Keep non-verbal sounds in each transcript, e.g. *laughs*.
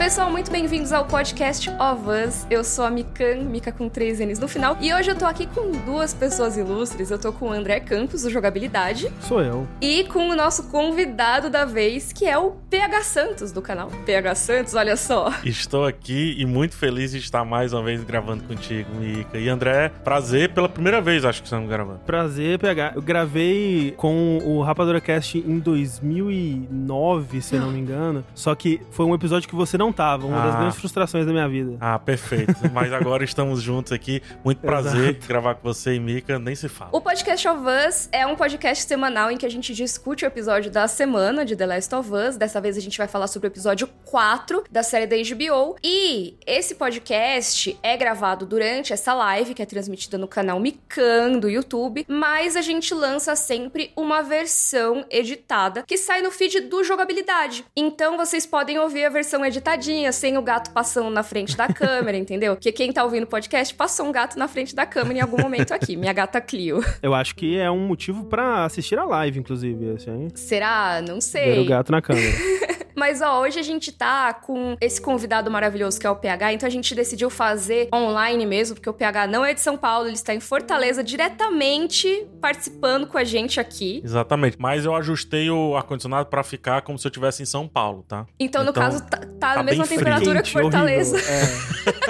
Pessoal, muito bem-vindos ao podcast of Us. Eu sou a Mikan, Mika com três N's no final. E hoje eu tô aqui com duas pessoas ilustres. Eu tô com o André Campos, do Jogabilidade. Sou eu. E com o nosso convidado da vez, que é o PH Santos, do canal PH Santos, olha só. Estou aqui e muito feliz de estar mais uma vez gravando contigo, Mika. E André, prazer pela primeira vez, acho que estamos gravando. Prazer, PH. Eu gravei com o Rapadura Cast em 2009, se eu não me engano. Só que foi um episódio que você não tava, uma das Ah. grandes frustrações da minha vida. Ah, perfeito. *laughs* Mas agora estamos juntos aqui. Muito prazer Exato. gravar com você e Mika, nem se fala. O podcast of Us é um podcast semanal em que a gente discute o episódio da semana de The Last of Us. Dessa vez a gente vai falar sobre o episódio 4 da série da HBO. E esse podcast é gravado durante essa live, que é transmitida no canal Mikan do YouTube, mas a gente lança sempre uma versão editada que sai no feed do jogabilidade. Então vocês podem ouvir a versão editadinha, sem o gato passando na frente da câmera, *laughs* entendeu? Porque quem tá ouvindo o podcast passou um gato na frente da câmera em algum momento aqui, minha gata Clio. *laughs* Eu acho que é um motivo pra assistir a live, inclusive, aí. Será? Não Ver sei. o gato na câmera. *laughs* Mas ó, hoje a gente tá com esse convidado maravilhoso que é o PH, então a gente decidiu fazer online mesmo, porque o PH não é de São Paulo, ele está em Fortaleza diretamente participando com a gente aqui. Exatamente. Mas eu ajustei o ar-condicionado pra ficar como se eu estivesse em São Paulo, tá? Então, no Então, caso, tá, tá tá na mesma temperatura que Fortaleza, horrível.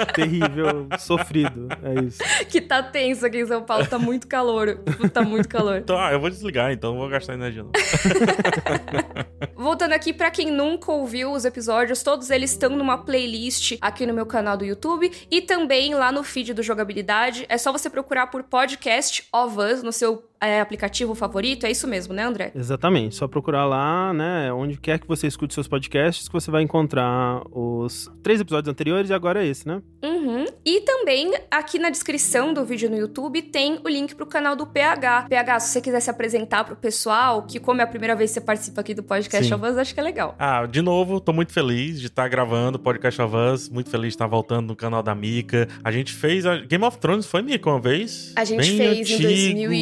É. *laughs* Terrível, sofrido. É isso. que tá tenso aqui em São Paulo, tá muito calor. Tá muito calor. Então, ah, eu vou desligar, então não vou gastar energia não. *laughs* Voltando aqui, pra quem nunca ouviu os episódios, todos eles estão numa playlist aqui no meu canal do YouTube e também lá no feed do Jogabilidade. É só você procurar por Podcast of Us no seu é, aplicativo favorito. É isso mesmo, né, André? Exatamente. Só procurar lá, né? Onde quer que você escute seus podcasts, que você vai encontrar os três episódios anteriores e agora é esse, né? Uhum. E também aqui na descrição do vídeo no YouTube tem o link pro canal do PH. PH, se você quiser se apresentar pro pessoal, que como é a primeira vez que você participa aqui do Podcast of Us, acho que é legal. Ah, de novo, tô muito feliz de estar gravando o Podcast of Us, muito feliz de estar voltando no canal da Mika. A gente fez a Game of Thrones, foi Mika uma vez? A gente Bem fez em antigo.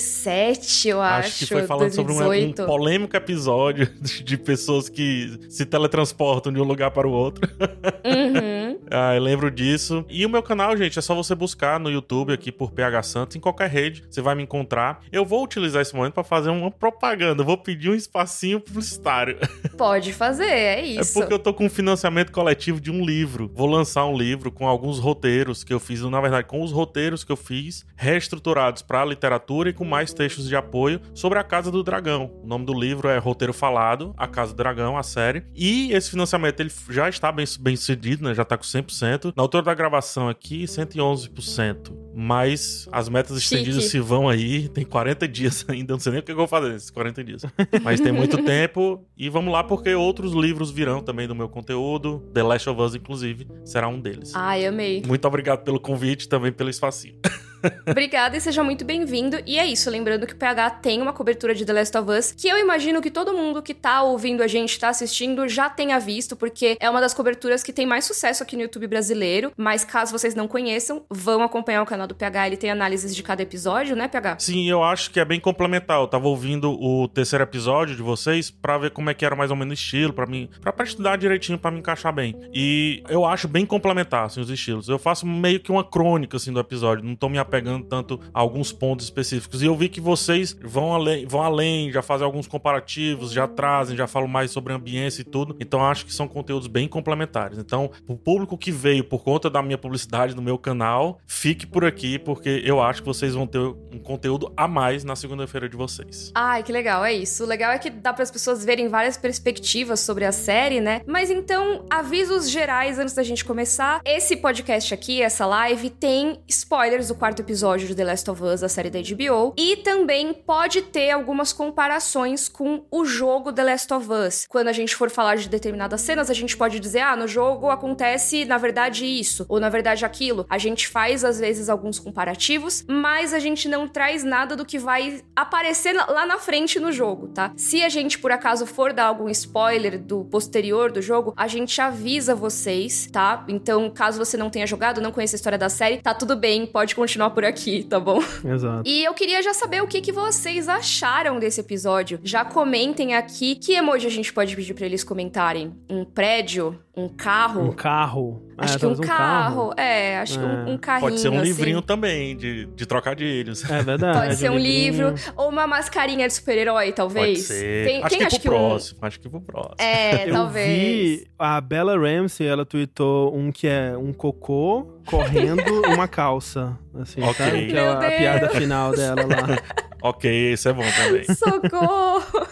2017, eu acho. Acho que foi falando sobre um, um 2018. polêmico episódio *laughs* de, pessoas que se teletransportam de um lugar para o outro. Uhum. *laughs* Ah, eu lembro disso. E o meu canal, gente, é só você buscar no YouTube aqui por PH Santos, em qualquer rede, você vai me encontrar. Eu vou utilizar esse momento para fazer uma propaganda, eu vou pedir um espacinho publicitário. *laughs* Pode fazer, é É isso. porque eu tô com um financiamento coletivo de um livro. Vou lançar um livro com alguns roteiros que eu fiz, na verdade, com os roteiros que eu fiz, reestruturados para a literatura e com mais textos de apoio sobre a Casa do Dragão. O nome do livro é Roteiro Falado, A Casa do Dragão, a série. E esse financiamento ele já está bem, bem sucedido, né? Já tá com 100%. Na altura da gravação aqui, 111%. Mas as metas Chique. estendidas se vão aí, tem 40 dias *laughs* ainda, não sei nem o que eu vou fazer nesses 40 dias. Mas tem muito *laughs* tempo e vamos lá porque outros livros virão também do meu conteúdo, The Last of Us inclusive, será um deles. Ai, amei. Muito obrigado pelo convite também pelo espacinho. *laughs* Obrigada e seja muito bem-vindo. E é isso, lembrando que o PH tem uma cobertura de The Last of Us, que eu imagino que todo mundo que tá ouvindo a gente, tá assistindo, já tenha visto, porque é uma das coberturas que tem mais sucesso aqui no YouTube brasileiro. Mas caso vocês não conheçam, vão acompanhar o canal do PH, ele tem análises de cada episódio, né, PH? Sim, eu acho que é bem complementar. Eu tava ouvindo o terceiro episódio de vocês pra ver como é que era mais ou menos o estilo, pra mim, pra estudar direitinho pra me encaixar bem. E eu acho bem complementar assim, os estilos. Eu faço meio que uma crônica assim do episódio, não tô me apegando tanto alguns pontos específicos. E eu vi que vocês vão além, vão além, já fazem alguns comparativos, já trazem, já falam mais sobre ambiência e tudo. Então acho que são conteúdos bem complementares. Então, o público que veio por conta da minha publicidade no meu canal, fique por aqui porque eu acho que vocês vão ter um conteúdo a mais na segunda-feira de vocês. Ai, que legal, é isso. O legal é que dá para as pessoas verem várias perspectivas sobre a série, né? Mas então, avisos gerais antes da gente começar. Esse podcast aqui, essa live, tem spoilers do quarto episódio de The Last of Us, a série da HBO, e também pode ter algumas comparações com o jogo The Last of Us. Quando a gente for falar de determinadas cenas, a gente pode dizer, ah, no jogo acontece, na verdade, isso, ou na verdade aquilo. A gente faz, às vezes, alguns comparativos, mas a gente não traz nada do que vai aparecer lá na frente no jogo, tá? Se a gente, por acaso, for dar algum spoiler do posterior do jogo, a gente avisa vocês, tá? Então, caso você não tenha jogado, não conheça a história da série, tá tudo bem, pode continuar continuar por aqui, tá bom? Exato. E eu queria já saber o que, que vocês acharam desse episódio. Já comentem aqui que emoji a gente pode pedir pra eles comentarem. Um prédio, um carro. Um carro. Acho É, que um talvez carro. É, acho que um, um carrinho. Pode ser um assim. livrinho também, de, de trocadilhos. É verdade. Pode ser um livro. Ou uma mascarinha de super-herói, talvez. Pode ser. Tem, acho que acho pro que um. próximo. Acho que pro próximo. É, Eu talvez. vi a Bella Ramsey, ela tweetou um que é um cocô correndo uma calça. Assim, Ok. sabe? Que é a, a piada final dela lá. *laughs* Ok, esse é bom também. *laughs* Socorro!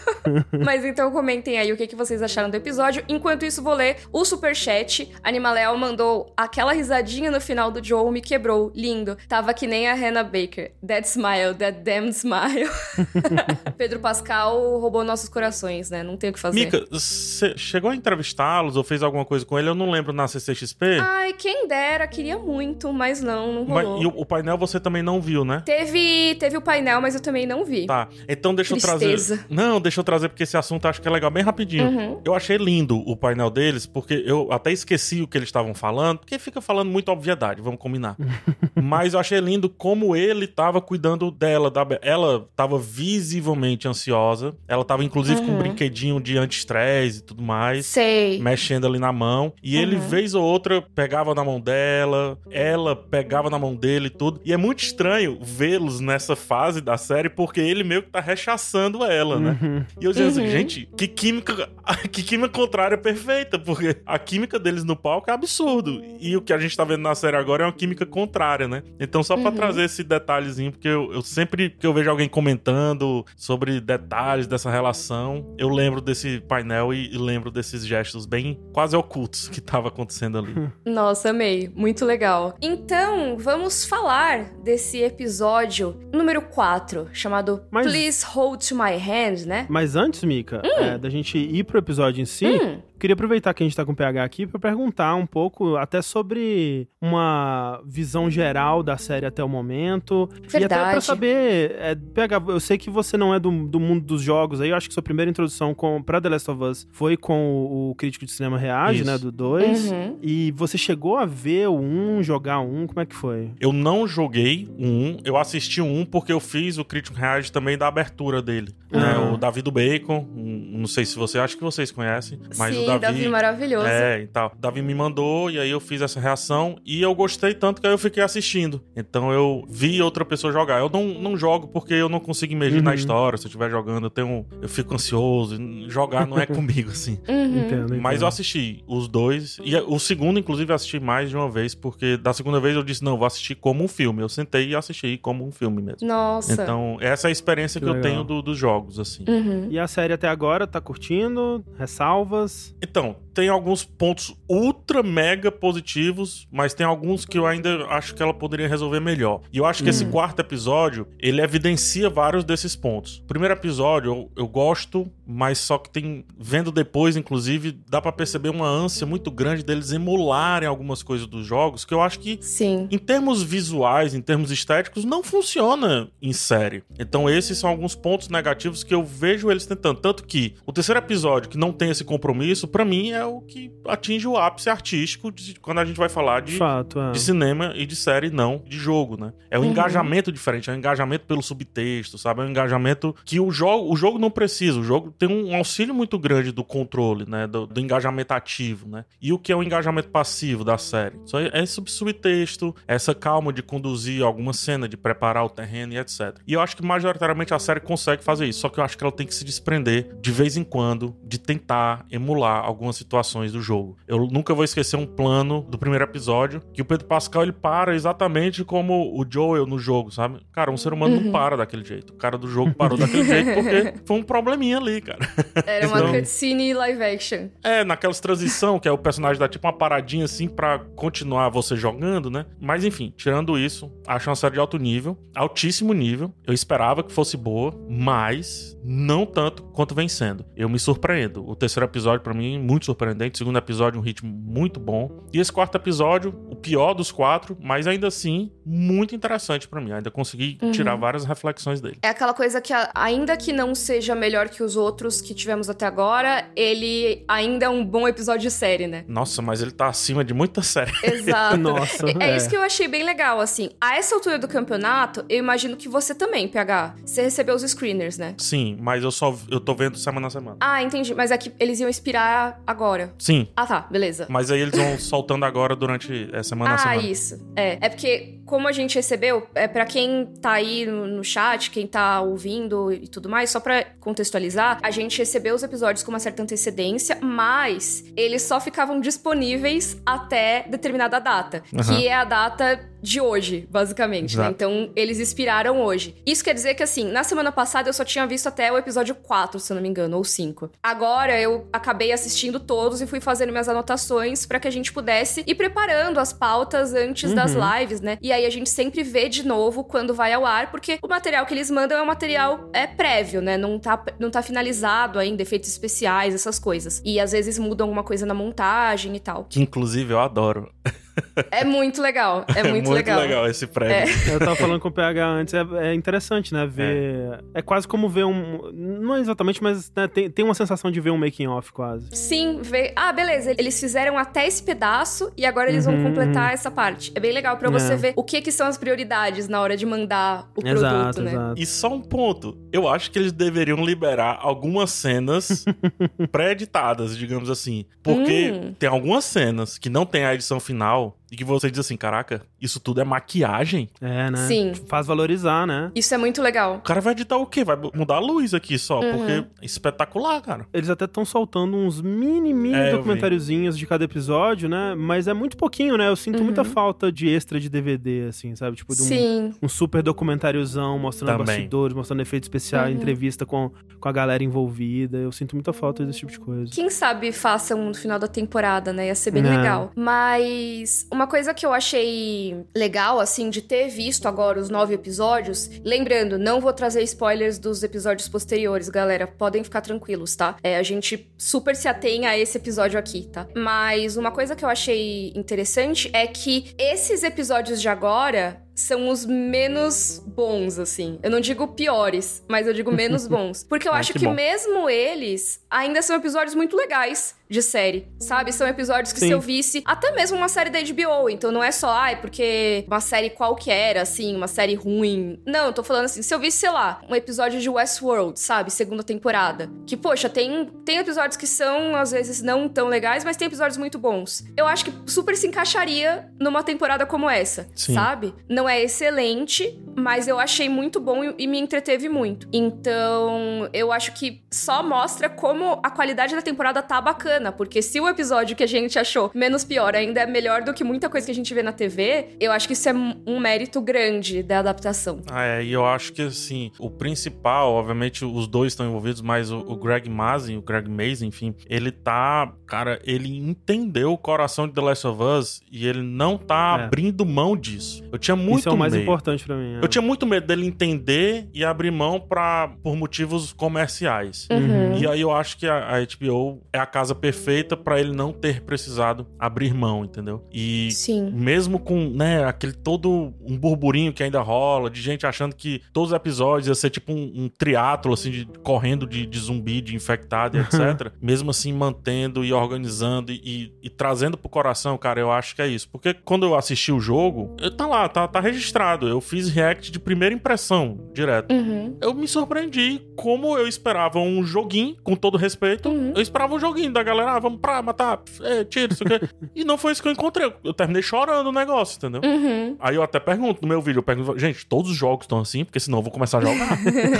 Mas então comentem aí o que, que vocês acharam do episódio. Enquanto isso, vou ler o superchat. Animaléu mandou aquela risadinha no final do Joe me quebrou. Lindo. Tava que nem a Hannah Baker. That smile, that damn smile. *laughs* Pedro Pascal roubou nossos corações, né? Não tem o que fazer. Mika, você chegou a entrevistá-los ou fez alguma coisa com ele? Eu não lembro na CCXP. Ai, quem dera, queria muito, mas não, não Mas- rolou. e o, o painel você também não viu, né? Teve, teve o painel, mas eu também não vi. Tá, então deixa eu Tristeza. trazer. Não, deixa eu trazer porque esse assunto eu acho que é legal, bem rapidinho. Uhum. Eu achei lindo o painel deles, porque eu até esqueci o que eles estavam falando, porque fica falando muita obviedade, vamos combinar. *laughs* Mas eu achei lindo como ele tava cuidando dela. Da... Ela tava visivelmente ansiosa. Ela tava, inclusive, com um Uhum. brinquedinho de anti-estresse e tudo mais. Sei. Mexendo ali na mão. E ele, Uhum. vez ou outra, pegava na mão dela, ela pegava na mão dele e tudo. E é muito estranho vê-los nessa fase da série, porque ele meio que tá rechaçando ela, né? Uhum. E eu dizia assim, Uhum. gente, que química, *laughs* que química contrária perfeita, porque a química deles no palco é absurdo. E o que a gente tá vendo na série agora é uma química contrária, né? Então, só pra Uhum. trazer esse detalhezinho, porque eu, eu sempre que eu vejo alguém comentando sobre detalhes dessa relação, eu lembro desse painel e, e lembro desses gestos bem quase ocultos que tava acontecendo ali. Nossa, amei. Muito legal. Então, vamos falar desse episódio número 4, chamado Mas- Please Hold to My Hand, né? Mas antes, Mika, é, da gente ir pro episódio em si, Hum. Queria aproveitar que a gente tá com o PH aqui pra perguntar um pouco até sobre uma visão geral da série até o momento. E até pra Verdade. saber, é, PH, eu sei que você não é do, do mundo dos jogos aí, eu acho que sua primeira introdução com, pra The Last of Us foi com o, o Crítico de Cinema Reage, Isso. né, do 2. Uhum. E você chegou a ver o 1, jogar o 1, como é que foi? Eu não joguei o 1, eu assisti o 1 porque eu fiz o Crítico Reage também da abertura dele. né? Ah. O Davi do Bacon, um- não sei se você, acho que vocês conhecem, mas Sim, o Davi... Davi maravilhoso. É, e tal. Davi me mandou e aí eu fiz essa reação e eu gostei tanto que aí eu fiquei assistindo. Então eu vi outra pessoa jogar. Eu não, não jogo porque eu não consigo imergir Uhum. na história. Se eu estiver jogando, eu tenho, eu fico ansioso. Jogar não é *laughs* comigo assim. Uhum. Entendo, Mas entendo. eu assisti os dois. E o segundo, inclusive, eu assisti mais de uma vez, porque da segunda vez eu disse, não, vou assistir como um filme. Eu sentei e assisti como um filme mesmo. Nossa. Então, essa é a experiência que, Que eu tenho do- dos jogos, assim. Uhum. E a série até agora, tá curtindo? Ressalvas? Então, tem alguns pontos ultra mega positivos, mas tem alguns que eu ainda acho que ela poderia resolver melhor. E eu acho que esse Hum. quarto episódio, ele evidencia vários desses pontos. O primeiro episódio eu, eu gosto, mas só que tem vendo depois, inclusive, dá pra perceber uma ânsia muito grande deles emularem algumas coisas dos jogos que eu acho que Sim. em termos visuais, em termos estéticos, não funciona em série. Então, esses são alguns pontos negativos que eu vejo eles tentando. Tanto que o terceiro episódio, que não tem esse compromisso, pra mim é o que atinge o ápice artístico de- quando a gente vai falar De de, fato, é. de cinema e de série, não de jogo, né? É um Uhum. engajamento diferente, é um engajamento pelo subtexto, sabe? É um engajamento que o jogo, o jogo não precisa. O jogo tem um auxílio muito grande do controle, né? Do, do engajamento ativo, né? E o que é o engajamento passivo da série? Só é esse subtexto, essa calma de conduzir alguma cena, de preparar o terreno e etc. E eu acho que majoritariamente a série consegue fazer isso, só que eu acho que ela tem que se desprender de vez em quando de tentar emular algumas situações do jogo. Eu nunca vou esquecer um plano do primeiro episódio que o Pedro Pascal ele para exatamente como o Joel no jogo, sabe? Cara, um ser humano não Uhum. para daquele jeito. O cara do jogo parou daquele jeito porque *laughs* foi um probleminha ali, cara. *laughs* Era uma Então- cutscene live action. É, naquelas transição que é o personagem dá tipo uma paradinha assim pra continuar você jogando, né? Mas enfim, tirando isso, acho uma série de alto nível, altíssimo nível. Eu esperava que fosse boa, mas não tanto quanto vem sendo. Eu me surpreendo. O terceiro episódio pra mim muito surpreendente, o segundo episódio um ritmo muito bom e esse quarto episódio, o pior dos quatro, mas ainda assim muito interessante pra mim. Ainda consegui Uhum. tirar várias reflexões dele. É aquela coisa que, ainda que não seja melhor que os outros, outros que tivemos até agora, ele ainda é um bom episódio de série, né? Nossa, mas ele tá acima de muita série. *laughs* Exato. Nossa, É, é. isso que eu achei bem legal, assim. A essa altura do campeonato, eu imagino que você também, PH. Você recebeu os screeners, né? Sim, mas eu só eu tô vendo semana a semana. Ah, entendi. Mas é que eles iam expirar agora. Sim, Ah, tá. Beleza. mas aí eles vão *laughs* soltando agora durante é, semana a ah, semana. isso. É. É porque, como a gente recebeu, é para quem tá aí no, no chat, quem tá ouvindo e tudo mais, só pra contextualizar, a gente recebeu os episódios com uma certa antecedência, mas eles só ficavam disponíveis até determinada data, Aham. que é a data de hoje, basicamente, né? Então, eles expiraram hoje. Isso quer dizer que, assim, na semana passada eu só tinha visto até o episódio 4, se eu não me engano, ou 5. Agora eu acabei assistindo todos e fui fazendo minhas anotações pra que a gente pudesse ir preparando as pautas antes das lives, né? E aí a gente sempre vê de novo quando vai ao ar, porque o material que eles mandam é um material é prévio, né? Não tá, não tá finalizado ainda, efeitos especiais, essas coisas. E às vezes mudam alguma coisa na montagem e tal. Que inclusive eu adoro. *laughs* É muito legal, é muito, legal. esse prédio. Eu tava falando com o PH antes, é, é interessante, né? Ver. É. quase como ver um. Não é exatamente, mas né, tem, tem uma sensação de ver um making-off quase. Sim, vê. Ah, beleza. Eles fizeram até esse pedaço e agora eles vão Uhum, completar essa parte. É bem legal pra você É. ver o que que são as prioridades na hora de mandar o exato, produto, né? exato. E só um ponto. Eu acho que eles deveriam liberar algumas cenas *laughs* pré-editadas, digamos assim. Porque Hum. tem algumas cenas que não tem a edição final know e que você diz assim: caraca, isso tudo é maquiagem? É, né? Sim. Faz valorizar, né? Isso é muito legal. O cara vai editar o quê? Vai mudar a luz aqui só, Uhum. porque é espetacular, cara. Eles até estão soltando uns mini, mini É, documentáriozinhos de cada episódio, né? Mas é muito pouquinho, né? Eu sinto Uhum. muita falta de extra de DVD, assim, sabe? Tipo, de um, Sim. um super documentáriozão mostrando Também. bastidores, mostrando efeitos especiais, Uhum. entrevista com, com a galera envolvida. Eu sinto muita falta desse tipo de coisa. Quem sabe façam no final da temporada, né? Ia ser bem É. legal. Mas uma coisa que eu achei legal, assim, de ter visto agora os nove episódios. Lembrando, não vou trazer spoilers dos episódios posteriores, galera. Podem ficar tranquilos, tá? É, a gente super se atém a esse episódio aqui, tá? Mas uma coisa que eu achei interessante é que esses episódios de agora são os menos bons, assim. Eu não digo piores, mas eu digo menos *laughs* bons. Porque eu Ah, acho que que, mesmo eles ainda são episódios muito legais de série, sabe? São episódios que Sim. se eu visse até mesmo uma série da HBO, então não é só, ai, porque uma série qualquer, assim, uma série ruim. Não, eu tô falando assim, se eu visse, sei lá, um episódio de Westworld, sabe? Segunda temporada. Que, poxa, tem, tem episódios que são, às vezes, não tão legais, mas tem episódios muito bons. Eu acho que super se encaixaria numa temporada como essa, Sim. sabe? Não é excelente, mas eu achei muito bom e, e me entreteve muito. Então, eu acho que só mostra como a qualidade da temporada tá bacana, porque se o episódio que a gente achou menos pior ainda é melhor do que muita coisa que a gente vê na TV, eu acho que isso é um mérito grande da adaptação. Ah, é, e eu acho que assim, o principal, obviamente os dois estão envolvidos, mas o, o Greg Mazin, o Greg Mazin, enfim, ele tá, cara, ele entendeu o coração de The Last of Us e ele não tá É. abrindo mão disso. Eu tinha muito Isso é o mais medo. importante pra mim. é. Eu tinha muito medo dele entender e abrir mão pra, por motivos comerciais. Uhum. E aí eu acho que a, a HBO é a casa perfeita pra ele não ter precisado abrir mão, entendeu? E Sim. mesmo com, né, aquele todo um burburinho que ainda rola, de gente achando que todos os episódios ia ser tipo um, um triatlo, assim, de, correndo de, de zumbi, de infectado e etc. mesmo assim, mantendo e organizando e, e- e trazendo pro coração, cara, eu acho que é isso. Porque quando eu assisti o jogo, eu- tá lá, tá, tá registrado. Eu fiz react de primeira impressão, direto. Uhum. Eu me surpreendi como eu esperava um joguinho, com todo respeito. Uhum. Eu esperava um joguinho da galera, ah, vamos pra matar, é, tiro, isso aqui. *laughs* e não foi isso que eu encontrei. Eu terminei chorando o negócio, entendeu? Uhum. Aí eu até pergunto no meu vídeo, eu pergunto, gente, todos os jogos estão assim, porque senão eu vou começar a jogar.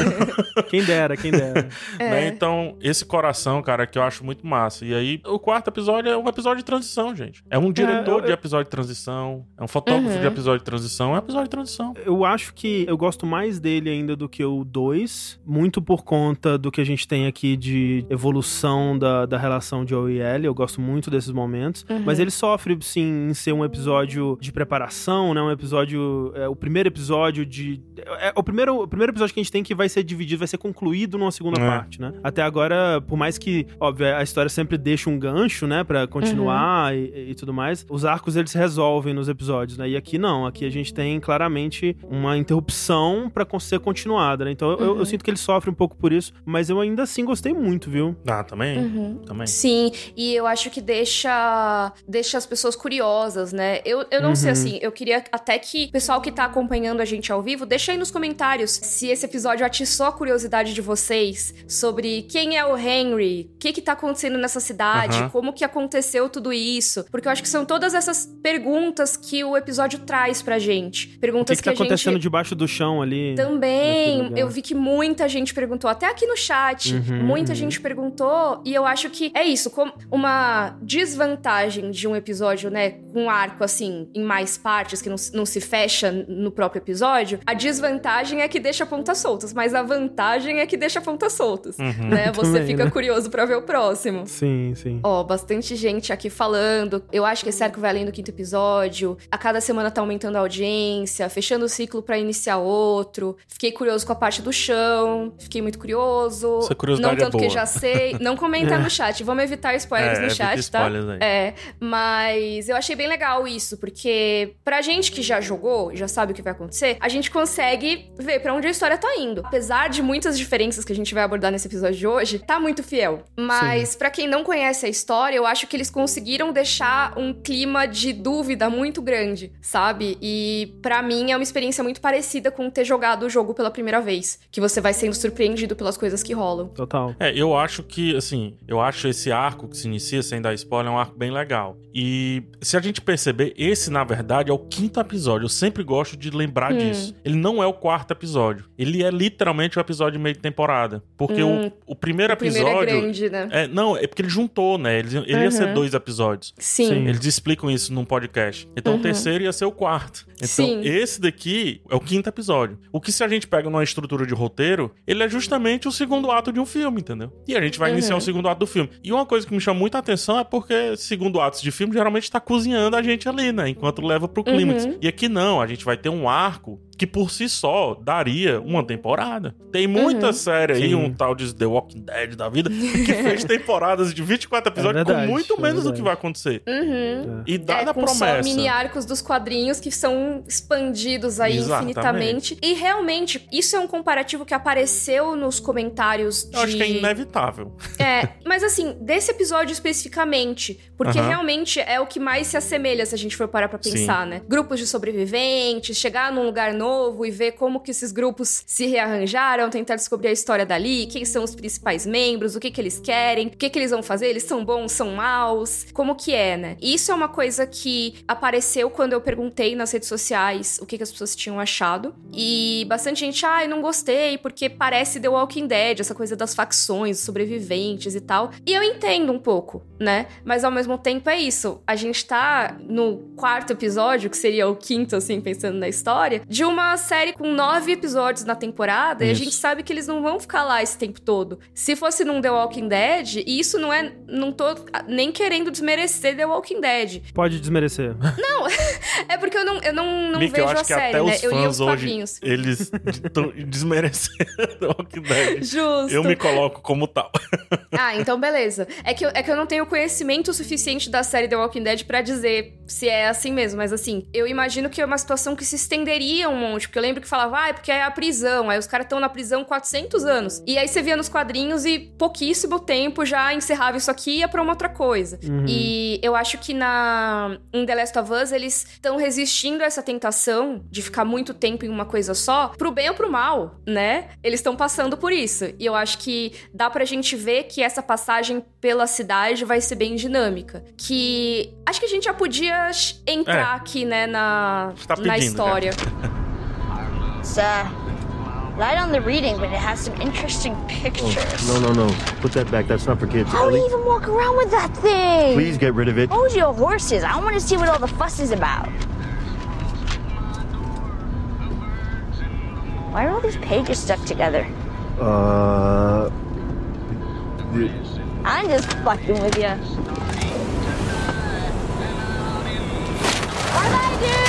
*laughs* Quem dera, quem dera. É. né? Então, esse coração, cara, que eu acho muito massa. E aí, o quarto episódio é um episódio de transição, gente. É um diretor eu- de episódio de transição, é um fotógrafo Uhum. de episódio de transição, é um episódio de transição. Eu acho que eu gosto mais dele ainda do que o 2, muito por conta do que a gente tem aqui de evolução da, da relação de Joe e Ellie. Eu gosto muito desses momentos. Uhum. Mas ele sofre, sim, em ser um episódio de preparação, né? Um episódio. É, o primeiro episódio de. É, o, primeiro, o primeiro episódio que a gente tem que vai ser dividido, vai ser concluído numa segunda É. parte, né? Até agora, por mais que, óbvio, a história sempre deixa um gancho, né? Pra continuar e, e tudo mais, os arcos eles se resolvem nos episódios, né? E aqui não, aqui a gente tem claramente uma interrupção pra ser continuada, né? Então eu- eu, eu sinto que ele sofre um pouco por isso, mas eu ainda assim gostei muito, viu? Ah, também? Uhum. Também. Sim, e eu acho que deixa, deixa as pessoas curiosas, né? Eu, eu não sei Uhum. assim, eu queria até que o pessoal que tá acompanhando a gente ao vivo, deixa aí nos comentários se esse episódio atiçou a curiosidade de vocês sobre quem é o Henry, o que que tá acontecendo nessa cidade, Aham. como que aconteceu tudo isso. Porque eu acho que são todas essas perguntas que o episódio traz pra gente. O que, Perguntas que tá a gente acontecendo debaixo do chão ali? também, eu vi que muita gente perguntou, até aqui no chat, Uhum, muita uhum. gente perguntou, e eu acho que é isso, como uma desvantagem de um episódio, né, com um arco assim, em mais partes, que não, se- não se fecha no próprio episódio, a desvantagem é que deixa pontas soltas, mas a vantagem é que deixa pontas soltas, Uhum. né? *laughs* Você Também, fica né? curioso pra ver o próximo. Sim, sim. Ó, bastante gente aqui falando. Eu acho que esse arco vai além do quinto episódio. A cada semana tá aumentando a audiência, fechando o ciclo pra iniciar outro. Fiquei curioso com a parte do chão. Fiquei muito curioso. Essa curiosidade Não é tanto que boa. já *laughs* sei. Não comenta no chat. Vamos evitar spoilers É, no chat, tá? spoilers aí. É, mas eu achei bem legal isso, porque pra gente que já jogou, já sabe o que vai acontecer, a gente consegue ver pra onde a história tá indo. Apesar de muitas diferenças que a gente vai abordar nesse episódio de hoje, tá muito fiel. Mas pra quem não conhece a história, eu acho que eles conseguiram deixar um clima de dúvida muito grande, sabe? E pra mim é uma experiência muito parecida com ter jogado o jogo pela primeira vez, que você vai sendo surpreendido pelas coisas que rolam. Total. É, eu acho que, assim, eu acho esse arco que se inicia sem dar spoiler é um arco bem legal. E se a gente perceber, esse, na verdade, é o quinto episódio. Eu sempre gosto de lembrar Hum. disso. Ele não é o quarto episódio. Ele é literalmente o episódio de meio de temporada. Porque Hum. o, o primeiro O primeiro episódio. é grande, né? É, não, é porque ele juntou, né? Ele, ele ia ser Uhum. dois episódios. Sim. Sim. Eles explicam isso num podcast. Então Uhum. o terceiro ia ser o quarto. Então Sim. esse daqui é o quinto episódio. O que se a gente pega numa estrutura de roteiro, ele é justamente o segundo ato de um filme, entendeu? E a gente vai Uhum. iniciar o segundo ato do filme. E uma coisa que me chama muita atenção é porque segundo atos de filme geralmente tá cozinhando a gente ali, né? Enquanto leva pro clímax. Uhum. E aqui não, a gente vai ter um arco que por si só daria uma temporada. Tem muita Uhum. série aí, Sim. um tal de The Walking Dead da vida, que *laughs* fez temporadas de 24 episódios verdade, com muito é menos do que vai acontecer. Uhum. E É, dada a promessa. só mini arcos dos quadrinhos que são expandidos aí Exatamente. infinitamente. E realmente, isso é um comparativo que apareceu nos comentários de... Eu acho que é inevitável. É, mas assim, desse episódio especificamente, porque Aham. realmente é o que mais se assemelha se a gente for parar pra pensar, né? Grupos de sobreviventes, chegar num lugar novo e ver como que esses grupos se rearranjaram, tentar descobrir a história dali, quem são os principais membros, o que que eles querem, o que que eles vão fazer, eles são bons, são maus, como que é, né? E isso é uma coisa que apareceu quando eu perguntei nas redes sociais o que que as pessoas tinham achado. E bastante gente, ah, eu não gostei porque parece The Walking Dead, essa coisa das facções, sobreviventes e tal. E eu entendo um pouco, né? Mas ao mesmo tempo é isso. A gente tá no quarto episódio, que seria o quinto, assim, pensando na história, de uma série com nove episódios na temporada, e a Isso. gente sabe que eles não vão ficar lá esse tempo todo. Se fosse num The Walking Dead, e isso não é. Não tô nem querendo desmerecer The Walking Dead. Pode desmerecer. *laughs* *laughs* É porque eu não, eu não, não Mica, vejo eu acho a que série, até né? os Eu li os hoje, quadrinhos. eles estão *laughs* desmerecendo The Walking Dead. Justo. Eu me coloco como tal. Ah, então beleza. É que, eu, é que eu não tenho conhecimento suficiente da série The Walking Dead pra dizer se é assim mesmo, mas assim, eu imagino que é uma situação que se estenderia um monte, porque eu lembro que falava, ah, é porque é a prisão, aí os caras estão na prisão 400 anos. E aí você via nos quadrinhos e pouquíssimo tempo já encerrava isso aqui e ia pra uma outra coisa. Uhum. E eu acho que na em The Last of Us eles estão resistindo a essa tentação de ficar muito tempo em uma coisa só, pro bem ou pro mal, né? Eles estão passando por isso. E eu acho que dá pra gente ver que essa passagem pela cidade vai ser bem dinâmica. Que acho que a gente já podia entrar É. aqui, né, na, Tá na pedindo, história. *laughs* It's uh, light on the reading, but it has some interesting pictures. No, no, no. Put that back. That's not for kids. How do you even walk around with that thing? please get rid of it. Told your horses. I want to see what all the fuss is about. Why are all these pages stuck together? Uh. the- I'm just fucking with you. Bye bye, dude!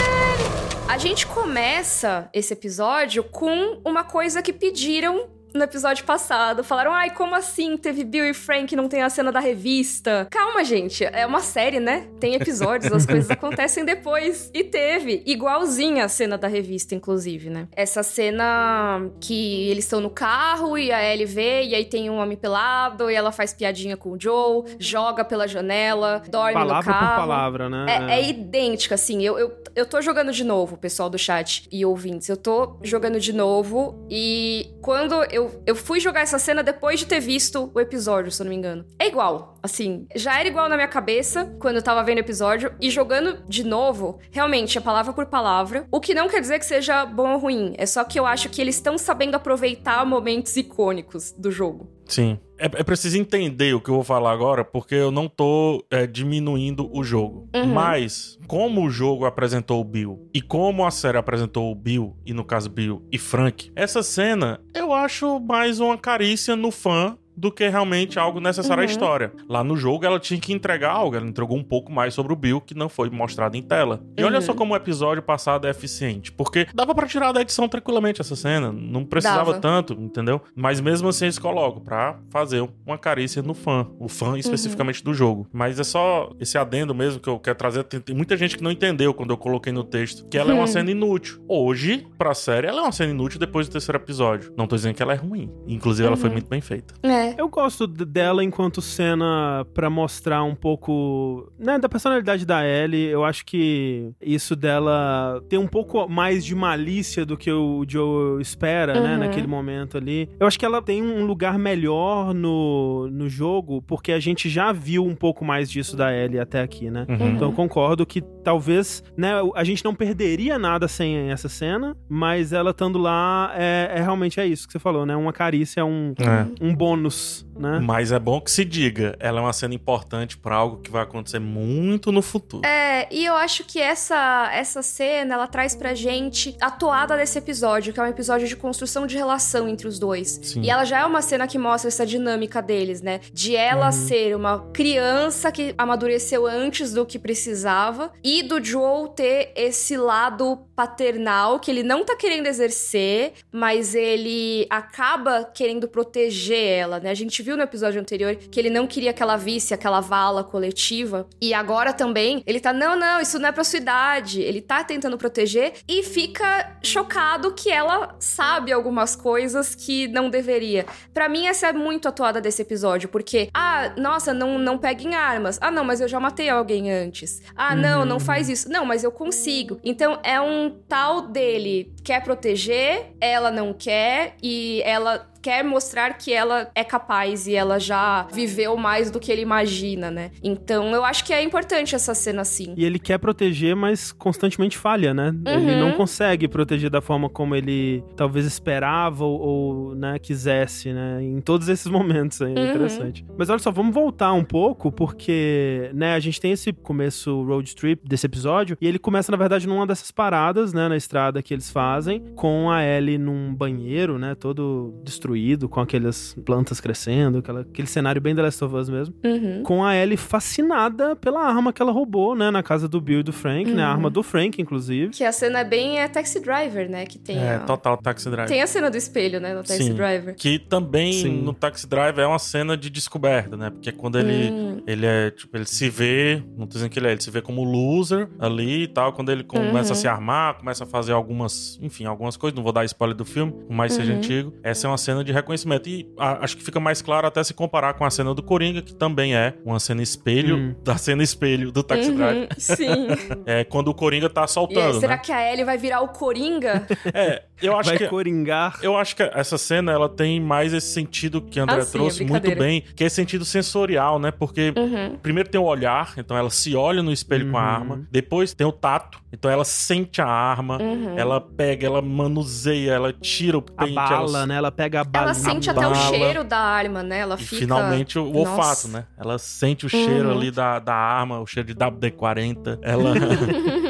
A gente começa esse episódio com uma coisa que pediram no episódio passado. Falaram, ai, como assim teve Bill e Frank e não tem a cena da revista? Calma, gente. É uma série, né? Tem episódios, as coisas *laughs* acontecem depois. E teve. Igualzinha a cena da revista, inclusive, né? Essa cena que eles estão no carro e a Ellie vê, e aí tem um homem pelado, e ela faz piadinha com o Joe, joga pela janela, dorme palavra no carro. por palavra, né? É, é idêntica, assim. Eu, eu, eu tô jogando de novo, pessoal do chat e ouvintes. Eu tô jogando de novo e quando eu, eu fui jogar essa cena depois de ter visto o episódio, se eu não me engano. É igual, assim. Já era igual na minha cabeça quando eu tava vendo o episódio e jogando de novo, realmente, é palavra por palavra. O que não quer dizer que seja bom ou ruim. É só que eu acho que eles estão sabendo aproveitar momentos icônicos do jogo. Sim. É, é preciso entender o que eu vou falar agora, porque eu não tô é, diminuindo o jogo. Uhum. Mas, como o jogo apresentou o Bill e como a série apresentou o Bill, e no caso Bill e Frank, essa cena eu acho mais uma carícia no fã do que realmente algo necessário à Uhum. história. Lá no jogo ela tinha que entregar algo, ela entregou um pouco mais sobre o Bill que não foi mostrado em tela. E olha Uhum. só como o episódio passado é eficiente, porque dava pra tirar da edição tranquilamente essa cena, não precisava Dava. tanto, entendeu? Mas mesmo assim eles colocam pra fazer uma carícia no fã, o fã especificamente do jogo. Mas é só esse adendo mesmo que eu quero trazer, tem, tem muita gente que não entendeu quando eu coloquei no texto, que ela é uma Hum. cena inútil. Hoje, pra série, ela é uma cena inútil depois do terceiro episódio. Não tô dizendo que ela é ruim, inclusive ela foi Uhum. muito bem feita. É. Eu gosto dela enquanto cena pra mostrar um pouco, né, da personalidade da Ellie. Eu acho que isso dela ter um pouco mais de malícia do que o Joe espera, né, Uhum. naquele momento ali. Eu acho que ela tem um lugar melhor no, no jogo, porque a gente já viu um pouco mais disso da Ellie até aqui, né? Uhum. Então eu concordo que talvez, né, a gente não perderia nada sem essa cena, mas ela estando lá é, é realmente é isso que você falou, né? Uma carícia, um, É. um bônus, né? Mas é bom que se diga, ela é uma cena importante pra algo que vai acontecer muito no futuro. É, e eu acho que essa, essa cena, ela traz pra gente a toada desse episódio, que é um episódio de construção de relação entre os dois. Sim. E ela já é uma cena que mostra essa dinâmica deles, né? De ela Uhum. ser uma criança que amadureceu antes do que precisava e do Joel ter esse lado paternal que ele não tá querendo exercer, mas ele acaba querendo proteger ela, né? A gente viu no episódio anterior que ele não queria que ela visse aquela vala coletiva e agora também ele tá não, não, isso não é pra sua idade. Ele tá tentando proteger e fica chocado que ela sabe algumas coisas que não deveria. Pra mim, essa é muito a toada desse episódio, porque, ah, nossa, não, não peguem armas. Ah, não, mas eu já matei alguém antes. Ah, não, não faz isso. Não, mas eu consigo. Então, é um tal dele quer proteger, ela não quer, e ela quer mostrar que ela é capaz e ela já viveu mais do que ele imagina, né? Então, eu acho que é importante essa cena assim. E ele quer proteger, mas constantemente falha, né? Ele Uhum. não consegue proteger da forma como ele talvez esperava ou, ou, né, quisesse, né? Em todos esses momentos aí, é Uhum. interessante. Mas olha só, vamos voltar um pouco, porque, né, a gente tem esse começo road trip desse episódio, e ele começa, na verdade, numa dessas paradas, né, na estrada que eles fazem, com a Ellie num banheiro, né, todo destruído, com aquelas plantas crescendo, aquela, aquele cenário bem The Last of Us mesmo Uhum. com a Ellie fascinada pela arma que ela roubou, né, na casa do Bill e do Frank, né, a Uhum. arma do Frank, inclusive. Que a cena é bem é Taxi Driver, né? Que tem. É, a... total Taxi Drive. Tem a cena do espelho, né? No Taxi Sim. Driver. Que também Sim. no Taxi Drive é uma cena de descoberta, né? Porque quando ele, Hum. ele é, tipo, ele se vê, não tô dizendo que ele é, ele se vê como loser ali e tal, quando ele começa a Uhum. se armar, começa a fazer algumas, enfim, algumas coisas, não vou dar spoiler do filme, por mais seja Uhum. antigo. Essa é uma cena de reconhecimento e a- acho que fica mais claro até se comparar com a cena do Coringa, que também é uma cena espelho Hum. da cena espelho do Taxi Drive. Uhum, Sim. *laughs* É quando o Coringa tá aí, assaltando, será né? que a Ellie vai virar o Coringa? *laughs* É, eu acho Vai que coringar. eu acho que essa cena ela tem mais esse sentido que a André Ah, sim, trouxe é muito bem, que é esse sentido sensorial, né? Porque Uhum. primeiro tem o olhar, então ela se olha no espelho com a Uhum. arma. Depois tem o tato, então ela sente a arma, Uhum. ela pega, ela manuseia, ela tira o A pente, bala, ela... né? Ela pega a bala. Ela sente até o bala. cheiro da arma, né? Ela E fica. finalmente o olfato, Nossa. né? Ela sente o cheiro Uhum. ali da, da arma, o cheiro de WD-40. Ela. *laughs*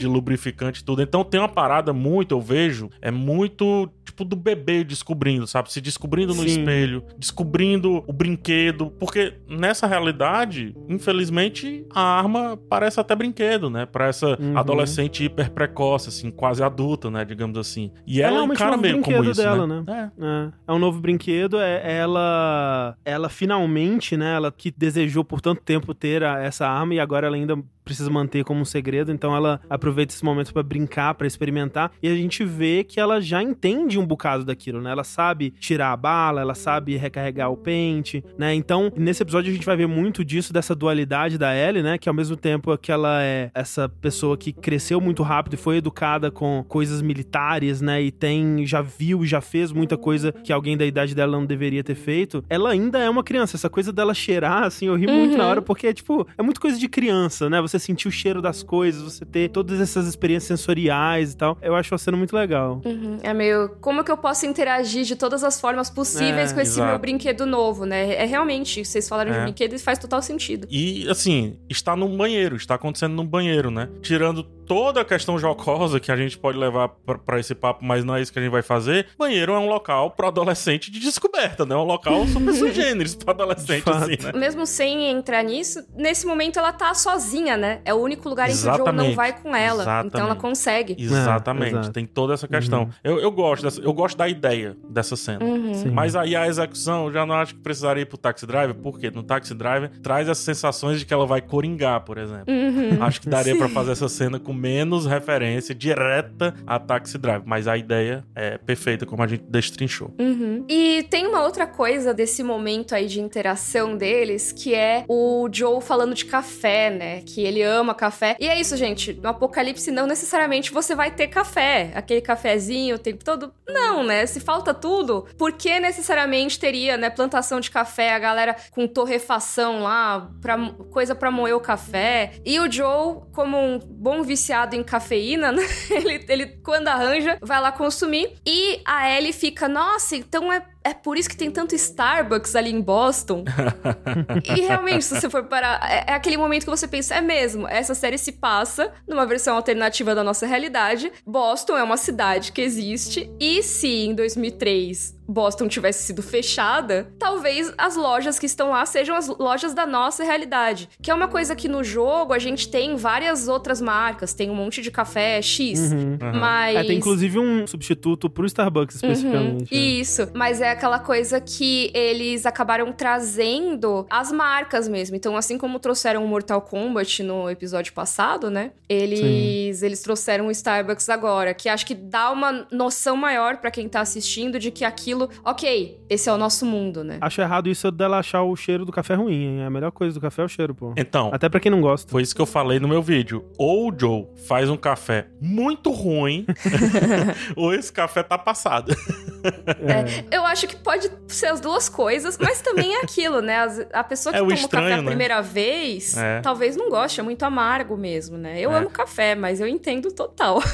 de lubrificante e tudo. Então tem uma parada muito, eu vejo, é muito tipo do bebê descobrindo, sabe? Se descobrindo no Sim. espelho, descobrindo o brinquedo. Porque nessa realidade, infelizmente, a arma parece até brinquedo, né? Pra essa Uhum. adolescente hiper precoce, assim, quase adulta, né? Digamos assim. E ela realmente encara um novo meio como brinquedo isso, dela, né? né? É. É, é um novo brinquedo, é ela ela finalmente, né, ela que desejou por tanto tempo ter a- essa arma e agora ela ainda precisa manter como um segredo, então ela aproveita esse momento pra brincar, pra experimentar, e a gente vê que ela já entende um bocado daquilo, né? Ela sabe tirar a bala, ela sabe recarregar o pente, né? Então, nesse episódio a gente vai ver muito disso dessa dualidade da Ellie, né, que ao mesmo tempo que ela é essa pessoa que cresceu muito rápido e foi educada com coisas militares, né, e tem já viu, já fez muita coisa que alguém da idade dela não deveria ter feito. Ela ainda é uma criança, essa coisa dela cheirar assim, eu ri muito Uhum. na hora porque tipo, é muito coisa de criança, né? Você sentir o cheiro das coisas, você ter todas essas experiências sensoriais e tal. Eu acho a cena muito legal. Uhum. É meio. Como que eu posso interagir de todas as formas possíveis É, com esse exato. meu brinquedo novo, né? É realmente, vocês falaram de É. brinquedo e faz total sentido. E, assim, está num banheiro, está acontecendo num banheiro, né? Tirando toda a questão jocosa que a gente pode levar pra- pra esse papo, mas não é isso que a gente vai fazer. Banheiro é um local pro adolescente de descoberta, né? Um local super sui generis pro adolescente, assim, né? Mesmo sem entrar nisso, nesse momento ela tá sozinha, né? É o único lugar em que o Joe não Exatamente. vai com ela. Então ela Exatamente. consegue. Exatamente, exato. tem toda essa questão. Uhum. Eu, eu gosto dessa, eu gosto da ideia dessa cena. Uhum. Sim. Mas aí a execução, eu já não acho que precisaria ir pro Taxi Driver, porque no Taxi Driver traz as sensações de que ela vai coringar, por exemplo. Uhum. Acho que daria pra fazer essa cena com menos referência direta a Taxi Driver, mas a ideia é perfeita, como a gente destrinchou. Uhum. E tem uma outra coisa desse momento aí de interação deles, que é o Joe falando de café, né? Que ele ama café. E é isso, gente. No apocalipse, não necessariamente você vai ter café. Aquele cafezinho o tempo todo. Não, né? Se falta tudo, por que necessariamente teria, né? Plantação de café, a galera com torrefação lá, pra, coisa pra moer o café. E o Joe, como um bom viciado em cafeína, né? *laughs* Ele, ele quando arranja, vai lá consumir. E a Ellie fica, nossa, então é, é por isso que tem tanto Starbucks ali em Boston. *laughs* e realmente, se você for parar, é, é aquele momento que você pensa, é mesmo, essa série se passa numa versão alternativa da nossa realidade. Boston é uma cidade que existe. E se em 2003 Boston tivesse sido fechada, talvez as lojas que estão lá sejam as lojas da nossa realidade. Que é uma coisa que no jogo a gente tem várias outras marcas. Tem um monte de café X. Uhum. Mas. É, tem inclusive um substituto pro Starbucks especificamente. né? Isso, mas é aquela coisa que eles acabaram trazendo as marcas mesmo. Então, assim como trouxeram o Mortal Kombat no episódio passado, né? Eles, eles trouxeram o Starbucks agora, que acho que dá uma noção maior pra quem tá assistindo de que aquilo, ok, esse é o nosso mundo, né? Acho errado isso dela achar o cheiro do café ruim, hein? A melhor coisa do café é o cheiro, pô. Então, Até pra quem não gosta. foi isso que eu falei no meu vídeo. Ou o Joe faz um café muito ruim, *laughs* *laughs* ou esse café tá passado. Eu acho que pode ser as duas coisas, mas também é aquilo, né? A pessoa que É o toma o estranho, café a né? primeira vez, É. talvez não goste, é muito amargo mesmo, né? Eu É. amo café, mas eu entendo total. *laughs*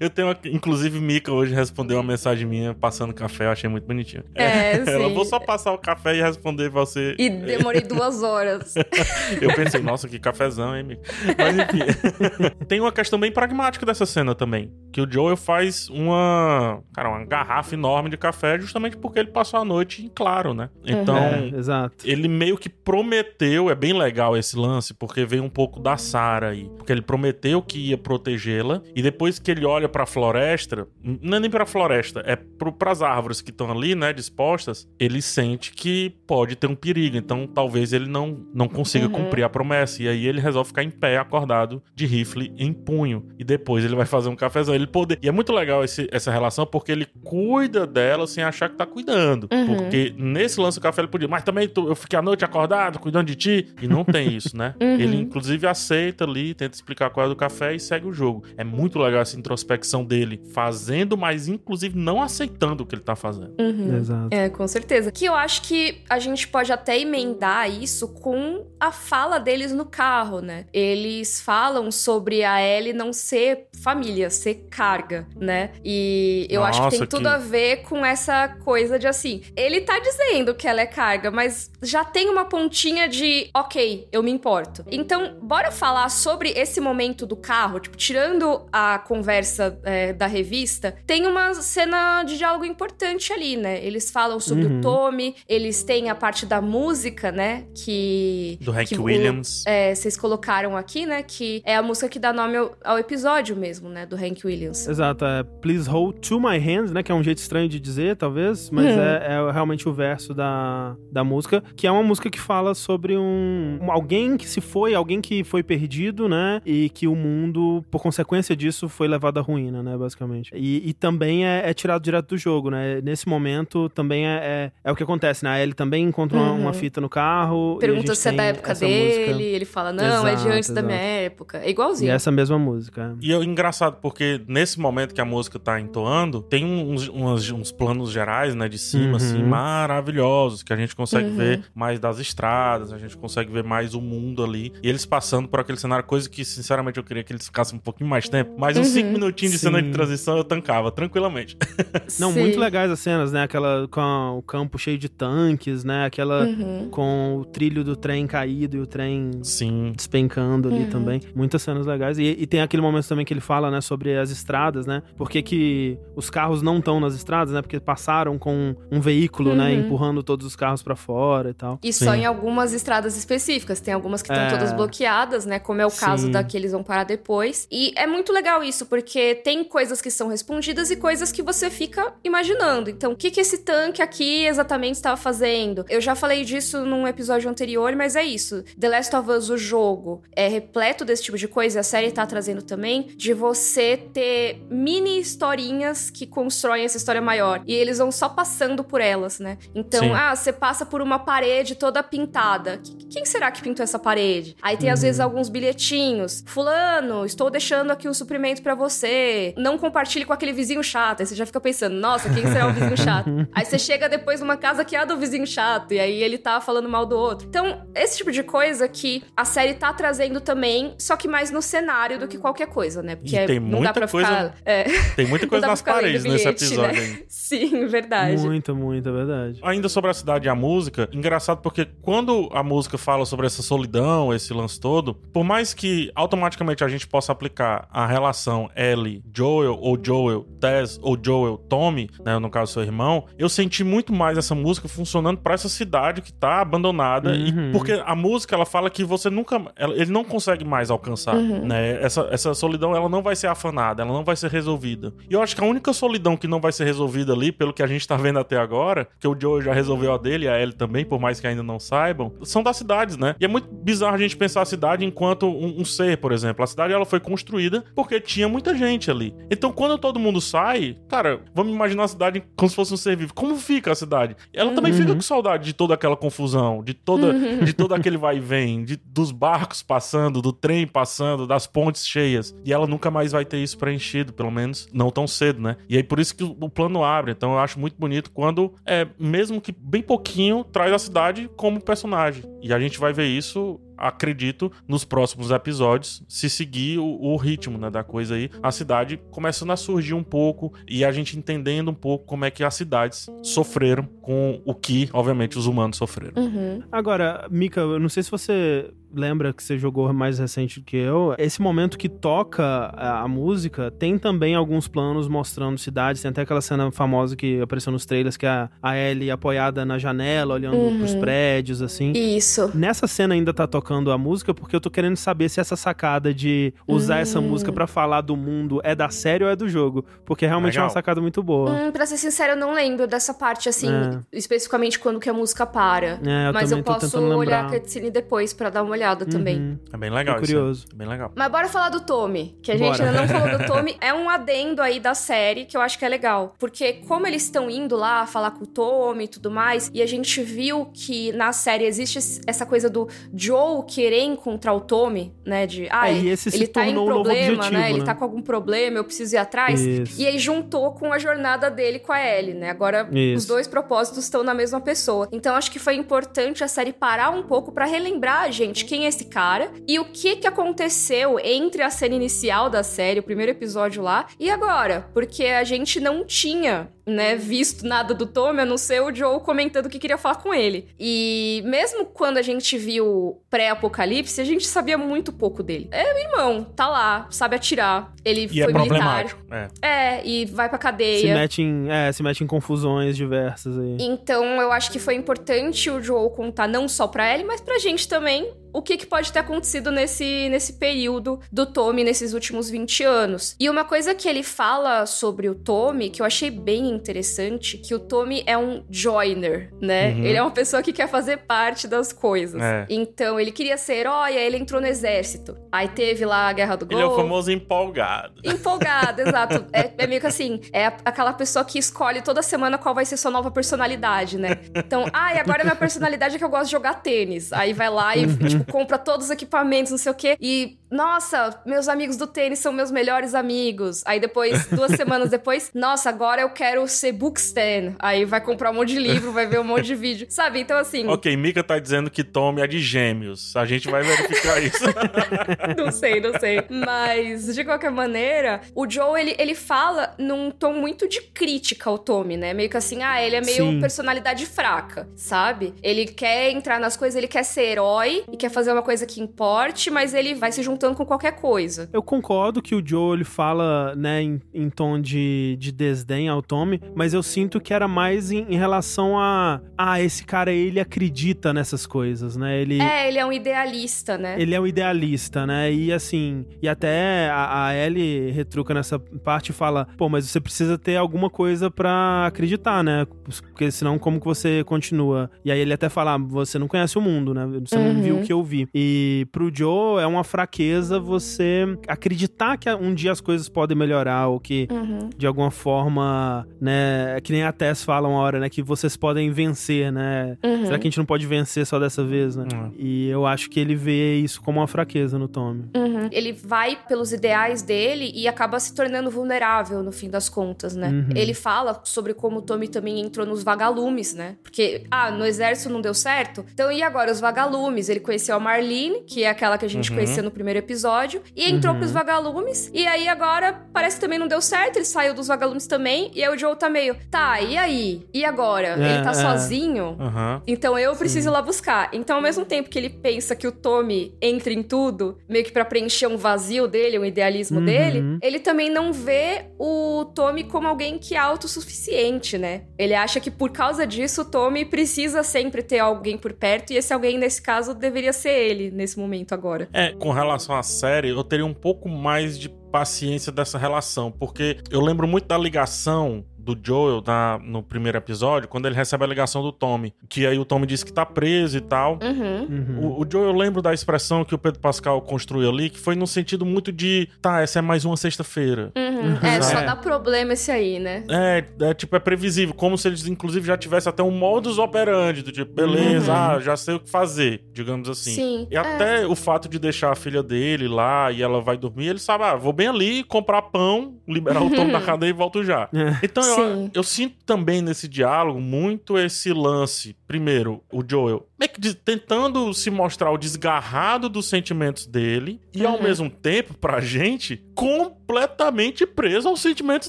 Eu tenho, aqui- inclusive, Mika hoje respondeu uma mensagem minha passando café, eu achei muito bonitinho. É, *laughs* Ela, sim. vou só passar o café e responder você. E demorei duas horas. *laughs* Eu pensei, nossa, que cafezão, hein, Mika? Mas enfim. *laughs* Tem uma questão bem pragmática dessa cena também. Que o Joel faz uma. Cara, uma garrafa enorme de café justamente porque ele passou a noite em claro, né? Então. É, exato. Ele meio que prometeu, é bem legal esse lance, porque vem um pouco da Sarah aí. Porque ele prometeu que ia protegê-la, e depois que ele olha pra floresta, não é nem pra floresta, é pro, pras árvores que estão ali, né, dispostas, ele sente que pode ter um perigo, então talvez ele não, não consiga Uhum. cumprir a promessa. E aí ele resolve ficar em pé, acordado, de rifle em punho. E depois ele vai fazer um cafezão. Ele poder... E é muito legal esse- essa relação, porque ele cuida dela sem achar que tá cuidando. Uhum. Porque nesse lance do café ele podia, mas também tu- eu fiquei a noite acordado, cuidando de ti. E não tem isso, né? *laughs* Uhum. Ele, inclusive, aceita ali, tenta explicar qual é do café e segue o jogo. É muito legal essa introspecção dele, fazendo, mas inclusive não aceitando o que ele tá fazendo. Fazendo. Uhum. Exato. É, com certeza. Que eu acho que a gente pode até emendar isso com a fala deles no carro, né? Eles falam sobre a Ellie não ser família, ser carga, né? E eu acho que tem Nossa, tudo que- a ver com essa coisa de assim, ele tá dizendo que ela é carga, mas já tem uma pontinha de, ok, eu me importo. Então, bora falar sobre esse momento do carro, tipo, tirando a conversa é, da revista, tem uma cena de diálogo importante ali, né? Eles falam sobre Uhum. o Tommy, eles têm a parte da música, né? Que. Do Hank que o- Williams. é, vocês colocaram aqui, né? Que é a música que dá nome ao, ao episódio mesmo, né? Do Hank Williams. Exato, é Please Hold to My Hands, né? Que é um jeito estranho de dizer, talvez, mas Uhum. é, é realmente o verso da, da música, que é uma música que fala sobre um, um- alguém que se foi, alguém que foi perdido, né? E que o mundo, por consequência disso, foi levado à ruína, né? Basicamente. E, e também é, é tirado direto do jogo, né? Nesse momento também é, é, é o que acontece, né? A Ellie também encontra uma, Uhum. uma fita no carro. e a Pergunta gente se é da época dele, música. ele fala, não, é de Exato, antes da minha exato. época. É E igualzinho. essa mesma música. E é engraçado, porque nesse momento que a música tá entoando, tem uns, umas- uns planos gerais, né, de cima, Uhum. assim, maravilhosos, que a gente consegue Uhum. ver mais das estradas, a gente consegue ver mais o mundo ali. E eles passando por aquele cenário, coisa que, sinceramente, eu queria que eles ficassem um pouquinho mais tempo. Mas uns Uhum. 5 minutinhos de cena Sim. de transição eu tancava, tranquilamente. *laughs* Não, Sim. muito legais as cenas, né? Aquela com o campo cheio de tanques, né? Aquela Uhum. com o trilho do trem caído e o trem Sim. despencando ali Uhum. também. Muitas cenas legais. E, e tem aquele momento também que ele fala, né, sobre as estradas, né? Por que, que os carros não estão nas estradas, né? Porque passaram com um veículo, né? Uhum. Empurrando todos os carros pra fora e tal. E só Sim. em algumas estradas específicas. Tem algumas que estão É. todas bloqueadas, né? Como é o caso Sim. da que eles vão parar depois. E é muito legal isso, porque tem coisas que são respondidas e coisas que você fica imaginando. Então, o que, que esse tanque aqui exatamente estava fazendo? Eu já falei disso num episódio anterior, mas é isso. The Last of Us, o jogo, é repleto desse tipo de coisa. A série tá trazendo também de você ter mini historinhas que constroem essa história maior. E eles vão só passando por elas, né? Então, Sim. ah, você passa por uma parede toda pintada. Qu- Quem será que pintou essa parede? Aí tem às vezes alguns bilhetinhos. Fulano, estou deixando aqui um suprimento pra você. Não compartilhe com aquele vizinho chato. Aí você já fica pensando, nossa, quem será o vizinho chato? aí você chega depois numa casa que é a do vizinho chato. E aí ele tá falando mal do outro. Então, esse tipo de coisa que a série tá trazendo também, só que mais no cenário do que qualquer coisa, né? Porque E tem não dá muita pra coisa- ficar. *laughs* É, Tem muita não coisa dá nas paredes nesse bilhete, episódio né? aí. *laughs* Sim, verdade. Muito, muito, é verdade. Ainda sobre a cidade e a música, engraçado porque quando a música fala sobre essa solidão, esse lance todo, por mais que automaticamente a gente possa aplicar a relação Ellie, Joel ou Joel, Tess ou Joel, Tommy, né, no caso seu irmão, eu senti muito mais essa música funcionando pra essa cidade que tá abandonada Uhum. e porque a música ela fala que você nunca, ela- ele não consegue mais alcançar, Uhum. né? Essa, essa solidão ela não vai ser afanada, ela não vai ser resolvida. E eu acho que a única solidão que não vai ser resolvida ali, pelo que a gente tá vendo até agora, que o Joe já resolveu a dele e a Ellie também, por mais que ainda não saibam, são das cidades, né? E é muito bizarro a gente pensar a cidade enquanto um, um ser, por exemplo. A cidade ela foi construída porque tinha muita gente ali. Então quando todo mundo sai, cara, vamos imaginar a cidade como se fosse um ser vivo. Como fica a cidade? Ela também fica com saudade de toda aquela confusão, de toda de todo aquele vai e vem, de, dos barcos passando, do trem passando, das pontes cheias. E ela nunca mais vai ter isso preenchido, pelo menos não tão cedo, né? E aí por isso que o, o plano abre. Então eu acho muito bonito quando, é, mesmo que bem pouquinho, traz a cidade como personagem. E a gente vai ver isso acredito, nos próximos episódios, se seguir o, o ritmo né, da coisa aí, a cidade começando a surgir um pouco e a gente entendendo um pouco como é que as cidades sofreram com o que, obviamente, os humanos sofreram. Uhum. Agora, Mika, eu não sei se você lembra que você jogou mais recente do que eu. Esse momento que toca a, a música tem também alguns planos mostrando cidades. Tem até aquela cena famosa que apareceu nos trailers, que é a, a Ellie apoiada na janela, olhando Uhum. pros prédios, assim. Isso. Nessa cena ainda tá tocando a música, porque eu tô querendo saber se essa sacada de usar Hum. essa música pra falar do mundo é da série ou é do jogo. Porque realmente é uma Legal. sacada muito boa. Hum, pra ser sincero, eu não lembro dessa parte, assim, É. especificamente quando que a música para. É, eu Mas eu posso olhar a cutscene depois pra dar uma olhada também. Uhum. É bem legal isso. aí. curioso. É bem legal. Mas bora falar do Tommy, que a gente Bora. ainda não falou do *laughs* Tommy. É um adendo aí da série que eu acho que é legal. Porque como eles estão indo lá falar com o Tommy e tudo mais, e a gente viu que na série existe essa coisa do Joe querer encontrar o Tommy, né? De, ah, É, e esse se ele tá em tornou o novo problema, objetivo, né? Ele né? tá com algum problema, eu preciso ir atrás. Isso. E aí juntou com a jornada dele com a Ellie, né? Agora Isso. os dois propósitos estão na mesma pessoa. Então acho que foi importante a série parar um pouco pra relembrar a gente quem é esse cara e o que que aconteceu entre a cena inicial da série, o primeiro episódio lá, e agora, porque a gente não tinha né, visto nada do Tommy, a não ser o Joe comentando que queria falar com ele. E mesmo quando a gente viu pré-apocalipse, a gente sabia muito pouco dele. É o irmão, tá lá, sabe atirar. Ele E foi é militar. problemático. É. É, e vai pra Se cadeia. mete, em, é, se mete em confusões diversas aí. Então, eu acho que foi importante o Joel contar não só pra ele, mas pra gente também o que, que pode ter acontecido nesse, nesse período do Tommy nesses últimos 20 anos. E uma coisa que ele fala sobre o Tommy, que eu achei bem interessante, que o Tommy é um joiner, né? Uhum. Ele é uma pessoa que quer fazer parte das coisas. É. Então, ele queria ser herói, aí ele entrou no exército. Aí teve lá a Guerra do Ele é o famoso empolgado. Empolgada, exato. *laughs* É, é meio que assim, é aquela pessoa que escolhe toda semana qual vai ser sua nova personalidade, né? Então, ai, agora minha personalidade é que eu gosto de jogar tênis. Aí vai lá e, tipo, compra todos os equipamentos, não sei o quê. E, nossa, meus amigos do tênis são meus melhores amigos. Aí depois, duas semanas depois, *laughs* nossa, agora eu quero ser bookstan. Aí vai comprar um monte de livro, vai ver um monte de vídeo. Sabe? Então, assim, Ok, Mika tá dizendo que Tommy é de gêmeos. A gente vai verificar isso. *laughs* não sei, não sei. Mas, de qualquer maneira, o Joe, ele, ele fala num tom muito de crítica ao Tommy, né? Meio que assim, ah, ele é meio Sim. personalidade fraca, sabe? Ele quer entrar nas coisas, ele quer ser herói e quer fazer uma coisa que importe, mas ele vai se juntando com qualquer coisa. Eu concordo que o Joe ele fala, né, em, em tom de, de desdém ao Tommy, mas eu sinto que era mais em, em relação a. Ah, esse cara ele acredita nessas coisas, né? Ele. É, ele é um idealista, né? Ele é um idealista, né? E assim, e até a, a Ellie retruca nessa parte e fala: pô, mas você precisa ter alguma coisa pra acreditar, né? Porque senão, como que você continua? E aí ele até fala: ah, você não conhece o mundo, né? Você Uhum. não viu o que eu vi. E pro Joe é uma fraqueza você acreditar que um dia as coisas podem melhorar ou que Uhum. de alguma forma, né? é Que nem a Tess fala uma hora, né? Que vocês podem vencer, né? Uhum. Será que a gente não pode vencer só dessa vez, né? Hum. E eu acho que ele vê isso como uma fraqueza no Tommy. Uhum. Ele vai pelos ideais dele e acaba se tornando vulnerável no fim das contas, né? Uhum. Ele fala sobre como o Tommy também entrou nos vagalumes, né? Porque, ah, no exército não deu certo? Então, e agora? Os vagalumes. Ele conheceu a Marlene, que é aquela que a gente Uhum. conheceu no primeiro episódio, e entrou Uhum. pros vagalumes. E aí agora parece que também não deu certo, ele saiu dos vagalumes também. E aí o Joe tá meio, tá, e aí? E agora? É, ele tá é. sozinho? Aham. Então eu preciso ir lá buscar. Então, ao mesmo tempo que ele pensa que o Tommy entra em tudo, meio que pra preencher um vazio dele, um idealismo Uhum. dele, ele também não vê o Tommy como alguém que é autossuficiente, né? Ele acha que por causa disso o Tommy precisa sempre ter alguém por perto, e esse alguém, nesse caso, deveria ser ele nesse momento agora. É, com relação à série, eu teria um pouco mais de paciência dessa relação, porque eu lembro muito da ligação do Joel na- no primeiro episódio, quando ele recebe a ligação do Tommy, que aí o Tommy disse que tá preso e tal. Uhum. Uhum. O, o Joe, eu lembro da expressão que o Pedro Pascal construiu ali, que foi no sentido muito de, tá, essa é mais uma sexta-feira. Uhum. É, só É. dá problema esse aí, né? É, é, tipo, é previsível, como se eles, inclusive, já tivessem até um modus operandi, do tipo, beleza, Uhum. ah, já sei o que fazer, digamos assim. Sim. E é. até o fato de deixar a filha dele lá e ela vai dormir, ele sabe, ah, vou bem ali, comprar pão, liberar o Tom da *laughs* cadeia e volto já. É. Então eu, Sim. eu sinto também nesse diálogo muito esse lance. Primeiro, o Joel meio que tentando se mostrar o desgarrado dos sentimentos dele e ao Uhum. mesmo tempo, pra gente, completamente preso aos sentimentos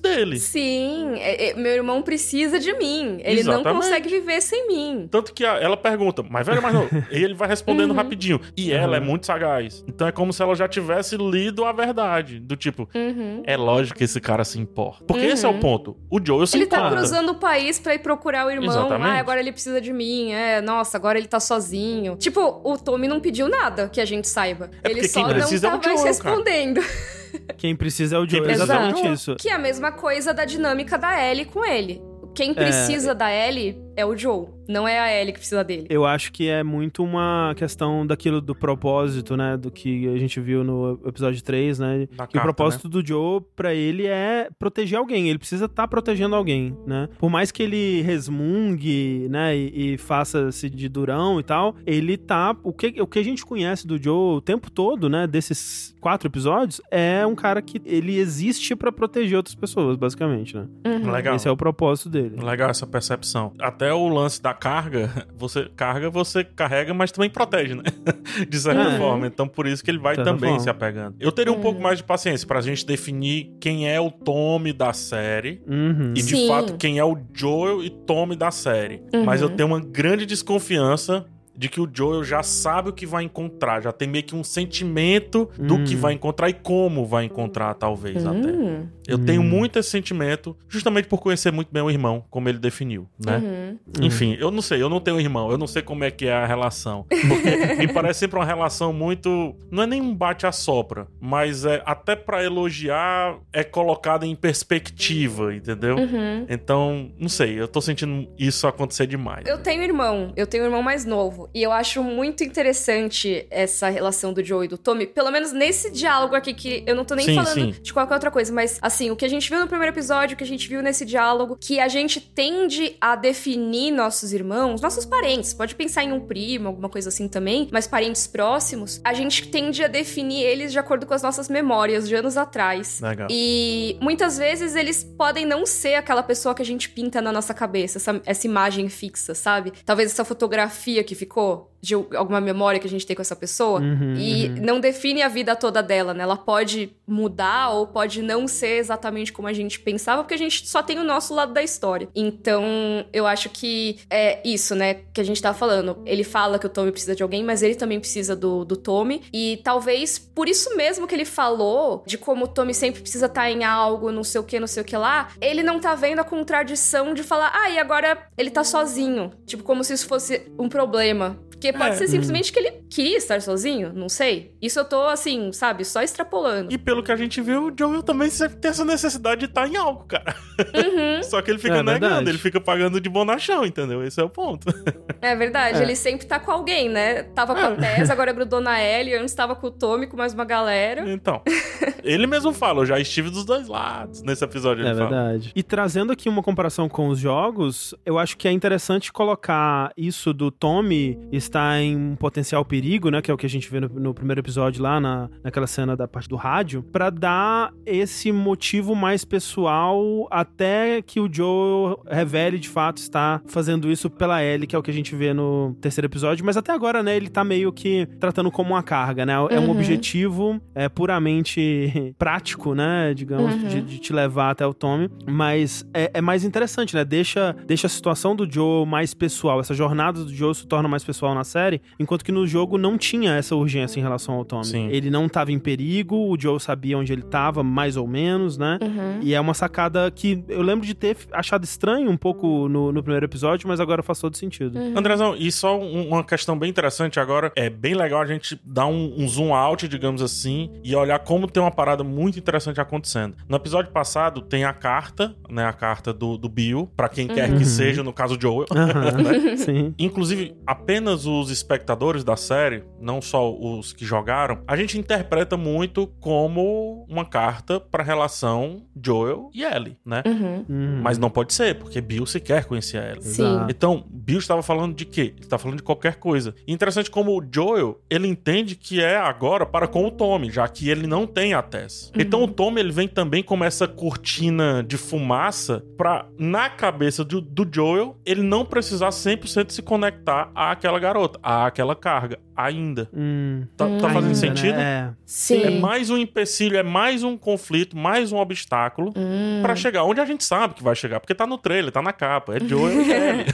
dele. Sim, é- é, meu irmão precisa de mim. Ele não Exatamente. consegue viver sem mim. Tanto que a- ela pergunta, mas velho, mais novo. *laughs* e ele vai respondendo Uhum. rapidinho. E ela é muito sagaz. Então é como se ela já tivesse lido a verdade. Do tipo, Uhum. é lógico que esse cara se importa. Porque esse é o Uhum. ponto. O Joel se Ele tá cruzando o país pra ir procurar o irmão. Exatamente. Ah, agora ele precisa de mim. É, nossa, agora ele tá sozinho. Tipo, o Tommy não pediu nada que a gente saiba. É ele só não é tá Joel, cara. respondendo. *laughs* Quem precisa é o Joe. Exatamente é Joe. isso. Que é a mesma coisa da dinâmica da Ellie com ele. Quem precisa da Ellie é o Joe, não é a Ellie que precisa dele. Eu acho que é muito uma questão daquilo do propósito, né? Do que a gente viu no episódio 3, né? Da que carta, o propósito do Joe, pra ele, é proteger alguém. Ele precisa estar protegendo alguém, né? Por mais que ele resmungue, né? E, e faça-se de durão e tal, ele tá. O que, o que a gente conhece do Joe o tempo todo, né? Desses quatro episódios, é um cara que ele existe pra proteger outras pessoas, basicamente, né? Uhum. Legal. Esse é o propósito dele. Legal essa percepção. Até o lance da carga, *laughs* você carga, você carrega, mas também protege, né? *laughs* De certa É. forma. Então por isso que ele vai também forma. se apegando. Eu teria um pouco mais de paciência pra gente definir quem é o Tommy da série. Uhum. E de Sim. fato quem é o Joel e Tommy da série. Uhum. Mas eu tenho uma grande desconfiança de que o Joel já sabe o que vai encontrar, já tem meio que um sentimento do Hum. que vai encontrar e como vai encontrar, talvez até. Hum. Eu tenho Hum. muito esse sentimento, justamente por conhecer muito bem o irmão, como ele definiu, né? Uhum. Enfim, eu não sei, eu não tenho irmão, eu não sei como é que é a relação. Porque *laughs* me parece sempre uma relação muito. Não é nem um bate-a-sopra, mas é até pra elogiar é colocada em perspectiva, entendeu? Uhum. Então, não sei, eu tô sentindo isso acontecer demais. Eu tenho irmão, eu tenho um irmão mais novo. E eu acho muito interessante essa relação do Joe e do Tommy. Pelo menos nesse diálogo aqui, que eu não tô nem Sim, falando sim. de qualquer outra coisa, mas assim, o que a gente viu no primeiro episódio, o que a gente viu nesse diálogo, que a gente tende a definir nossos irmãos, nossos parentes, pode pensar em um primo, alguma coisa assim também, mas parentes próximos, a gente tende a definir eles de acordo com as nossas memórias de anos atrás. Legal. E muitas vezes eles podem não ser aquela pessoa que a gente pinta na nossa cabeça, essa, essa imagem fixa, sabe? Talvez essa fotografia que ficou ficou de alguma memória que a gente tem com essa pessoa. Uhum, E uhum. não define a vida toda dela, né? Ela pode mudar ou pode não ser exatamente como a gente pensava, porque a gente só tem o nosso lado da história. Então, eu acho que é isso, né? Que a gente tá falando. Ele fala que o Tommy precisa de alguém, mas ele também precisa do, do Tommy. E talvez por isso mesmo que ele falou de como o Tommy sempre precisa estar em algo, não sei o que, não sei o que lá, ele não tá vendo a contradição de falar, ah, e agora ele tá sozinho. Tipo, como se isso fosse um problema. Porque pode É. ser simplesmente que ele queria estar sozinho, não sei. Isso eu tô, assim, sabe, só extrapolando. E pelo que a gente viu, o Joel também sempre tem essa necessidade de estar em algo, cara. Uhum, *laughs* Só que ele fica É negando, verdade. ele fica pagando de bonachão, entendeu? Esse é o ponto. *laughs* é verdade, É. ele sempre tá com alguém, né? Tava com a Tess, agora grudou na Ellie, antes tava com o Tommy, com mais uma galera. Então, ele mesmo fala, eu já estive dos dois lados nesse episódio. É ele fala. verdade. E trazendo aqui uma comparação com os jogos, eu acho que é interessante colocar isso do Tommy estar em um potencial perigo, né? Que é o que a gente vê no, no primeiro episódio lá, na, naquela cena da parte do rádio, pra dar esse motivo mais pessoal até que o Joe revele de fato estar fazendo isso pela Ellie, que é o que a gente vê no terceiro episódio. Mas até agora, né? Ele tá meio que tratando como uma carga, né? É um Uhum. objetivo é, puramente *laughs* prático, né? Digamos, Uhum. de, de te levar até o Tommy. Mas é, é mais interessante, né? Deixa, deixa a situação do Joe mais pessoal. Essa jornada do Joe se torna mais pessoal na série, enquanto que no jogo não tinha essa urgência em relação ao Tommy. Sim. Ele não tava em perigo, o Joe sabia onde ele tava, mais ou menos, né? Uhum. E é uma sacada que eu lembro de ter achado estranho um pouco no, no primeiro episódio, mas agora faz todo sentido. Uhum. Andrezão, e só um- uma questão bem interessante agora, é bem legal a gente dar um, um zoom out, digamos assim, e olhar como tem uma parada muito interessante acontecendo. No episódio passado tem a carta, né, a carta do, do Bill, pra quem quer Uhum. que seja, no caso Joel, Aham, *laughs* Sim. Inclusive, apenas os espectadores da série, não só os que jogaram, a gente interpreta muito como uma carta pra relação Joel e Ellie, né? Uhum. Uhum. Mas não pode ser, porque Bill sequer conhecia Ellie. Sim. Então, Bill estava falando de quê? Ele está falando de qualquer coisa. E interessante como o Joel, ele entende que é agora para com o Tommy, já que ele não tem a Tess. Então o Tommy, ele vem também como essa cortina de fumaça pra, na cabeça do, do Joel, ele não precisar 100% se conectar àquela garota, àquela carga, ainda. Hum. Tá, tá fazendo Ainda, sentido? Né? Sim. É mais um empecilho, é mais um conflito, mais um obstáculo Hum. pra chegar onde a gente sabe que vai chegar, porque tá no trailer, tá na capa, é Joel e Ellie,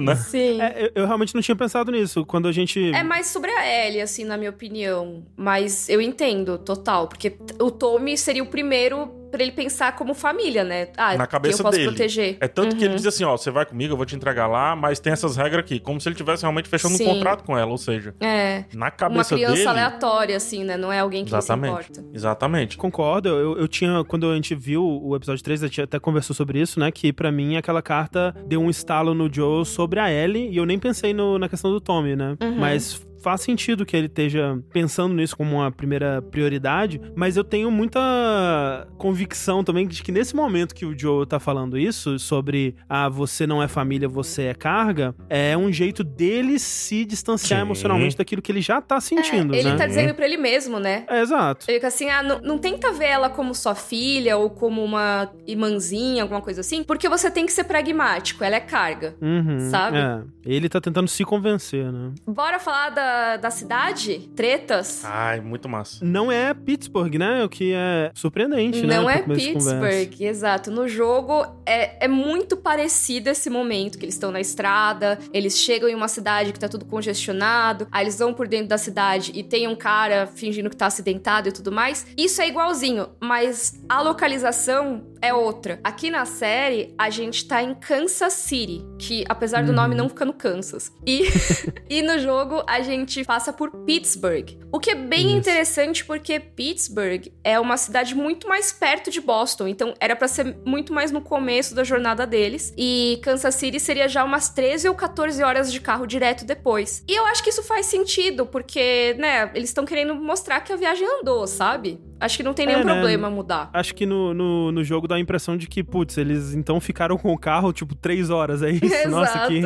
né? Sim. É. É, eu, eu realmente não tinha pensado nisso. Quando a gente. É mais sobre a Ellie, assim, na minha opinião. Mas eu entendo, total. Porque o Tommy seria o primeiro pra ele pensar como família, né? Ah, Na que cabeça eu posso dele. proteger. É tanto que ele Uhum. diz assim, ó, você vai comigo, eu vou te entregar lá, mas tem essas regras aqui, como se ele tivesse realmente fechando Sim. um contrato com ela, ou seja, É. na Uma cabeça criança dele... aleatória, assim, né? Não é alguém que ele se Exatamente. importa. Exatamente. Concordo, eu, eu tinha, quando a gente viu o episódio 3, a gente até conversou sobre isso, né? Que pra mim aquela carta deu um estalo no Joe sobre a Ellie, e eu nem pensei no- na questão do Tommy, né? Uhum. Mas faz sentido que ele esteja pensando nisso como uma primeira prioridade, mas eu tenho muita convicção também de que nesse momento que o Joe tá falando isso, sobre ah, você não é família, você é carga, é um jeito dele se distanciar Sim. emocionalmente daquilo que ele já tá sentindo, É, ele né? tá dizendo pra ele mesmo, né? É, exato. Ele fica assim, ah, não, não tenta ver ela como sua filha ou como uma irmãzinha, alguma coisa assim, porque você tem que ser pragmático, ela é carga. Uhum, Sabe? É, ele tá tentando se convencer, né? Bora falar da, da cidade? Tretas? Ai, muito massa. Não é Pittsburgh, né? O que é surpreendente, né? Não pra é. Pittsburgh, exato. No jogo é, é muito parecido esse momento que eles estão na estrada, eles chegam em uma cidade que tá tudo congestionado, aí eles vão por dentro da cidade e tem um cara fingindo que tá acidentado e tudo mais. Isso é igualzinho, mas a localização é outra. Aqui na série, a gente tá em Kansas City, que apesar do Uhum. nome não fica no Kansas. E, *laughs* e no jogo, a gente passa por Pittsburgh. O que é bem Isso. interessante porque Pittsburgh é uma cidade muito mais perto de Boston, então era pra ser muito mais no começo da jornada deles. E Kansas City seria já umas 13 ou 14 horas de carro direto depois. E eu acho que isso faz sentido, porque, né, eles estão querendo mostrar que a viagem andou, sabe? Acho que não tem nenhum É, né? problema mudar. Acho que no, no, no jogo dá a impressão de que, putz, eles então ficaram com o carro, tipo, três horas, é *laughs* isso? Nossa, que.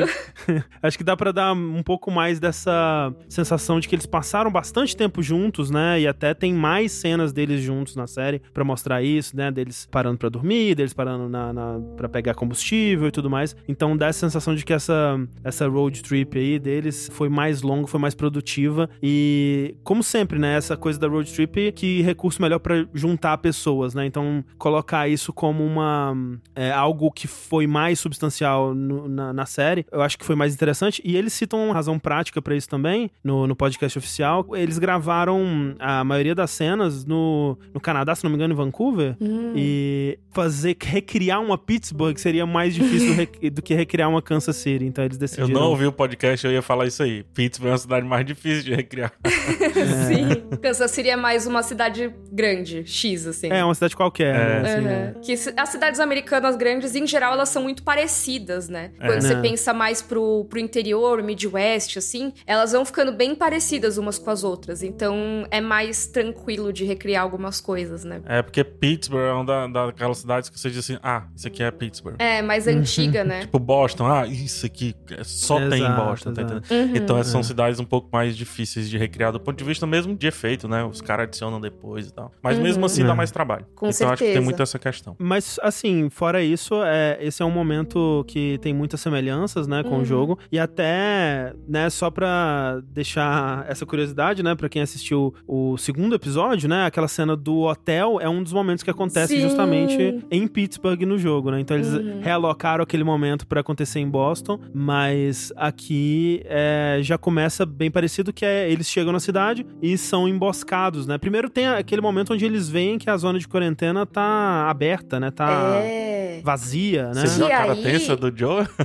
*laughs* Acho que dá pra dar um pouco mais dessa sensação de que eles passaram bastante tempo juntos, né? E até tem mais cenas deles juntos na série pra mostrar isso, né? Deles parando pra dormir, deles parando na, na, pra pegar combustível e tudo mais. Então dá essa sensação de que essa, essa road trip aí deles foi mais longa, foi mais produtiva. E, como sempre, né? Essa coisa da road trip, que recurso melhor pra juntar pessoas, né? Então, colocar isso como uma é, algo que foi mais substancial no- na, na série, eu acho que foi mais interessante. E eles citam uma razão prática pra isso também no, no podcast oficial. Eles gravaram a maioria das cenas no, no Canadá, se não me engano, em Vancouver. Hum. E fazer recriar uma Pittsburgh seria mais difícil *laughs* do, que recriar uma Kansas City. Então eles Eu decidiram. não ouvi o podcast, eu ia falar isso aí. Pittsburgh é uma cidade mais difícil de recriar. *laughs* Sim. Kansas City é mais uma cidade grande, X, assim. É, uma cidade qualquer. É. né, assim, Aham. Que as cidades americanas grandes, em geral, elas são muito parecidas, né? Quando você É. pensa mais pro, pro interior, Midwest, assim, elas vão ficando bem parecidas umas com as outras. Então é mais tranquilo de recriar algumas coisas, né? É porque Pittsburgh é uma da- daquelas cidades que você diz assim, ah, isso aqui é Pittsburgh. É, mais antiga, né? Tipo Boston, ah, isso aqui só tem em Exato, Boston, tá exato. entendendo? Uhum. Então essas são É. cidades um pouco mais difíceis de recriar do ponto de vista mesmo de efeito, né? Os caras adicionam depois e tal. Mas Uhum. mesmo assim dá É. mais trabalho. Com então acho que certeza. tem muito essa questão. Mas, assim, fora isso, é, esse é um momento que tem muitas semelhanças, né, com Uhum. o jogo. E até, né, só pra deixar essa curiosidade, né, pra quem assistiu o segundo episódio, né, aquela cena do hotel é um dos momentos que acontece Sim. justamente em Pittsburgh no jogo, né. Então eles Uhum. realocaram aquele momento pra acontecer em Boston, mas aqui é, já começa bem parecido, que é eles chegam na cidade e são emboscados, né. Primeiro tem aquele momento onde eles veem que a zona de quarentena tá aberta, né, tá É. vazia, né? Você viu a cara aí- tensa do Joe? *laughs*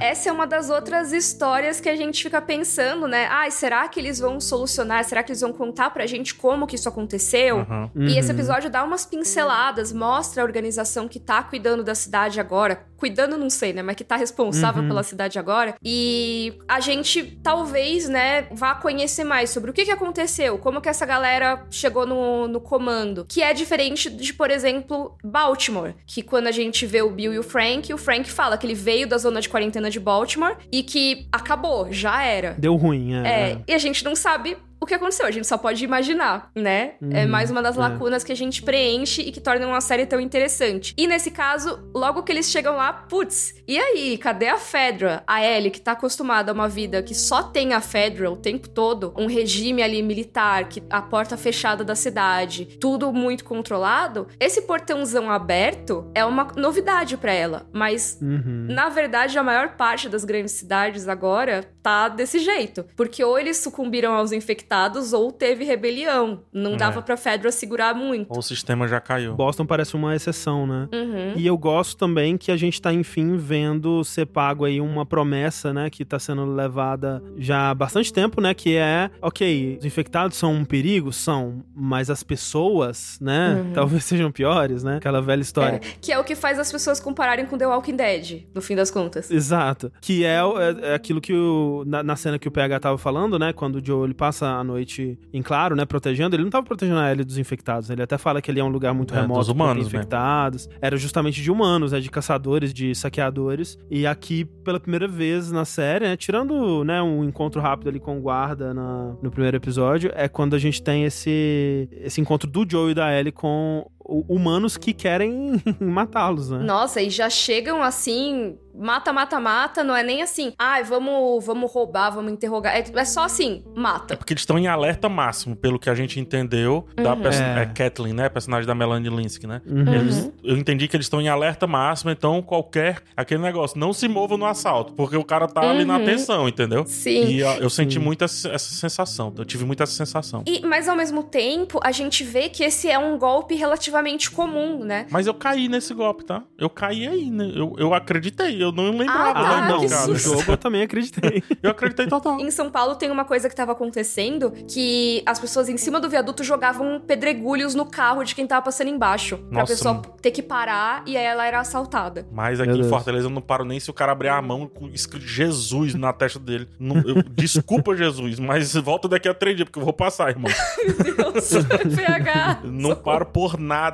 É. Essa é uma das outras histórias que a gente fica pensando, né? Ai, será que eles vão solucionar? Será que eles vão contar pra gente como que isso aconteceu? Uhum. E esse Uhum. episódio dá umas pinceladas, mostra a organização que tá cuidando da cidade agora. Cuidando, não sei, né? Mas que tá responsável Uhum. pela cidade agora. E a gente talvez, né, vá conhecer mais sobre o que, que aconteceu, como que essa galera chegou no, no comando. Que é diferente de, por exemplo, Baltimore. Que quando a gente vê o Bill e o Frank, o Frank fala que ele veio da zona de quarentena de Baltimore e que acabou, já era. Deu ruim, é. É, e a gente não sabe o que aconteceu, a gente só pode imaginar, né? é Uhum, mais uma das é. lacunas que a gente preenche e que torna uma série tão interessante. E nesse caso, logo que eles chegam lá, putz, e aí, cadê a Fedra? A Ellie, que tá acostumada a uma vida que só tem a Fedra o tempo todo, um regime ali militar, que a porta fechada da cidade, tudo muito controlado, esse portãozão aberto é uma novidade pra ela, mas Uhum. na verdade, a maior parte das grandes cidades agora tá desse jeito. Porque ou eles sucumbiram aos infectados infectados ou teve rebelião. Não É. dava pra Fedra segurar muito. Ou o sistema já caiu. Boston parece uma exceção, né? Uhum. E eu gosto também que a gente tá, enfim, vendo ser pago aí uma promessa, né? Que tá sendo levada já há bastante tempo, né? Que é, ok, os infectados são um perigo? São, mas as pessoas, né? Talvez *laughs* sejam piores, né? Aquela velha história. É, que é o que faz as pessoas compararem com The Walking Dead, no fim das contas. Exato. Que é, é- é aquilo que o, na, na cena que o PH tava falando, né? Quando o Joe ele passa a noite em claro, né? Protegendo. Ele não tava protegendo a Ellie dos infectados. né, Ele até fala que ele é um lugar muito É, remoto. dos humanos infectados. Era justamente de humanos, né? De caçadores, de saqueadores. E aqui, pela primeira vez na série, né? Tirando, né? Um encontro rápido ali com o guarda na- no primeiro episódio, é quando a gente tem esse, esse encontro do Joe e da Ellie com humanos que querem *laughs* matá-los, né? Nossa, e já chegam assim, mata, mata, mata, não é nem assim, ai, vamos, vamos roubar, vamos interrogar. É, é só assim, É mata. porque eles estão em alerta máximo, pelo que a gente entendeu da Uhum. É. é. Kathleen, né? Personagem da Melanie Linsky, né? Uhum. Eles- eu entendi que eles estão em alerta máximo, então qualquer. Aquele negócio, não se mova no assalto, porque o cara tá ali na Uhum. atenção, entendeu? Sim. E ó, eu senti Sim. muito essa, essa sensação. Eu tive muito essa sensação. E, mas ao mesmo tempo, a gente vê que esse é um golpe relativamente comum, né? Mas eu caí nesse golpe, tá? Eu caí aí, né? Eu, eu acreditei, eu não lembrava. Ah, tá, não. No jogo eu também acreditei. *laughs* Eu acreditei total. Em São Paulo tem uma coisa que tava acontecendo que as pessoas em cima do viaduto jogavam pedregulhos no carro de quem tava passando embaixo. Pra Nossa, pessoa mano. ter que parar e aí ela era assaltada. Mas aqui Meu em Deus. Fortaleza eu não paro nem se o cara abrir a mão com escrito Jesus na testa dele. Não- eu- desculpa, Jesus, mas volta daqui a três dias, porque eu vou passar, irmão. *laughs* Deus, *laughs* PH. Não paro por nada.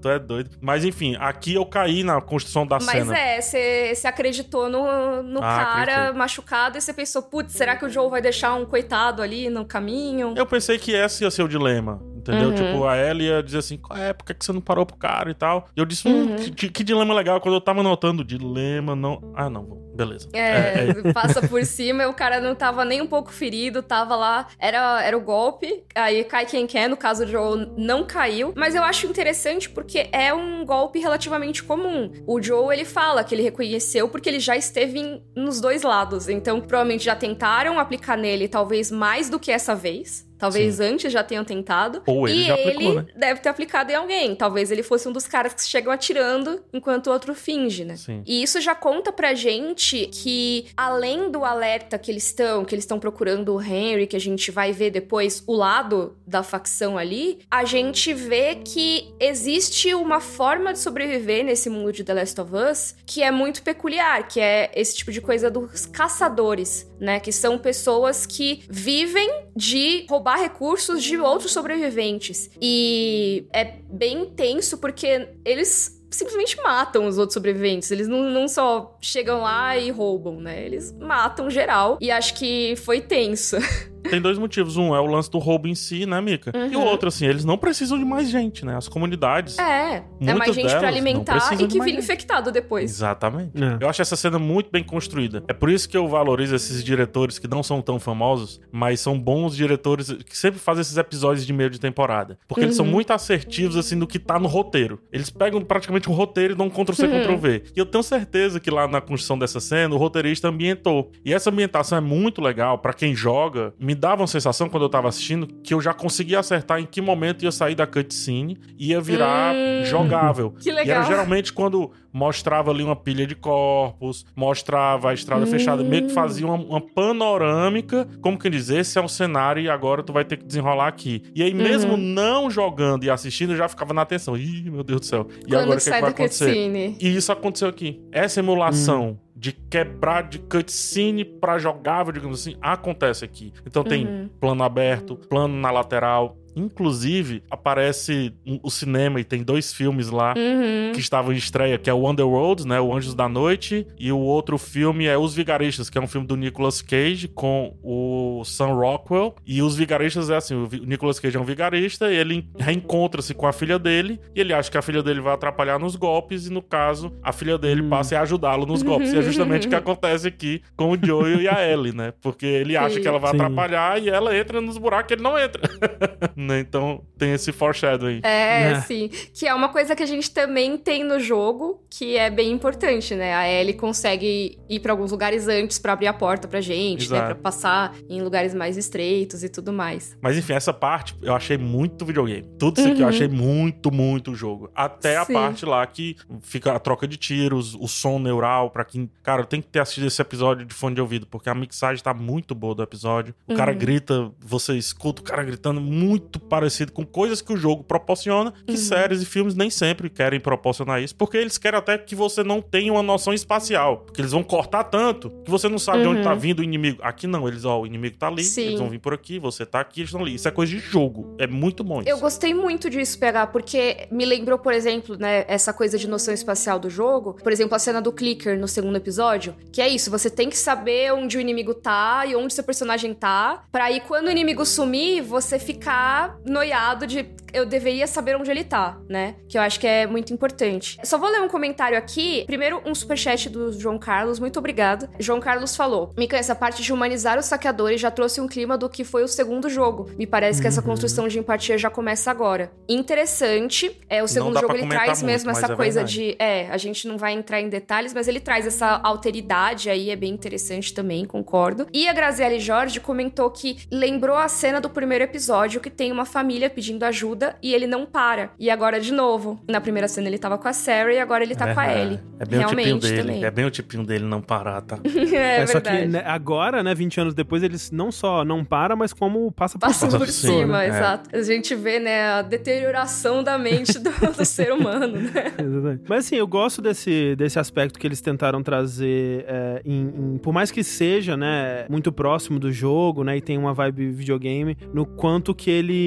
Tu é doido. Mas enfim, aqui eu caí na construção da Mas cena. é, você acreditou no, no Ah, cara acreditei. machucado e você pensou, putz, será que o Joe vai deixar um coitado ali no caminho? Eu pensei que esse ia ser o dilema. Entendeu? Uhum. Tipo, a Ellie ia dizer assim, qual é, por que você não parou pro cara e tal? E eu disse, hum, Uhum. que, que dilema legal. Quando eu tava anotando, dilema, não. Ah, não, beleza. É, *laughs* passa por cima, o cara não tava nem um pouco ferido, tava lá, era, era o golpe, aí cai quem quer, no caso do Joe não caiu, mas eu acho interessante porque é um golpe relativamente comum. O Joe, ele fala que ele reconheceu porque ele já esteve em- nos dois lados, então provavelmente já tentaram aplicar nele talvez mais do que essa vez. Talvez antes já tenham tentado. Ou ele e já aplicou, ele né? deve ter aplicado em alguém. Talvez ele fosse um dos caras que chegam atirando enquanto o outro finge, né? Sim. E isso já conta pra gente que, além do alerta que eles estão, que eles estão procurando o Henry, que a gente vai ver depois o lado da facção ali, a gente vê que existe uma forma de sobreviver nesse mundo de The Last of Us que é muito peculiar, que é esse tipo de coisa dos caçadores, né? Que são pessoas que vivem de roubar recursos de outros sobreviventes. E é bem intenso porque eles simplesmente matam os outros sobreviventes. Eles não, não só chegam lá e roubam, né? Eles matam geral. E acho que foi tenso. *laughs* Tem dois motivos. Um é o lance do roubo em si, né, Mica? E o Uhum. outro, assim, eles não precisam de mais gente, né? As comunidades. É, é mais gente delas pra alimentar e que vira infectado depois. Exatamente. É. Eu acho essa cena muito bem construída. É por isso que eu valorizo esses diretores que não são tão famosos, mas são bons diretores que sempre fazem esses episódios de meio de temporada. Porque eles são Uhum. muito assertivos, assim, do que tá no roteiro. Eles pegam praticamente um roteiro e dão um Ctrl-C, Uhum. Ctrl-V. E eu tenho certeza que lá na construção dessa cena, o roteirista ambientou. E essa ambientação é muito legal pra quem joga. Me dava uma sensação, quando eu tava assistindo, que eu já conseguia acertar em que momento ia sair da cutscene e ia virar Hum. jogável. *laughs* Que E era legal. geralmente quando mostrava ali uma pilha de corpos, mostrava a estrada fechada, meio que fazia uma, uma panorâmica, como quem diz, esse é um cenário e agora tu vai ter que desenrolar aqui. E aí, mesmo não jogando e assistindo, eu já ficava na atenção. Ih, meu Deus do céu. E Quando agora o que, sai que vai acontecer? cutscene. E isso aconteceu aqui. Essa emulação de quebrar de cutscene pra jogável, digamos assim, acontece aqui. Então tem Uhum. plano aberto, plano na lateral. Inclusive, aparece o cinema e tem dois filmes lá Uhum. que estavam em estreia, que é o Underworld, né? O Anjos da Noite. E o outro filme é Os Vigaristas, que é um filme do Nicolas Cage com o Sam Rockwell. E Os Vigaristas é assim: o Nicolas Cage é um vigarista, e ele reencontra-se com a filha dele, e ele acha que a filha dele vai atrapalhar nos golpes, e no caso, a filha dele passa a ajudá-lo nos golpes. E é justamente o que *laughs* acontece aqui com o Joel e a Ellie, né? Porque ele acha Sim. que ela vai Sim. atrapalhar e ela entra nos buracos que ele não entra. *laughs* né? Então tem esse foreshadowing. É, É. sim. Que é uma coisa que a gente também tem no jogo, que é bem importante, né? A Ellie consegue ir pra alguns lugares antes pra abrir a porta pra gente, né? Exato. Pra passar em lugares mais estreitos e tudo mais. Mas enfim, essa parte eu achei muito videogame. Tudo isso aqui eu Uhum. achei muito, muito jogo. Até a Sim. parte lá que fica a troca de tiros, o som neural, pra quem. Cara, tem que ter assistido esse episódio de fone de ouvido, porque a mixagem tá muito boa do episódio. O cara Uhum. grita, você escuta o cara gritando muito parecido com coisas que o jogo proporciona, que Uhum. séries e filmes nem sempre querem proporcionar isso, porque eles querem até que você não tenha uma noção espacial. Porque eles vão cortar tanto que você não sabe de onde Uhum. tá vindo o inimigo. Aqui não, eles, ó, o inimigo tá ali, Sim. eles vão vir por aqui, você tá aqui, eles estão ali. Isso é coisa de jogo. É muito bom isso. Eu gostei muito disso pegar, porque me lembrou, por exemplo, né, essa coisa de noção espacial do jogo. Por exemplo, a cena do clicker no segundo episódio, que é isso, você tem que saber onde o inimigo tá e onde seu personagem tá, pra aí quando o inimigo sumir, você ficar noiado de eu deveria saber onde ele tá, né? Que eu acho que é muito importante. Só vou ler um comentário aqui. Primeiro, um superchat do João Carlos, muito obrigado. João Carlos falou: Mica, essa parte de humanizar os saqueadores já trouxe um clima do que foi o segundo jogo. Me parece que essa construção de empatia já começa agora. Interessante. É, o segundo jogo ele traz muito, mesmo essa é coisa verdade. de. É, a gente não vai entrar em detalhes, mas ele traz essa alteridade aí, é bem interessante também, concordo. E a Graziele Jorge comentou que lembrou a cena do primeiro episódio que tem uma família pedindo ajuda e ele não para. E agora de novo. Na primeira cena ele tava com a Sarah e agora ele tá com a Ellie. É bem o tipinho Realmente dele. também. É bem o tipinho dele não parar, tá? *laughs* é, É, só que verdade. né, agora, né, 20 anos depois, eles não só não param, mas como passa por Passa Passa por cima, cima, né? exato. A gente vê, né, a deterioração da mente do, *laughs* do ser humano, né? Exatamente. Mas assim, eu gosto desse, desse aspecto que eles tentaram trazer é, em, em- Por mais que seja, né, muito próximo do jogo, né, e tem uma vibe videogame, no quanto que ele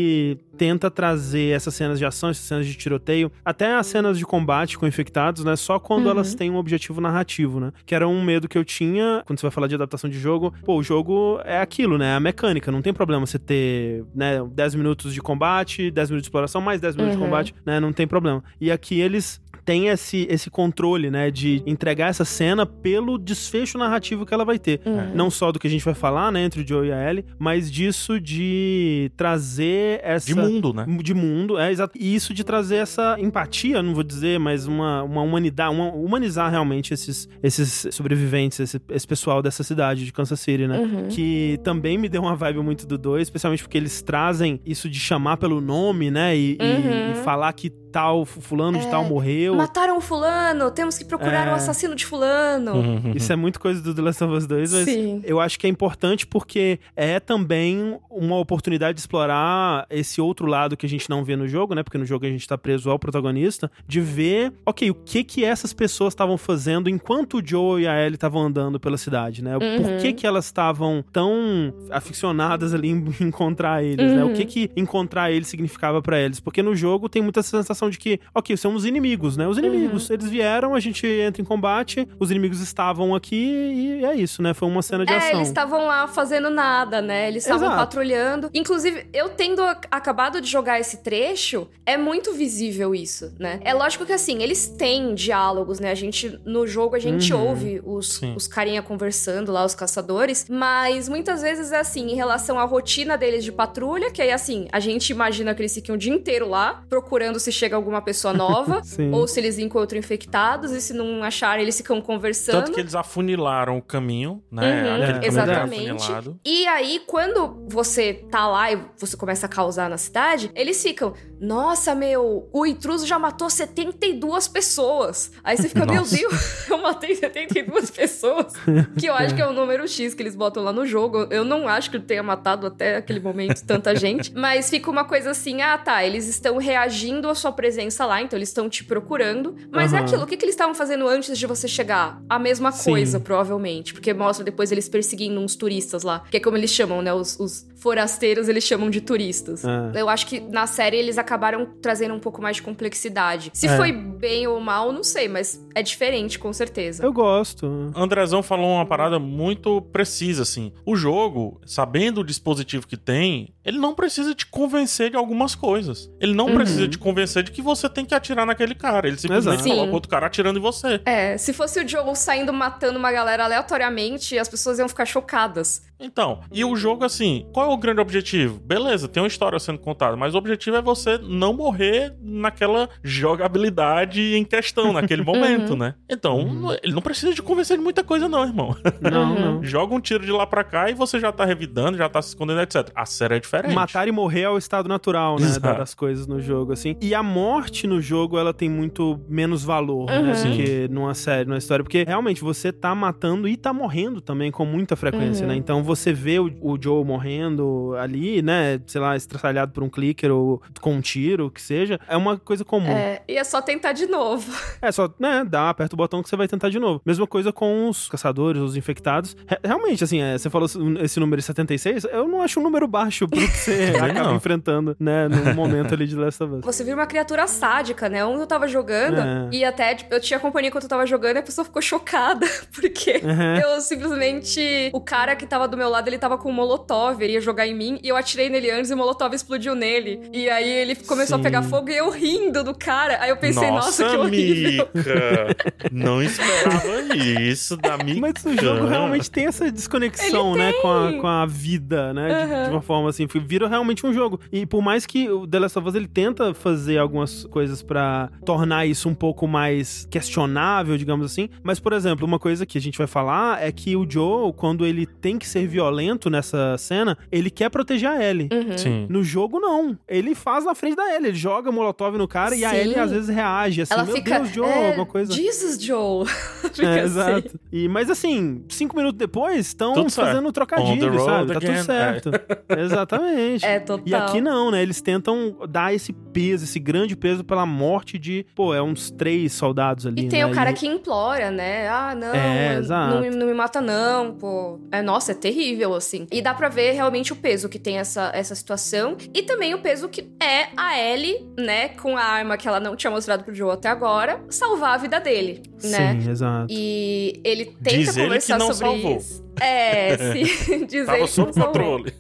tenta trazer essas cenas de ação, essas cenas de tiroteio, até as cenas de combate com infectados, né, só quando Uhum. elas têm um objetivo narrativo, né, que era um medo que eu tinha quando você vai falar de adaptação de jogo. Pô, o jogo é aquilo, né, a mecânica, não tem problema você ter, né, 10 minutos de combate, 10 minutos de exploração, mais 10 minutos de Uhum. combate, né, não tem problema. E aqui eles têm esse, esse controle, né, de entregar essa cena pelo desfecho narrativo que ela vai ter. Uhum. Não só do que a gente vai falar, né, entre o Joe e a Ellie, mas disso de trazer essa... De mundo, né? De mundo, é exato. E isso de trazer essa empatia, não vou dizer, mas uma, uma humanidade, uma, humanizar realmente esses, esses sobreviventes, esse, esse pessoal dessa cidade de Kansas City, né? Uhum. Que também me deu uma vibe muito do 2, especialmente porque eles trazem isso de chamar pelo nome, né? E, e- Uhum. e falar que tal fulano de É. tal morreu. Mataram fulano, temos que procurar É. o assassino de fulano. Uhum. Isso é muito coisa do The Last of Us 2, mas Sim. eu acho que é importante porque é também uma oportunidade de explorar esse outro lado que a gente não vê no jogo, né? Porque no jogo a gente tá preso ao protagonista, de ver, ok, o que que essas pessoas estavam fazendo enquanto o Joe e a Ellie estavam andando pela cidade, né? Por Uhum. que que elas estavam tão aficionadas ali em *laughs* encontrar eles, né? O Uhum. que que encontrar eles significava pra eles? Porque no jogo tem muita sensação de que, ok, são os inimigos, né? Os inimigos, Uhum. eles vieram, a gente entra em combate, os inimigos estavam aqui e é isso, né? Foi uma cena de É, ação. eles estavam lá fazendo nada, né? Eles estavam patrulhando. Inclusive, eu tendo acabado de jogar esse trecho, é muito visível isso, né? É lógico que assim, eles têm diálogos, né? A gente, no jogo, a gente Uhum. ouve os, Sim. os carinha conversando lá, os caçadores, mas muitas vezes é assim, em relação à rotina deles de patrulha, que aí assim, a gente imagina que eles ficam o dia inteiro lá, procurando se chega alguma pessoa nova, *laughs* ou se eles encontram infectados, e se não acharem, eles ficam conversando. Tanto que eles afunilaram o caminho, né? Uhum, era exatamente. E aí, quando você tá lá e você começa a causar na cidade, eles ficam, nossa, meu, o intruso já matou 72 pessoas. Aí você fica, meu. Deus, *laughs* eu matei 72 pessoas. Que eu acho que é o número X que eles botam lá no jogo. Eu não acho que tenha matado até aquele momento tanta *laughs* gente. Mas fica uma coisa assim, ah, tá, eles estão reagindo à sua presença lá, então eles estão te procurando. Mas é Aham. aquilo, o que, que eles estavam fazendo antes de você chegar? A mesma Sim. coisa, provavelmente. Porque mostra depois eles perseguindo uns turistas lá. Que é como eles chamam, né? Os, os forasteiros, eles chamam de turistas. É. Eu acho que na série eles acabaram trazendo um pouco mais de complexidade. Se É. foi bem ou mal, não sei, mas é diferente, com certeza. Eu gosto. Andrezão falou uma parada muito precisa, assim. O jogo, sabendo o dispositivo que tem, ele não precisa te convencer de algumas coisas. Ele não Uhum. precisa te convencer de que você tem que atirar naquele cara. Ele simplesmente Exato. coloca Sim. outro cara atirando em você. É, se fosse o Joel saindo matando uma galera aleatoriamente, as pessoas iam ficar chocadas. Então, e o jogo, assim, qual é o grande objetivo? Beleza, tem uma história sendo contada, mas o objetivo é você não morrer naquela jogabilidade em questão, naquele *laughs* momento, né? Então, ele não precisa de convencer de muita coisa, não, irmão. Não, não. *laughs* Joga um tiro de lá pra cá e você já tá revidando, já tá se escondendo, etc. A série é diferente. Matar e morrer é o estado natural, né, Exato. da- das coisas no jogo, assim. E a morte no jogo, ela tem muito menos valor, né, Uhum. do que numa série, numa história. Porque, realmente, você tá matando e tá morrendo também com muita frequência, Uhum. né? Então, você vê o, o Joe morrendo ali, né, sei lá, estraçalhado por um clicker ou com um tiro, o que seja, é uma coisa comum. É, e é só tentar de novo. *laughs* É só, né, dá, aperta o botão que você vai tentar de novo. Mesma coisa com os caçadores, os infectados. Re- realmente, assim, é, você falou esse número 76, eu não acho um número baixo pro que você *laughs* acaba não. enfrentando, né, no *laughs* momento ali de Last of Us. Você vira uma criatura sádica, né? Onde eu tava jogando, É. e até tipo, eu tinha companhia enquanto eu tava jogando, e a pessoa ficou chocada, porque Uhum. eu simplesmente. O cara que tava do meu lado, ele tava com um molotov, ele ia jogar em mim, e eu atirei nele antes e o molotov explodiu nele. E aí ele começou Sim. a pegar fogo e eu rindo do cara. Aí eu pensei, nossa, que horrível. Mica! Não esperava isso da Mica. Mas o jogo realmente tem essa desconexão, né, com a, com a vida, né, de, Uhum. de uma forma assim, vira realmente um jogo. E por mais que o The Last of Us ele tenta fazer algumas coisas pra tornar isso um pouco mais questionável, digamos assim, mas por exemplo, uma coisa que a gente vai falar é que o Joe, quando ele tem que ser violento nessa cena, ele quer proteger a Ellie. Uhum. Sim. No jogo, não. Ele faz na frente da Ellie. Ele joga molotov no cara e a Sim. Ellie às vezes reage assim, Ela meu fica. Deus, Joe, é, alguma coisa. Jesus, Joe. *laughs* Fica É, assim. exato. E, mas assim, cinco minutos depois, estão fazendo the trocadilho, sabe? Tá again. tudo certo. *laughs* Exatamente. É, total. E aqui não, né? Eles tentam dar esse peso, esse grande peso pela morte de, pô, é uns três soldados ali, E tem né? o cara E- que implora, né? Ah, não, É, não, exato. me- não me mata não, pô. É, nossa, é terrível, assim. E dá pra ver realmente o peso que tem essa, essa situação. E também o peso que é a Ellie, né? Com a arma que ela não tinha mostrado pro Joe até agora, salvar a vida dele, né? Sim, exato. E ele tenta Diz ele que conversar não sobre salvou. isso. É, sim. *laughs* *laughs* Diz ele Tava que sob controle.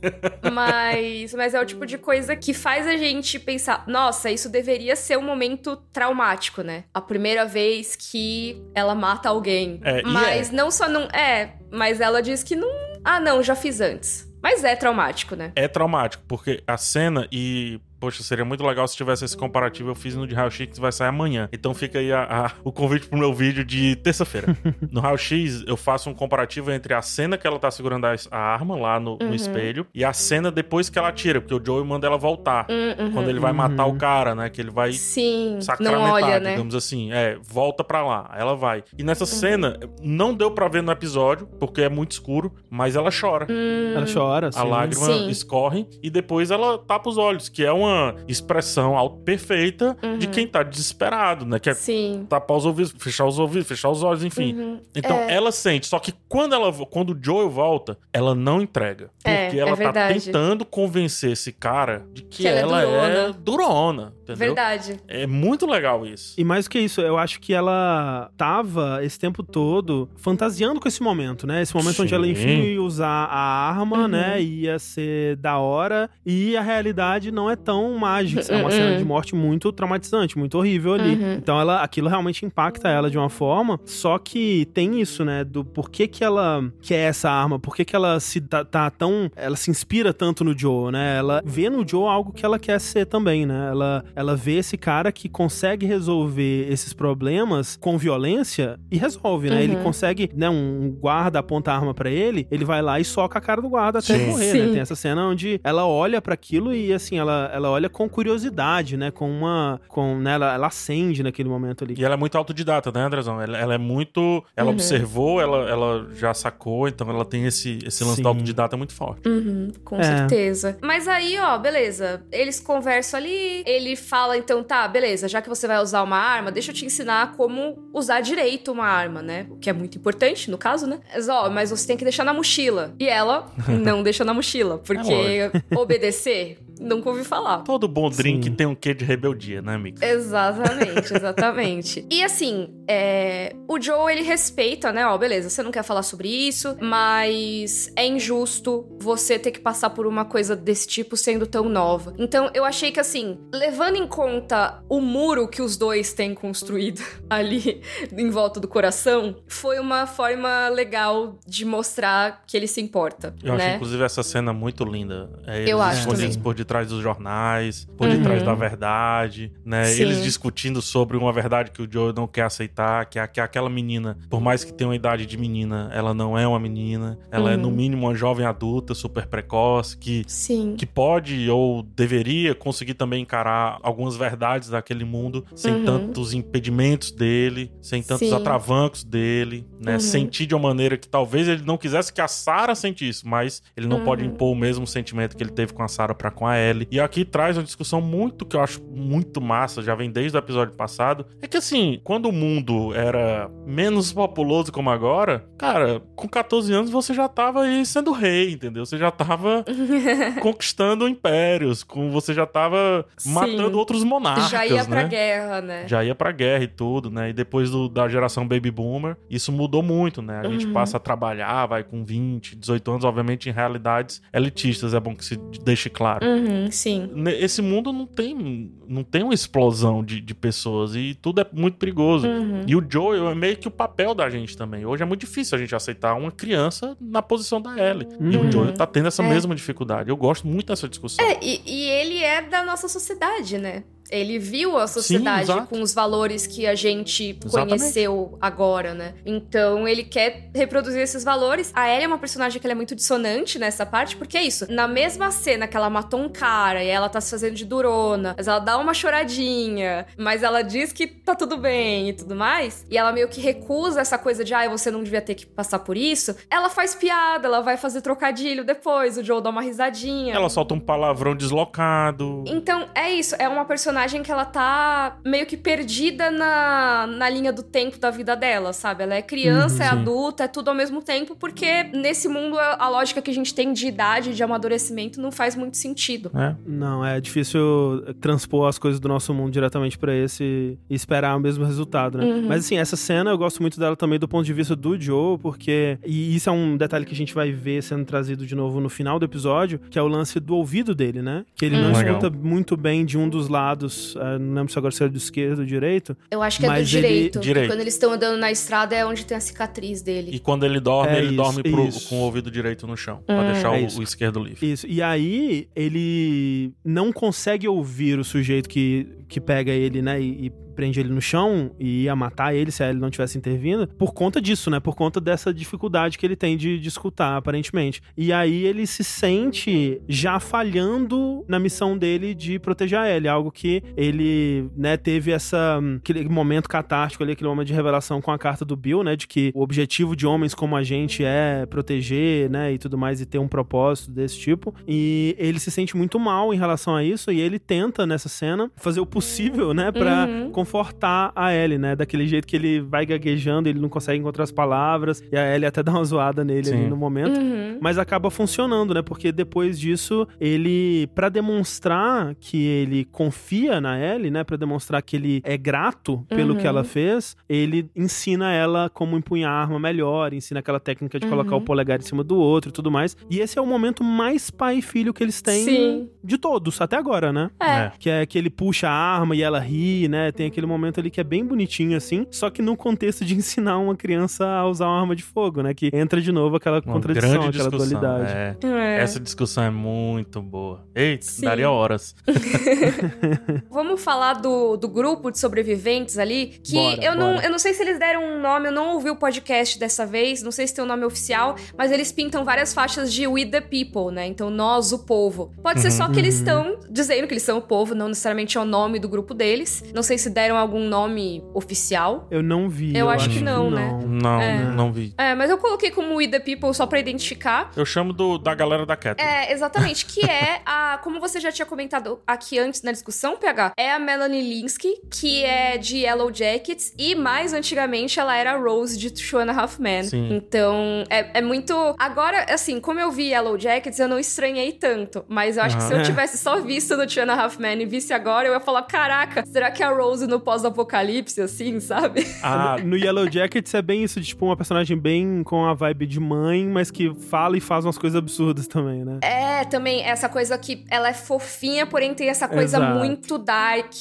Mas, mas é o tipo de coisa que faz a gente pensar, nossa, isso deveria ser um momento traumático, né? A primeira vez que ela mata alguém. É, mas não só não é, mas ela diz que não, ah, não, já fiz antes. Mas é traumático, né? É traumático, porque a cena e. Poxa, seria muito legal se tivesse esse comparativo. Eu fiz no de Raio X que vai sair amanhã. Então fica aí a- a- o convite pro meu vídeo de terça-feira. *laughs* no Raio X, eu faço um comparativo entre a cena que ela tá segurando a, a arma lá no, no Uhum. espelho e a cena depois que ela tira, porque o Joey manda ela voltar. Hum, uhum. Quando ele vai matar o cara, né? Que ele vai Sim, não sacramentar, olha, né? digamos assim. É, volta pra lá. Aí Ela vai. E nessa cena, não deu pra ver no episódio, porque é muito escuro, mas ela chora. Hum, Ela chora, A assim. lágrima Sim. escorre e depois ela tapa os olhos, que é uma expressão auto perfeita de Uhum. quem tá desesperado, né? Que é Sim. tapar os ouvidos, fechar os ouvidos, fechar os olhos, enfim. Uhum. Então É. ela sente, só que quando ela quando o Joel volta, ela não entrega, É, porque é ela tá verdade. tentando convencer esse cara de que, Que ela é ela é durona. Entendeu? Verdade. É muito legal isso. E mais do que isso, eu acho que ela tava esse tempo todo fantasiando com esse momento, né? Esse momento onde ela, Sim. enfim, ia usar a arma, Uhum. né? Ia ser da hora. E a realidade não é tão mágica. É uma Uhum. cena de morte muito traumatizante, muito horrível ali. Uhum. Então ela, aquilo realmente impacta ela de uma forma. Só que tem isso, né? Do porquê que ela quer essa arma, por que que ela se tá, tá tão. Ela se inspira tanto no Joe, né? Ela vê no Joe algo que ela quer ser também, né? Ela, ela vê esse cara que consegue resolver esses problemas com violência e resolve, né? Uhum. Ele consegue, né? Um guarda aponta a arma pra ele, ele vai lá e soca a cara do guarda até Sim. morrer, né? Sim. Tem essa cena onde ela olha pra aquilo e assim, ela, ela olha com curiosidade, né? Com uma. Com, né? ela, ela acende naquele momento ali. E ela é muito autodidata, né, Andrezão? Ela, ela é muito. Ela Uhum. observou, ela, ela já sacou, então ela tem esse, esse lance Sim. da autodidata muito forte. Uhum, com É. certeza. Mas aí, ó, beleza. Eles conversam ali, ele fala, então, tá, beleza, já que você vai usar uma arma, deixa eu te ensinar como usar direito uma arma, né? O que é muito importante, no caso, né? Mas, ó, mas você tem que deixar na mochila. E ela *laughs* não deixa na mochila, porque É obedecer nunca ouvi falar. Todo bom drink Sim. tem um quê de rebeldia, né, amigo? Exatamente, *laughs* exatamente. e assim, é, o Joe, ele respeita, né? Ó, beleza, você não quer falar sobre isso, mas é injusto você ter que passar por uma coisa desse tipo sendo tão nova. Então, eu achei que, assim, levando em conta o muro que os dois têm construído *laughs* ali em volta do coração, foi uma forma legal de mostrar que ele se importa, Eu né? acho, inclusive, essa cena muito linda. É, Eu acho escondidos por detrás dos jornais, por Uhum. detrás da verdade, né? Sim. Eles discutindo sobre uma verdade que o Joe não quer aceitar, que, é que aquela menina, por mais que tenha uma idade de menina, ela não é uma menina. Ela é, Uhum. no mínimo, uma jovem adulta, super precoce, que Sim. que pode ou deveria conseguir também encarar algumas verdades daquele mundo sem Uhum. tantos impedimentos dele, sem tantos Sim. atravancos dele, né? Uhum. Sentir de uma maneira que talvez ele não quisesse que a Sarah sentisse, mas ele não Uhum. pode impor o mesmo sentimento que ele teve com a Sarah para com a Ellie. E aqui traz uma discussão muito que eu acho muito massa, já vem desde o episódio passado, é que assim, quando o mundo era menos populoso como agora, cara, com 14 anos você já tava aí sendo rei, entendeu? Você já tava *laughs* conquistando impérios, com você já tava Sim. matando outros monarcas, Já ia pra né? guerra, né? Já ia pra guerra e tudo, né? E depois do- da geração Baby Boomer, isso mudou muito, né? A gente Uhum. passa a trabalhar, vai com 20, 18 anos, obviamente em realidades elitistas, é bom que se deixe claro. Uhum, sim. Ne- Esse mundo não tem, não tem uma explosão de, de pessoas e tudo é muito perigoso. Uhum. E o Joel é meio que o papel da gente também. Hoje é muito difícil a gente aceitar uma criança na posição da Ellie. E Uhum. o Joel tá tendo essa É. mesma dificuldade. Eu gosto muito dessa discussão. É, e, e ele é da nossa sociedade, né? Ele viu a sociedade exato. com os valores que a gente Exatamente. conheceu agora, né? Então ele quer reproduzir esses valores. A Ellie é uma personagem que ela é muito dissonante nessa parte, porque é isso. Na mesma cena que ela matou um cara e ela tá se fazendo de durona, mas ela dá uma choradinha, mas ela diz que tá tudo bem e tudo mais, e ela meio que recusa essa coisa de, ai, você não devia ter que passar por isso. Ela faz piada, ela vai fazer trocadilho depois, o Joe dá uma risadinha. Ela solta um palavrão deslocado. Então, é isso. É uma personagem que ela tá meio que perdida na, na linha do tempo da vida dela, sabe? Ela é criança, Uhum, é sim. adulta, é tudo ao mesmo tempo, porque nesse mundo a, lógica que a gente tem de idade, de amadurecimento, não faz muito sentido. né? Não, é difícil transpor as coisas do nosso mundo diretamente pra esse e esperar o mesmo resultado, né? Uhum. Mas assim, essa cena eu gosto muito dela também do ponto de vista do Joe, porque. E isso é um detalhe que a gente vai ver sendo trazido de novo no final do episódio, que é o lance do ouvido dele, né? Que ele não Uhum. Legal. escuta muito bem de um dos lados, eh, não lembro se agora se é do esquerdo ou do direito. Eu acho que é do ele- direito. Direito. Quando eles estão andando na estrada é onde tem a cicatriz dele. E quando ele dorme, É ele isso, dorme pro- com o ouvido direito no chão. Hum. Pra deixar É o, o esquerdo livre. Isso. E aí, ele não consegue ouvir o sujeito que, que pega ele, né? E, e prende ele no chão e ia matar ele se ele não tivesse intervindo, por conta disso, né? Por conta dessa dificuldade que ele tem de, de escutar, aparentemente. E aí ele se sente já falhando na missão dele de proteger a Ellie, algo que ele, né, teve essa aquele momento catártico ali, aquele momento de revelação com a carta do Bill, né, de que o objetivo de homens como a gente é proteger, né, e tudo mais e ter um propósito desse tipo. E ele se sente muito mal em relação a isso e ele tenta nessa cena fazer o possível, né, para Uhum. Confortar a Ellie, né, daquele jeito que ele vai gaguejando, ele não consegue encontrar as palavras e a Ellie até *laughs* dá uma zoada nele ali Sim. no momento. Uhum. Mas acaba funcionando, né? Porque depois disso, ele, Pra demonstrar que ele confia na Ellie, né? Pra demonstrar que ele é grato pelo Uhum. que ela fez, ele ensina ela como empunhar a arma melhor, ensina aquela técnica de colocar Uhum. o polegar em cima do outro e tudo mais. E esse é o momento mais pai e filho que eles têm Sim. de todos, até agora, né? É. É. Que é que ele puxa a arma e ela ri, né? Tem aquele momento ali que é bem bonitinho, assim. Só que no contexto de *laughs* ensinar uma criança a usar uma arma de fogo, né? Que entra de novo aquela Uma contradição, grande aquela dualidade. é. É. Essa discussão é muito boa. Eita, Sim. daria horas. *laughs* *laughs* Vamos falar do, do grupo de sobreviventes ali, que Bora, eu, não, bora. eu não sei se eles deram um nome, eu não ouvi o podcast dessa vez, não sei se tem um nome oficial, mas eles pintam várias faixas de We the People, né? Então, nós, o povo. Pode ser só que eles estão dizendo que eles são o povo, não necessariamente é o nome do grupo deles. Não sei se deram algum nome oficial. Eu não vi. Eu acho que não, né? Não, É. não vi. É, mas eu coloquei como We the People só pra identificar. Eu chamo do, da galera da Cat. É, exatamente, que é a. Como você já tinha comentado aqui antes na discussão, PH, é a Melanie Linsky, que é de Yellow Jackets, e mais antigamente ela era a Rose de Two and a Half Men. Sim. Então, é, é muito. Agora, assim, como eu vi Yellow Jackets, eu não estranhei tanto, mas eu acho que se eu tivesse só visto no Two and a Half Men e visse agora, eu ia falar, caraca, será que a Rose no pós-apocalipse, assim, sabe? Ah, No Yellow Jackets é bem isso, de, tipo, uma personagem bem com a vibe de mãe, mas que fala e faz umas coisas absurdas também, né? É, também essa coisa que ela é fofinha, porém tem essa coisa Exato. muito dark,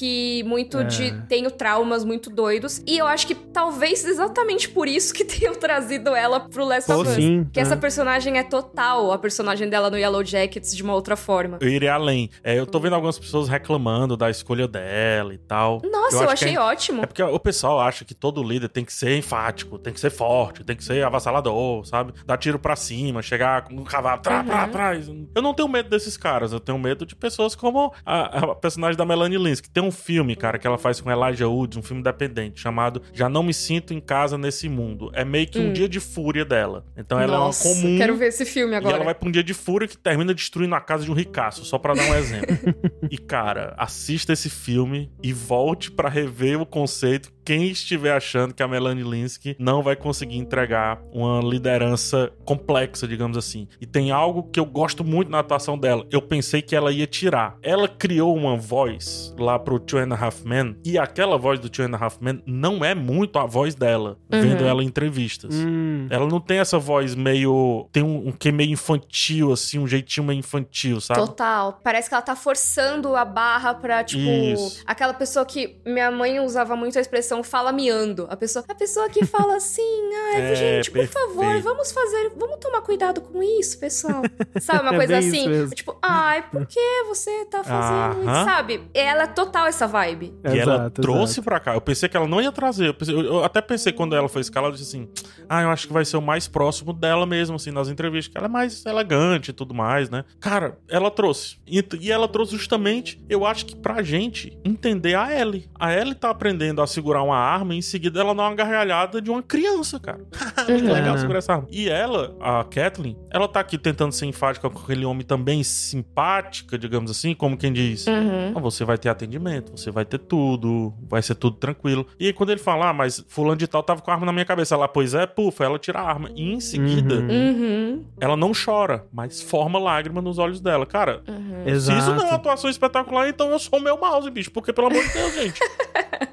muito É. de tenho traumas muito doidos. E eu acho que talvez exatamente por isso que *laughs* tenham trazido ela pro Last Pô, of Us. sim, que é. essa personagem é total a personagem dela no Yellow Jackets de uma outra forma. eu iria além. É, eu tô vendo algumas pessoas reclamando da escolha dela e tal. Nossa, eu, acho achei que é- ótimo. É porque o pessoal acha que todo líder tem que ser enfático, tem que ser forte, tem que ser avassalador, sabe? Dar tiro pra cima, chegar com um cavalo trá, trá, Uhum. Eu não tenho medo desses caras, eu tenho medo de pessoas como a, a personagem da Melanie Linsky. Tem um filme, cara, que ela faz com Elijah Woods, um filme independente, chamado Já Não Me Sinto em Casa Nesse Mundo. É meio que um Hum. dia de fúria dela. Então ela Nossa, é uma comum. quero ver esse filme E agora. ela vai pra um dia de fúria que termina destruindo a casa de um ricaço, só pra dar um exemplo. *laughs* e, cara, assista esse filme e volte pra rever o conceito. Quem estiver achando que a Melanie Linsky não vai conseguir entregar uma liderança complexa, digamos assim. E tem algo que eu gosto muito na atuação dela. Eu pensei que ela ia tirar. Ela criou uma voz lá pro Two and a Half Men, e aquela voz do Two and a Half Men não é muito a voz dela, vendo ela em entrevistas. Hum, Ela não tem essa voz meio. Tem um, um que meio infantil, assim, um jeitinho meio infantil, sabe? Total. Parece que ela tá forçando a barra pra, tipo, Isso. aquela pessoa que minha mãe usava muito a expressão fala miando. A pessoa, a pessoa que *laughs* fala assim, ai, É, gente, por perfeito. favor, vamos fazer, vamos tomar cuidado com isso, pessoal. Sabe, uma *laughs* É coisa isso assim? Tipo, ai, por que você tá fazendo isso? Sabe? Ela é total essa vibe. E ela trouxe exato. pra cá. Eu pensei que ela não ia trazer. Eu, pensei- eu- eu até pensei quando ela foi escalada, eu disse assim: Ah, eu acho que vai ser o mais próximo dela mesmo, assim, nas entrevistas, que ela é mais elegante e tudo mais, né? Cara, ela trouxe. E, e ela trouxe justamente, eu acho que pra gente entender a Ellie. A Ellie tá aprendendo a segurar uma arma e em seguida ela dá uma gargalhada de uma criança, cara. *laughs* Muito Uhum. legal segurar essa arma. E ela, a Kathleen, ela tá aqui tentando ser enfática com aquele homem também simpática, digamos assim, como quem diz. Uhum. Ah, Você vai ter atendimento, você vai ter tudo, vai ser tudo tranquilo. E aí, quando ele fala, ah, mas fulano de tal tava com a arma na minha cabeça. Ela, pois é, pufa, ela tira a arma. E em seguida, Uhum. Uhum. ela não chora, mas forma lágrima nos olhos dela. Cara, Uhum. Exato. se isso não é uma atuação espetacular, então eu sou o meu mouse, bicho. Porque, pelo amor de Deus, gente. *laughs*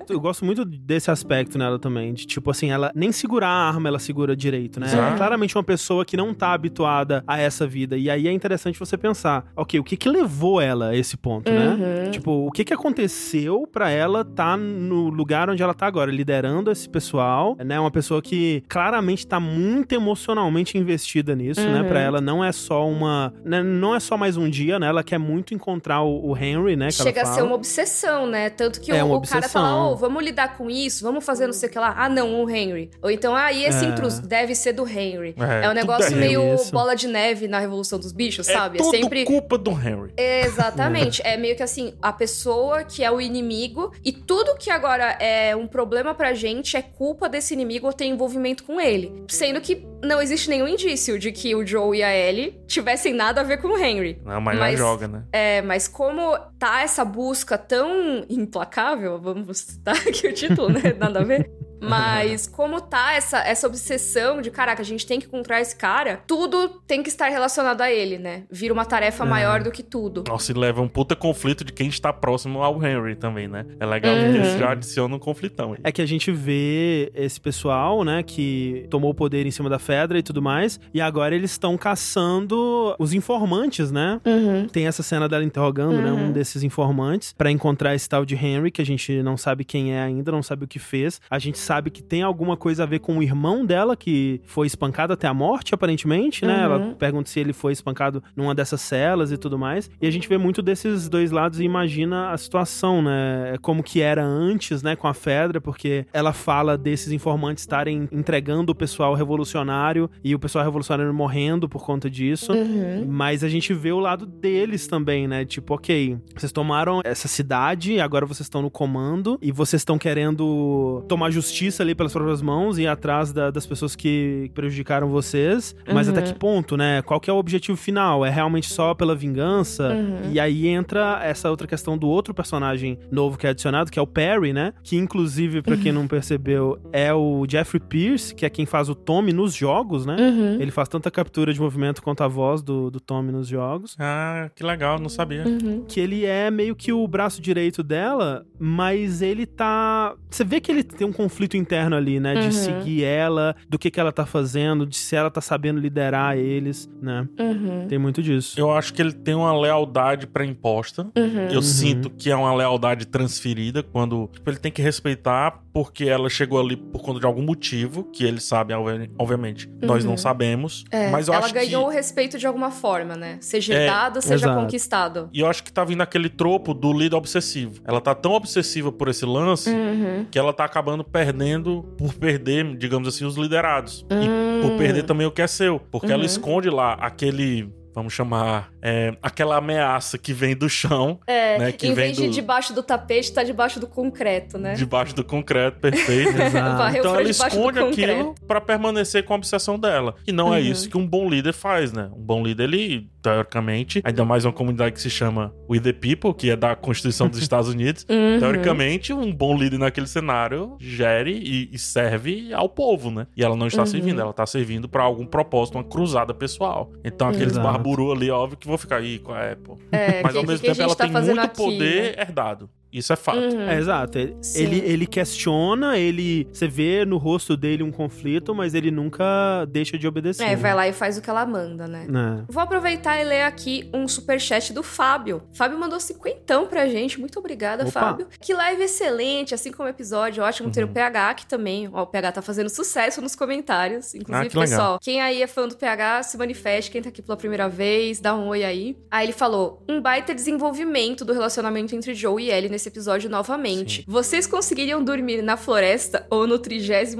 Eu gosto muito desse aspecto nela também, de tipo assim, ela nem segurar a arma, ela segura direito, né? Ela é claramente uma pessoa que não tá habituada a essa vida. E aí é interessante você pensar, ok, o que que levou ela a esse ponto, né? Uhum. Tipo, o que que aconteceu pra ela tá no lugar onde ela tá agora, liderando esse pessoal, né? Uma pessoa que claramente tá muito emocionalmente investida nisso, né? Uhum. Pra ela não é só uma, né? não é só mais um dia, né? Ela quer muito encontrar o, o Henry, né? que Chega a ser uma obsessão, né? Tanto que É o, uma o cara fala, ô, vamos lidar com isso, vamos fazer não sei o que lá. Ah, não, o Henry. Ou então, ah, e esse É. intruso deve ser do Henry. É, É, um negócio é meio isso. bola de neve na Revolução dos Bichos, sabe? É tudo sempre. culpa do Henry. Exatamente. É meio que assim, a pessoa que é o inimigo e tudo que agora é um problema pra gente é culpa desse inimigo ou ter envolvimento com ele. Sendo que não existe nenhum indício de que o Joe e a Ellie tivessem nada a ver com o Henry. Não, mas, Mas- já joga, né? É, mas como tá essa busca tão implacável, vamos citar *laughs* aqui o título, né? Nada a ver. Mas *laughs* como tá essa, essa obsessão de, caraca, a gente tem que encontrar esse cara, tudo tem que estar relacionado a ele, né? Vira uma tarefa É. maior do que tudo. Nossa, e leva um puta conflito de quem está próximo ao Henry também, né? É legal Uhum. que eles já adicionam um conflitão aí. É que a gente vê esse pessoal, né, que tomou o poder em cima da Fedra e tudo mais, e agora eles estão caçando os informantes, né? Uhum. Tem essa cena dela interrogando, né, um desses informantes, pra encontrar esse tal de Henry, que a gente não sabe quem é ainda, não sabe o que fez. A gente sabe que tem alguma coisa a ver com o irmão dela, que foi espancado até a morte, aparentemente, né? Uhum. Ela pergunta se ele foi espancado numa dessas celas e tudo mais. E a gente vê muito desses dois lados e imagina a situação, né? Como que era antes, né, com a Fedra, porque ela fala desses informantes estarem entregando o pessoal revolucionário e o pessoal revolucionário morrendo por conta disso. Uhum. Mas a gente vê o lado deles também, né? Tipo, ok, vocês tomaram essa cidade, agora vocês estão no comando e vocês estão querendo tomar justiça justiça ali pelas próprias mãos e atrás da- das pessoas que prejudicaram vocês. Mas Uhum. até que ponto, né? Qual que é o objetivo final? É realmente só pela vingança? Uhum. E aí entra essa outra questão do outro personagem novo que é adicionado, que é o Perry, né? Que inclusive, pra quem não *laughs* percebeu, é o Jeffrey Pierce, que é quem faz o Tommy nos jogos, né? Uhum. Ele faz tanta captura de movimento quanto a voz do, do Tommy nos jogos. Ah, que legal, não sabia. Uhum. Que ele é meio que o braço direito dela, mas ele tá. Você vê que ele tem um conflito interno ali, né? De Uhum. seguir ela, do que, que ela tá fazendo, de se ela tá sabendo liderar eles, né? Uhum. Tem muito disso. Eu acho que ele tem uma lealdade pré-imposta. Uhum. Eu sinto que é uma lealdade transferida quando tipo, ele tem que respeitar porque ela chegou ali por conta de algum motivo que ele sabe, obvi- obviamente. Nós não sabemos. É, mas eu ela acho ganhou o que. respeito de alguma forma, né? Seja É, herdado, seja exato. conquistado. E eu acho que tá vindo aquele tropo do líder obsessivo. Ela tá tão obsessiva por esse lance Uhum. que ela tá acabando perdendo por perder, digamos assim, os liderados. Hum. E por perder também o que é seu. Porque Uhum. ela esconde lá aquele. Vamos chamar. é, aquela ameaça que vem do chão, É, né? Que em vem vez de do, debaixo do tapete, tá debaixo do concreto, né? debaixo do concreto, perfeito. *laughs* Então ela esconde aquilo pra permanecer com a obsessão dela. E não é Uhum. isso que um bom líder faz, né? Um bom líder, ele, teoricamente, ainda mais uma comunidade que se chama We the People, que é da Constituição dos *laughs* Estados Unidos, Uhum. teoricamente, um bom líder naquele cenário gere e, e serve ao povo, né? E ela não está Uhum. servindo, ela tá servindo pra algum propósito, uma cruzada pessoal. Então aqueles Exato. Barburu ali, óbvio que vão ficar aí, qual é, pô? É, Mas que- ao mesmo que a tempo ela tá tem muito aqui, poder né? herdado. Isso é fato. Uhum. É, exato. Ele, Sim. ele, ele questiona, ele. Você vê no rosto dele um conflito, mas ele nunca deixa de obedecer. É, vai lá e faz o que ela manda, né? Né? Vou aproveitar e ler aqui um superchat do Fábio. Fábio mandou cinquentão pra gente. Muito obrigada, Opa. Fábio. Que live excelente, assim como o episódio. Ótimo ter o Uhum. PH aqui também. Ó, o PH tá fazendo sucesso nos comentários. Inclusive, Ah, que legal. pessoal, quem aí é fã do PH, se manifeste. Quem tá aqui pela primeira vez, dá um oi aí. Aí ele falou: um baita desenvolvimento do relacionamento entre Joe e Ellie nesse episódio novamente. Sim. Vocês conseguiriam dormir na floresta ou no 33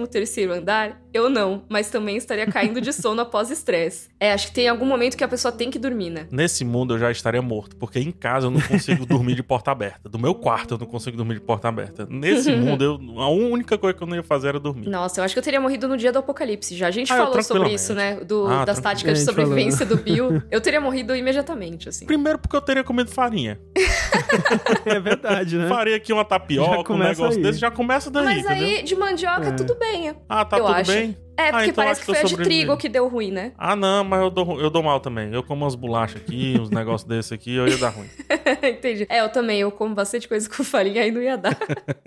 andar? Eu não, mas também estaria caindo de *laughs* sono após estresse. É, acho que tem algum momento que a pessoa tem que dormir, né? Nesse mundo eu já estaria morto, porque em casa eu não consigo *laughs* dormir de porta aberta. Do meu quarto eu não consigo dormir de porta aberta. Nesse *laughs* mundo, eu, a única coisa que eu não ia fazer era dormir. Nossa, eu acho que eu teria morrido no dia do apocalipse já. A gente Ah, falou sobre isso, né? Do, Ah, das táticas de A gente falou. sobrevivência do Bill. Eu teria morrido imediatamente, assim. Primeiro porque eu teria comido farinha. É verdade, né? Faria aqui uma tapioca, um negócio aí. desse, já começa daí, Mas entendeu? aí, de mandioca, É. tudo bem. Ah, tá eu tudo acho. bem? É, porque então parece que que eu foi a de trigo que deu ruim, né? Ah, não, mas eu dou, eu dou mal também. Eu como umas bolachas aqui, uns negócios *laughs* desse aqui, eu ia dar ruim. *laughs* Entendi. É, eu também. Eu como bastante coisa com farinha, aí não ia dar.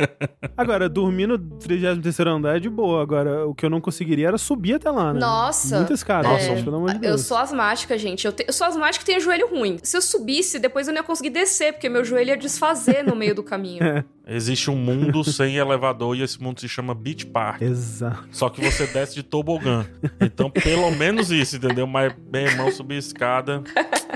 *laughs* Agora, dormir no 33 andar é de boa. Agora, o que eu não conseguiria era subir até lá, né? Nossa. Muita escada, Nossa. gente, pelo amor de Eu Deus. sou asmática, gente. Eu, te- eu sou asmática e tenho joelho ruim. Se eu subisse, depois eu não ia conseguir descer, porque meu joelho ia desfazer no meio do caminho. É. Existe um mundo sem elevador e esse mundo se chama Beach Park. Exato. Só que você desce de tobogã. Então, pelo menos isso, entendeu? Mas, bem, irmão, subir escada,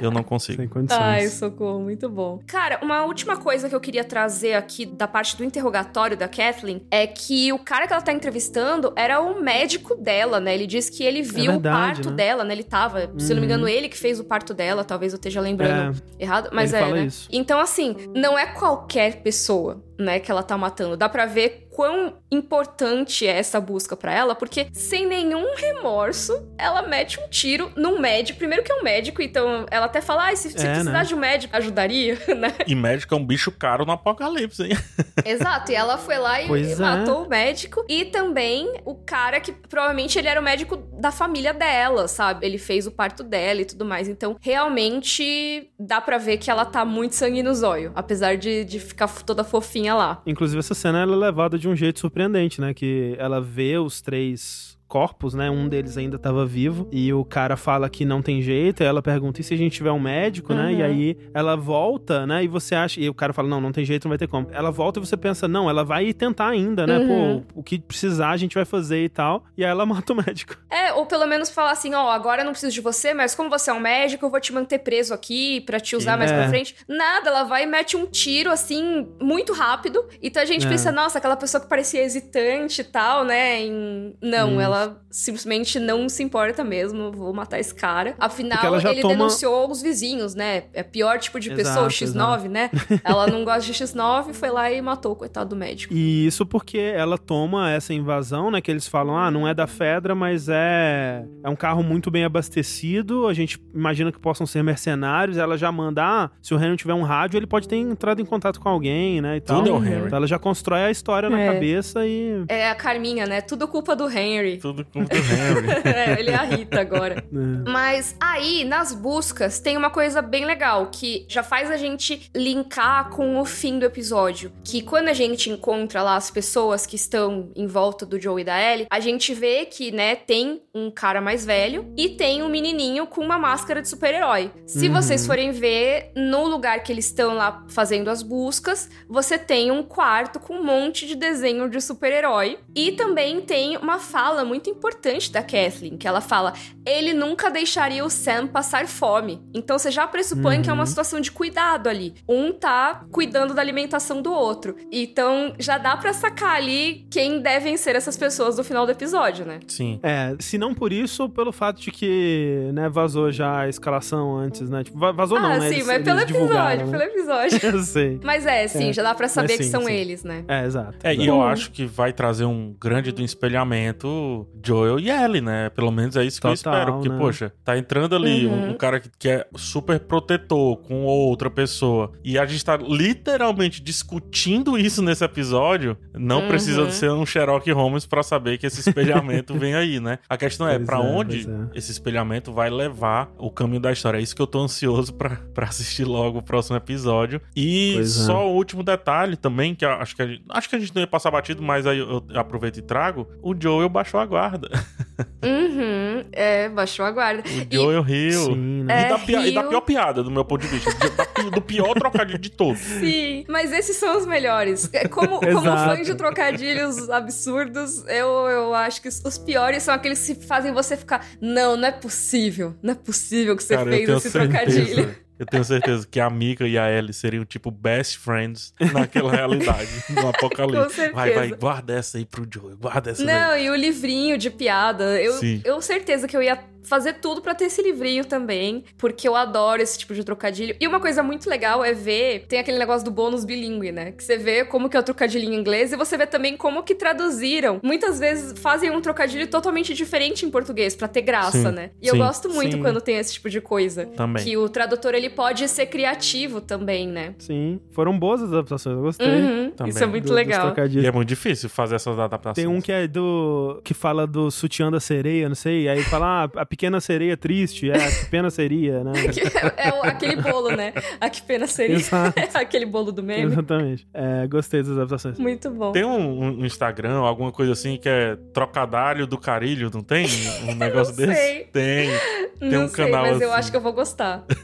eu não consigo. Sem condições. Ai, socorro, muito bom. Cara, uma última coisa que eu queria trazer aqui da parte do interrogatório da Kathleen é que o cara que ela tá entrevistando era o médico dela, né? Ele disse que ele viu verdade, o parto né? dela, né? Ele tava, se eu não me engano, ele que fez o parto dela, talvez eu esteja lembrando errado, mas ele é, fala né? isso. Então, assim, não é qualquer pessoa, né, que ela tá matando. Dá pra ver quão importante é essa busca pra ela, porque sem nenhum remorso, ela mete um tiro num médico. Primeiro que é um médico, então ela até fala, ah, se, se É, precisar né? de um médico, ajudaria, *laughs* né? E médico é um bicho caro no apocalipse, hein? *laughs* Exato, e ela foi lá e Pois é. matou o médico. E também o cara que provavelmente ele era o médico da família dela, sabe? Ele fez o parto dela e tudo mais. Então, realmente dá pra ver que ela tá muito sangue no zóio, apesar de, de ficar toda fofinha lá. Inclusive, essa cena ela é levada de um jeito surpreendente, né? Que ela vê os três corpos, né? Um deles ainda tava vivo. E o cara fala que não tem jeito. Ela pergunta: e se a gente tiver um médico, né? Uhum. E aí ela volta, né? E você acha. E o cara fala: não, não tem jeito, não vai ter como. Ela volta e você pensa: não, ela vai tentar ainda, né? Uhum. Pô, o que precisar a gente vai fazer e tal. E aí ela *laughs* mata o médico. É, ou pelo menos falar assim, ó, agora eu não preciso de você, mas como você é um médico, eu vou te manter preso aqui pra te usar mais É. pra frente. Nada, ela vai e mete um tiro, assim, muito rápido. Então a gente É. pensa, nossa, aquela pessoa que parecia hesitante e tal, né? em- Não, Uhum. ela ela simplesmente não se importa mesmo, vou matar esse cara. Afinal, Porque ela já ele toma- denunciou os vizinhos, né? É pior tipo de pessoa, o Exato, X9, né? *laughs* ela não gosta de X9, foi lá e matou o coitado do médico. E isso porque ela toma essa invasão, né? Que eles falam, ah, não é da Fedra, mas é, é um carro muito bem abastecido. A gente imagina que possam ser mercenários. Ela já manda, ah, se o Henry tiver um rádio, ele pode ter entrado em contato com alguém, né? E tal. Tudo é o Henry. Então ela já constrói a história na É. cabeça e. É a Carminha, né? Tudo culpa do Henry. Tudo com o *laughs* é, ele é a Rita agora. né. Mas aí, nas buscas, tem uma coisa bem legal que já faz a gente linkar com o fim do episódio. Que quando a gente encontra lá as pessoas que estão em volta do Joe e da Ellie, a gente vê que, né, tem um cara mais velho e tem um menininho com uma máscara de super-herói. Se Uhum. vocês forem ver, no lugar que eles estão lá fazendo as buscas, você tem um quarto com um monte de desenho de super-herói. E também tem uma fala muito importante da Kathleen, que ela fala: ele nunca deixaria o Sam passar fome. Então você já pressupõe que é uma Uhum. situação de cuidado ali. Um tá cuidando da alimentação do outro. Então já dá pra sacar ali quem devem ser essas pessoas no final do episódio, né? Sim. É, se não por isso, pelo fato de que, né, vazou já a escalação antes, né? Tipo, va- vazou não, ah, né? sim, eles- mas pelo episódio, né? pelo episódio. *laughs* Eu sei. Mas é, sim, É. já dá pra saber Mas que sim, são sim. eles, né? É, exato. É, e eu acho que vai trazer um grande do espelhamento Joel e Ellie, né? Pelo menos é isso que eu Total, espero. Porque, né? poxa, tá entrando ali Uhum. um, um cara que, que é super protetor com outra pessoa. E a gente tá literalmente discutindo isso nesse episódio. Não Uhum. precisa de ser um Sherlock Holmes pra saber que esse espelhamento *laughs* vem aí, né? A questão é, pra é, onde é. esse espelhamento vai levar o caminho da história? É isso que eu tô ansioso pra, pra assistir logo o próximo episódio. E Pois é. só o último detalhe também, que eu acho que a gente, acho que a gente não ia passar batido, mas aí eu, eu aproveito e trago. O Joel baixou a guarda. *laughs* Uhum, é, baixou a guarda. O Joel riu. Sim, né? E, É, da pia- e da pior piada, do meu ponto de vista. Da do pior trocadilho de todos. *laughs* Sim, mas esses são os melhores. É, Como, como fã de trocadilhos absurdos, eu, eu acho que os, piores são aqueles que fazem você ficar. Não, não é possível. Não é possível que você Cara, fez esse trocadilho. Eu tenho certeza que a Mika e a Ellie seriam tipo best friends naquela realidade, *laughs* no apocalipse. Vai, vai, guarda essa aí pro Joel, guarda essa daí. Não, e o livrinho de piada. Eu, Sim. eu certeza que eu ia fazer tudo pra ter esse livrinho também, porque eu adoro esse tipo de trocadilho. E uma coisa muito legal é ver, tem aquele negócio do bônus bilíngue, né? Que você vê como que é o trocadilho em inglês e você vê também como que traduziram. Muitas vezes fazem um trocadilho totalmente diferente em português pra ter graça, Sim, né? E eu sim, gosto muito sim. quando tem esse tipo de coisa. Também. Que o tradutor ele pode ser criativo também, né? Sim, foram boas as adaptações, eu gostei. Uhum, Também. Isso é muito do- legal. E é muito difícil fazer essas adaptações. Tem um que é do. que fala do sutiã da sereia, não sei. Aí fala, ah, a pequena sereia triste, é, que pena seria, né? *laughs* é o- aquele bolo, né? A que pena seria. Exato. *laughs* aquele bolo do meme. Exatamente. É, gostei das adaptações. Muito bom. Tem um, um Instagram, alguma coisa assim, que é trocadalho do carilho, não tem? Um *laughs* negócio não desse? sei. Tem. Tem não um sei, canal mas eu assim. acho que eu vou gostar. *laughs*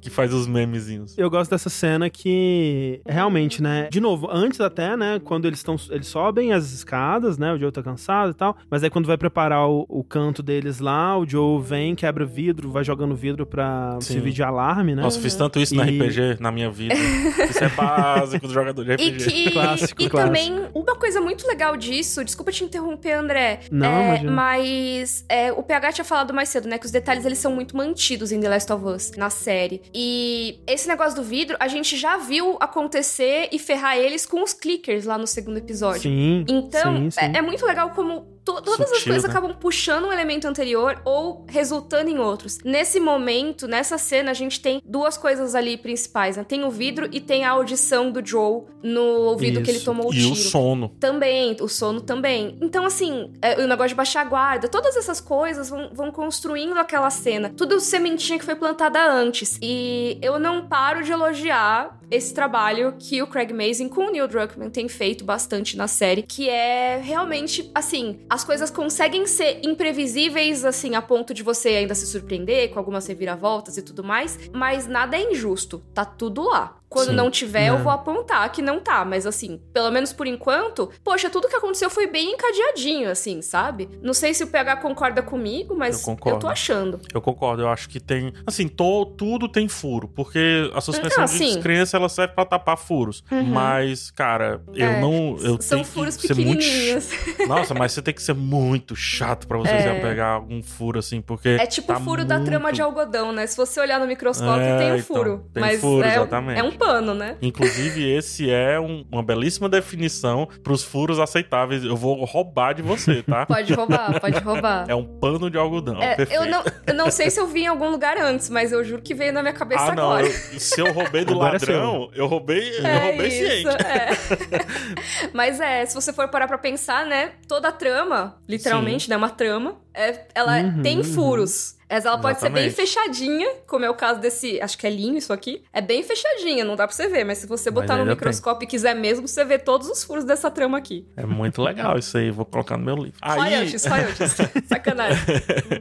Que faz os memezinhos. Eu gosto dessa cena que realmente, né? De novo, antes até, né? Quando eles estão. Eles sobem as escadas, né? O Joe tá cansado e tal. Mas aí quando vai preparar o, o canto deles lá, o Joe vem, quebra o vidro, vai jogando vidro pra Sim. servir de alarme, né? Nossa, fiz tanto isso na E- RPG na minha vida. Isso é *laughs* básico do jogador de E RPG. que. Clássico, e clássico. também, uma coisa muito legal disso, desculpa te interromper, André. Não, é, mas é, o PH tinha falado mais cedo, né? Que os detalhes eles são muito mantidos em The Last of Us, na série. E esse negócio do vidro, a gente já viu acontecer e ferrar eles com os clickers lá no segundo episódio. Sim. Então, sim, sim. É, é muito legal como to- todas as Sutil, coisas né? acabam puxando um elemento anterior ou resultando em outros. Nesse momento, nessa cena, a gente tem duas coisas ali principais, né? Tem o vidro e tem a audição do Joe no ouvido que ele Isso. tomou o E tiro. o sono. Também, o sono também. Então, assim, é, o negócio de baixar a guarda, todas essas coisas vão, vão construindo aquela cena. Tudo sementinha que foi plantada antes. E eu não paro de elogiar esse trabalho que o Craig Mazin com o Neil Druckmann tem feito bastante na série, que é realmente, assim, as coisas conseguem ser imprevisíveis, assim, a ponto de você ainda se surpreender com algumas reviravoltas e tudo mais, mas nada é injusto. Tá tudo lá. Quando Sim. não tiver, eu É. vou apontar que não tá. Mas assim, pelo menos por enquanto, poxa, tudo que aconteceu foi bem encadeadinho, assim, sabe? Não sei se o PH concorda comigo, mas Eu concordo. tô achando. Eu concordo, eu acho que tem. Assim, to- tudo tem furo, porque a suspensão Ah, de sim. descrença ela serve pra tapar furos. Uhum. Mas, cara, eu É, não. Eu São tenho furos que ser muito. *laughs* Nossa, mas você tem que ser muito chato pra você É. pegar algum furo assim, porque. É tipo tá o furo da muito- trama de algodão, né? Se você olhar no microscópio, É, tem um então, furo. tem mas furo, é, exatamente. é um pano, né? Inclusive, *laughs* esse é um- uma belíssima definição pros furos aceitáveis. Eu vou roubar de você, tá? *laughs* Pode roubar, pode roubar. É um pano de algodão. É, perfeito. eu, não, eu não sei se eu vi em algum lugar antes, mas eu juro que veio na minha cabeça Ah, não. agora. eu- se eu roubei do Agora é ladrão, eu roubei, eu É roubei isso, ciente. é. *laughs* Mas é, se você for parar pra pensar, né? Toda a trama, literalmente, né? Uma trama, é, ela Uhum, tem uhum. Mas ela pode ser bem Exatamente. fechadinha, como é o caso desse. Acho que é linho isso aqui. É bem fechadinha, não dá pra você ver. Mas se você Mas botar no microscópio e quiser mesmo, você vê todos os furos dessa trama aqui. É muito legal isso aí, vou colocar no meu livro. Aí, Royalties, royalties. *laughs* Sacanagem.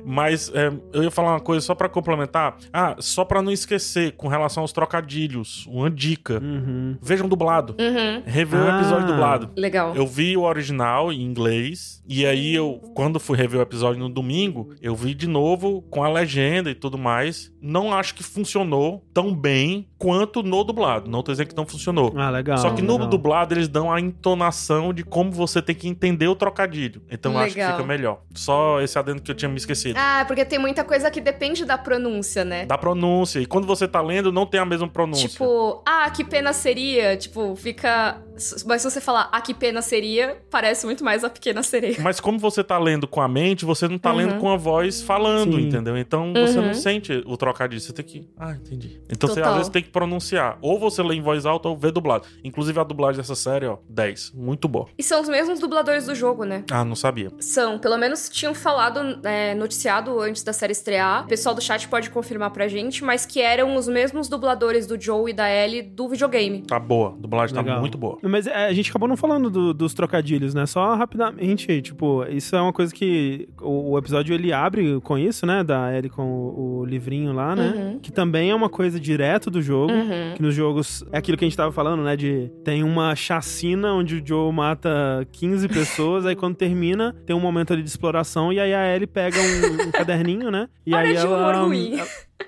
mas é, eu ia falar uma coisa só pra complementar. Ah, só pra não esquecer, com relação aos trocadilhos, uma dica. Uhum. Vejam dublado. Uhum. Rever o episódio Ah. dublado. Legal. Eu vi o original em inglês e aí eu, quando fui rever o episódio no domingo, eu vi de novo com a legenda e tudo mais. Não acho que funcionou tão bem quanto no dublado. Não tô dizendo que não funcionou. Ah, legal. Só que no legal. dublado eles dão a entonação de como você tem que entender o trocadilho. Então eu acho que Legal. fica melhor. Só esse adendo que eu tinha me esquecido. Ah, porque tem muita coisa que depende da pronúncia, né? Da pronúncia. E quando você tá lendo, não tem a mesma pronúncia. Tipo, ah, que pena seria. Tipo, fica. Mas se você falar, ah, que pena seria, parece muito mais a pequena sereia. Mas como você tá lendo com a mente, você não tá Uhum. lendo com a voz falando, Sim. entendeu? Então você Uhum. não sente o trocadilho. Você tem que. Ah, entendi. Então você Total. às vezes tem que pronunciar. Ou você lê em voz alta ou vê dublado. Inclusive a dublagem dessa série, ó, 10. Muito boa. E são os mesmos dubladores do jogo, né? Ah, não sabia. São, pelo menos tinham falado, é, noticiado antes da série estrear. O pessoal do chat pode confirmar pra gente, mas que eram os mesmos dubladores do Joe e da Ellie do videogame. Tá boa. A dublagem tá Legal. muito boa. Mas é, a gente acabou não falando do- dos trocadilhos, né? Só rapidamente, tipo, isso é uma coisa que o, o episódio ele abre com isso, né? Da Ellie com o, o livrinho lá, né? Uhum. Que também é uma coisa direto do jogo. Uhum. Que nos jogos é aquilo que a gente tava falando, né? De tem uma chacina onde o Joe mata 15 *laughs* pessoas, aí quando termina, tem um momento ali de exploração, e aí a Ellie pega um, um caderninho, né? E aí ela. ruim.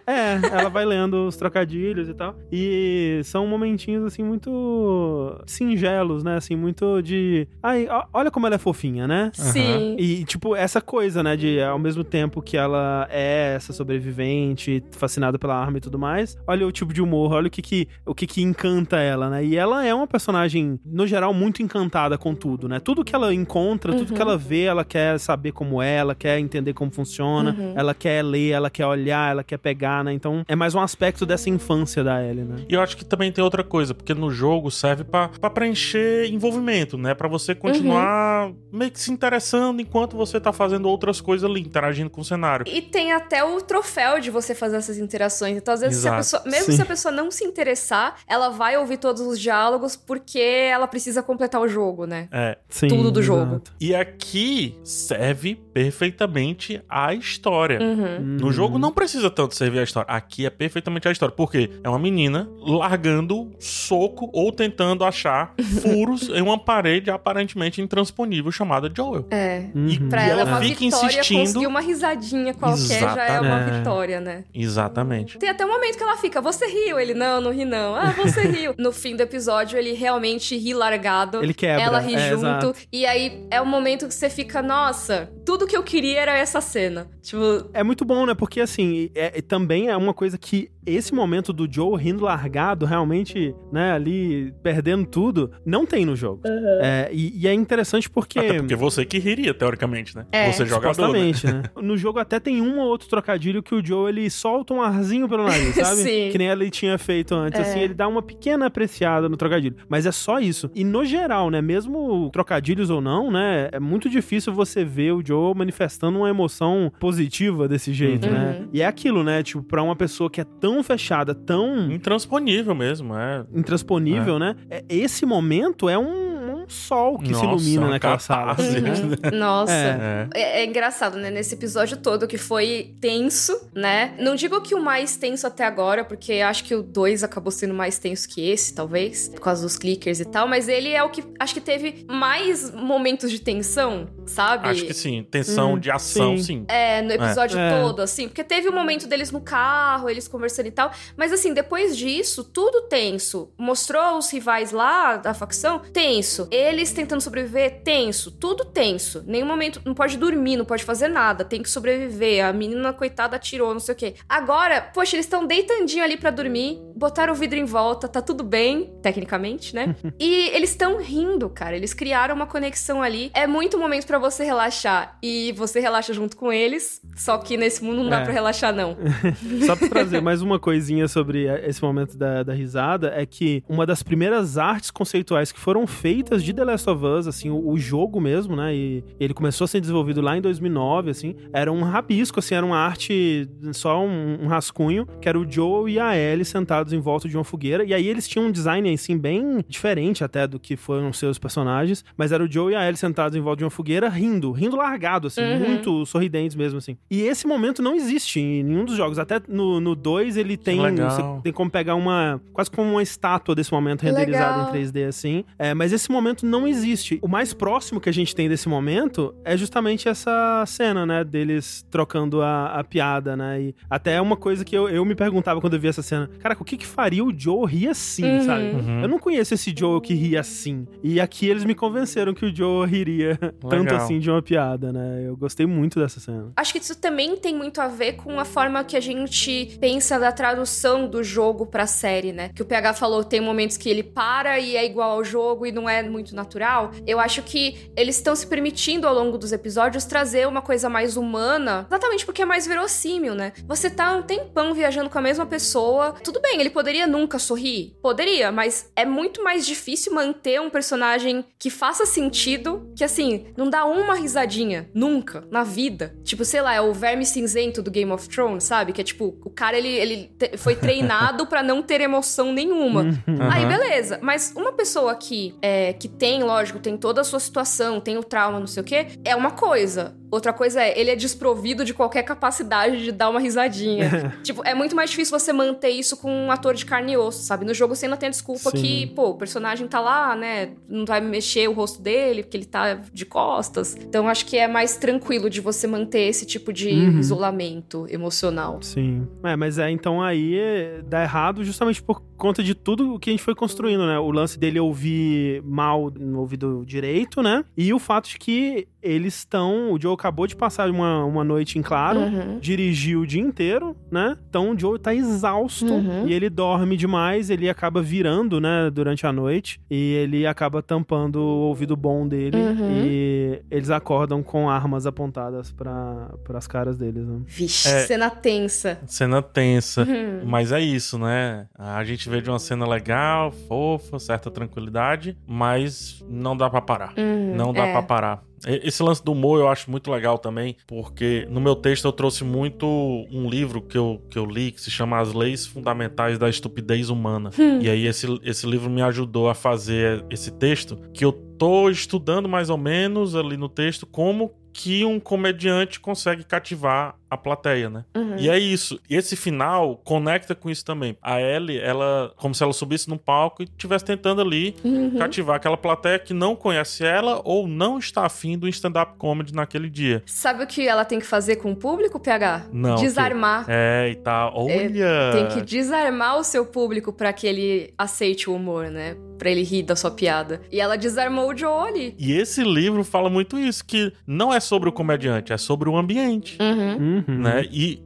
É, ela vai lendo os trocadilhos e tal. E são momentinhos, assim, muito singelos, né? Assim, muito de. Ai, olha como ela é fofinha, né? Sim. E, tipo, essa coisa, né? De ao mesmo tempo que ela é essa sobrevivente, fascinada pela arma e tudo mais, olha o tipo de humor, olha o que que, o que, que encanta ela, né? E ela é uma personagem, no geral, muito encantada com tudo, né? Tudo que ela encontra, tudo Uhum. que ela vê, ela quer saber como é, ela quer entender como funciona, Uhum. ela quer ler, ela quer olhar, ela quer pegar, né? Então é mais um aspecto dessa infância da Ellie, né? E eu acho que também tem outra coisa, porque no jogo serve pra pra preencher envolvimento, né? Pra você continuar Uhum. meio que se interessando enquanto você tá fazendo outras coisas ali, interagindo com o cenário. E tem até o troféu de você fazer essas interações. Então, às vezes, se a pessoa, mesmo Sim. se a pessoa não se interessar, ela vai ouvir todos os diálogos porque ela precisa completar o jogo, né? É. Sim, Tudo do jogo. exato. E aqui serve perfeitamente a história. Uhum. No jogo não precisa tanto servir a história. Aqui é perfeitamente a história. Por quê? É uma menina largando soco ou tentando achar *laughs* furos em uma parede aparentemente intransponível chamada Joel. É. Uhum. Pra E ela, ela uma fica vitória, insistindo- conseguir uma risadinha qualquer já é uma Exatamente. vitória, né? Exatamente. Tem até um momento que ela fica, você riu? Ele, não, não ri não. Ah, você *laughs* riu. No fim do episódio, ele realmente ri largado. Ele quebra. Ela ri é, junto. exato. E aí, é o momento que você fica, nossa, tudo que eu queria era essa cena. Tipo, É muito bom, né? Porque, assim, é- é- também é uma coisa que esse momento do Joe rindo largado, realmente, né, ali perdendo tudo, não tem no jogo. É, e, e é interessante porque. Até porque você que riria, teoricamente, né? É. Você jogador, né? Supostamente, né? *laughs* No jogo até tem um ou outro trocadilho que o Joe, ele solta um arzinho pelo nariz, *laughs* sabe? Sim. Que nem ele tinha feito antes, É. assim, ele dá uma pequena apreciada no trocadilho. Mas é só isso. E no geral, né, mesmo trocadilhos ou não, né, é muito difícil você ver o Joe manifestando uma emoção positiva desse jeito, Uhum. né? E é aquilo, né, tipo, pra uma pessoa que é tão fechada, tão Intransponível mesmo, é. intransponível, né? é- Esse momento é um, um sol que se Nossa, ilumina uma naquela sala. assim, né? catarse. Nossa. É. É. É, é engraçado, né? Nesse episódio todo que foi tenso, né? Não digo que o mais tenso até agora, porque acho que o 2 acabou sendo mais tenso que esse, talvez, por causa dos clickers e tal, mas ele é o que acho que teve mais momentos de tensão, sabe? Acho que sim. Tensão Hum, de ação, sim. sim. É, no episódio É. todo, assim. Porque teve um momento deles no carro, eles conversando e tal. Mas, assim, depois disso, tudo tenso. Mostrou os rivais lá da facção, tenso. Eles tentando sobreviver, tenso. Tudo tenso. Nenhum momento. Não pode dormir, não pode fazer nada. Tem que sobreviver. A menina, coitada, atirou, não sei o quê. Agora, poxa, eles estão deitandinho ali pra dormir. Botaram o vidro em volta, tá tudo bem, tecnicamente, né? *laughs* e eles estão rindo, cara. Eles criaram uma conexão ali. É muito momento pra você relaxar. E você relaxa junto com eles. Só que nesse mundo não dá É. pra relaxar, não. *laughs* Só pra trazer mais uma coisinha sobre esse momento da, da risada, é que uma das primeiras artes conceituais que foram feitas de The Last of Us, assim, o, o jogo mesmo, né, e ele começou a ser desenvolvido lá em 2009, assim, era um rabisco, assim, era uma arte, só um, um rascunho, que era o Joel e a Ellie sentados em volta de uma fogueira, e aí eles tinham um design, assim, bem diferente até do que foram seus personagens, mas era o Joel e a Ellie sentados em volta de uma fogueira, rindo, rindo largado, assim, Uhum. muito sorridentes mesmo, assim. E esse momento não existe em nenhum dos jogos, até no 2 ele tem, você tem como pegar uma, quase como uma estátua desse momento renderizada Legal. em 3D, assim, é, mas esse momento não existe. O mais próximo que a gente tem desse momento é justamente essa cena, né, deles trocando a, a piada, né, e até uma coisa que eu, eu me perguntava quando eu vi essa cena, cara, o que que faria o Joe rir assim, Uhum. sabe? Uhum. Eu não conheço esse Joe que ria assim. E aqui eles me convenceram que o Joe riria *laughs* tanto Legal. assim de uma piada, né? Eu gostei muito dessa cena. Acho que isso também tem muito a ver com a forma que a gente pensa da tradução do jogo pra série, né? Que o PH falou, tem momentos que ele para e é igual ao jogo e não é muito natural. Eu acho que eles estão se permitindo ao longo dos episódios trazer uma coisa mais humana, exatamente porque é mais verossímil, né? Você tá um tempão viajando com a mesma pessoa. Tudo bem, ele poderia nunca sorrir? Poderia, mas é muito mais difícil manter um personagem que faça sentido, que assim, não dá uma risadinha, nunca, na vida. Tipo, sei lá, é o verme cinzento do Game of Thrones, sabe? Que é tipo, o cara, ele, ele foi treinado pra não ter emoção nenhuma. *laughs* Aí, Aham. beleza. Mas uma pessoa que, é, que tem, lógico, tem toda a sua situação, tem o trauma, não sei o quê, é uma coisa. Outra coisa é, ele é desprovido de qualquer capacidade de dar uma risadinha. *laughs* tipo, é muito mais difícil você manter isso com um ator de carne e osso, sabe? No jogo você ainda tem a desculpa Sim. que, pô, o personagem tá lá, né? Não vai mexer o rosto dele, porque ele tá de costas. Então acho que é mais tranquilo de você manter esse tipo de Uhum. isolamento emocional. Sim. É, mas é, então aí é, dá errado justamente por conta de tudo o que a gente foi construindo, né? O lance dele ouvir mal no ouvido direito, né? E o fato de que eles estão. O Joe acabou de passar uma, uma noite em claro. Uhum. Dirigiu o dia inteiro, né? Então o Joe tá exausto Uhum. e ele dorme demais, ele acaba virando, né, durante a noite e ele acaba tampando o ouvido bom dele Uhum. e eles acordam com armas apontadas para as caras deles, né? Vixe, É. cena tensa. Cena tensa. Uhum. Mas é isso, né? A gente vê de uma cena legal, fofa, certa tranquilidade, mas não dá pra parar. Uhum, Não dá é. pra parar. Esse lance do humor eu acho muito legal também, porque no meu texto eu trouxe muito um livro que eu, que eu li que se chama As Leis Fundamentais da Estupidez Humana. Hum. E aí esse, esse livro me ajudou a fazer esse texto, que eu tô estudando mais ou menos ali no texto como que um comediante consegue cativar a plateia, né? Uhum. E é isso. E esse final conecta com isso também. A Ellie, ela, como se ela subisse num palco e estivesse tentando ali Uhum. cativar aquela plateia que não conhece ela ou não está afim do stand-up comedy naquele dia. Sabe o que ela tem que fazer com o público, PH? Não, Desarmar. É, e tá. Olha! Tem que desarmar o seu público pra que ele aceite o humor, né? Pra ele rir da sua piada. E ela desarmou o Joe ali. E esse livro fala muito isso, que não é sobre o comediante, é sobre o ambiente. Uhum. Uhum. Né?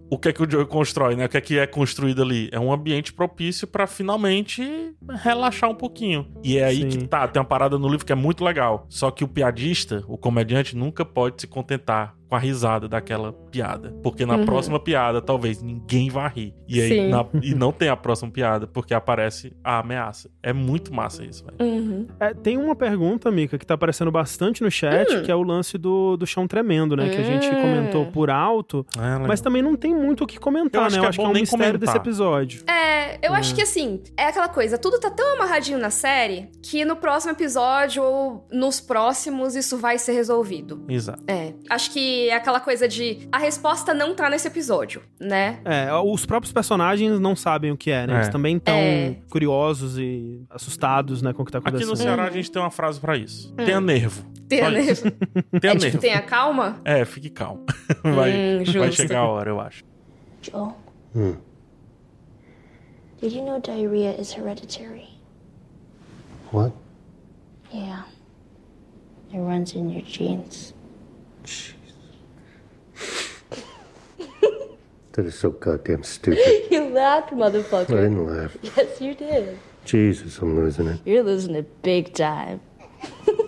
O que é que o Joe constrói, né? O que é que é construído ali? É um ambiente propício pra finalmente relaxar um pouquinho. E é aí Sim. que tá, tem uma parada no livro que é muito legal. Só que o piadista, o comediante, nunca pode se contentar com a risada daquela piada. Porque na próxima piada, talvez ninguém vá rir. E aí, na- e *laughs* não tem a próxima piada, porque aparece a ameaça. É muito massa isso, velho. Uhum. É, tem uma pergunta, Mika, que tá aparecendo bastante no chat, que é o lance do, do chão tremendo, né? Que a gente Hum. comentou por alto, É, mas também não tem muito o que comentar, Eu acho né? que Eu é acho que é bom um nem mistério desse comentar. episódio. É, eu acho que assim, é aquela coisa, tudo tá tão amarradinho na série que no próximo episódio ou nos próximos isso vai ser resolvido. Exato. É, acho que é aquela coisa de a resposta não tá nesse episódio, né? É, os próprios personagens não sabem o que é, né? Eles É. também estão É. curiosos e assustados, né, com o que tá Aqui acontecendo. no Ceará a gente tem uma frase pra isso. Tenha nervo. Tenha nervo. *laughs* Tenha É nervo. tipo, tenha calma. É, fique calmo. Vai, Hum, vai chegar a hora, eu acho. Joel. Did you know diarrhea is hereditary? What? Yeah. It runs in your genes. That is so goddamn stupid. *laughs* You laughed, I motherfucker. didn't laugh. Yes, you did. Jesus, I'm losing it. You're losing it big time. *laughs*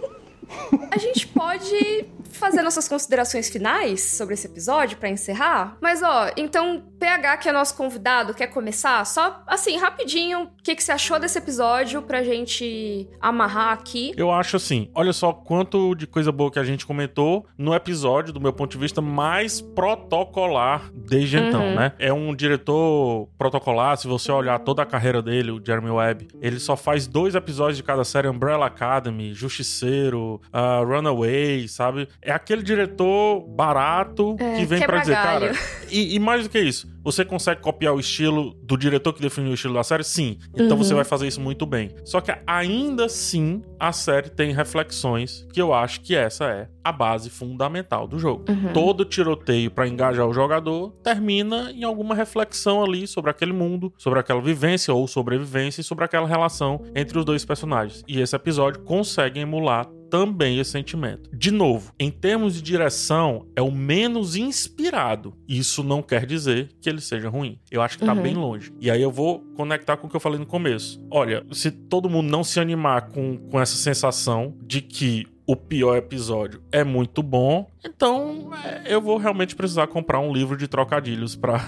A gente pode fazer nossas considerações finais sobre esse episódio pra encerrar. Mas ó, então PH, que é nosso convidado, quer começar? Só assim, rapidinho, o que, que você achou desse episódio pra gente amarrar aqui? Eu acho assim, olha só quanto de coisa boa que a gente comentou no episódio, do meu ponto de vista, mais protocolar desde então, né? É um diretor protocolar, se você olhar toda a carreira dele, o Jeremy Webb, ele só faz dois episódios de cada série, Umbrella Academy, Justiceiro, ah, Runaway, sabe? É aquele diretor barato É, que vem pra dizer, cara, e, e mais do que isso, você consegue copiar o estilo do diretor que definiu o estilo da série? Sim. Então Uhum. você vai fazer isso muito bem. Só que ainda assim, a série tem reflexões que eu acho que essa é a base fundamental do jogo. Uhum. Todo tiroteio pra engajar o jogador termina em alguma reflexão ali sobre aquele mundo, sobre aquela vivência ou sobrevivência e sobre aquela relação entre os dois personagens. E esse episódio consegue emular também esse sentimento. De novo, em termos de direção, é o menos inspirado. Isso não quer dizer que ele seja ruim. Eu acho que tá Uhum. bem longe. E aí eu vou conectar com o que eu falei no começo. Olha, se todo mundo não se animar com, com essa sensação de que o pior episódio é muito bom, então é, eu vou realmente precisar comprar um livro de trocadilhos *laughs* pra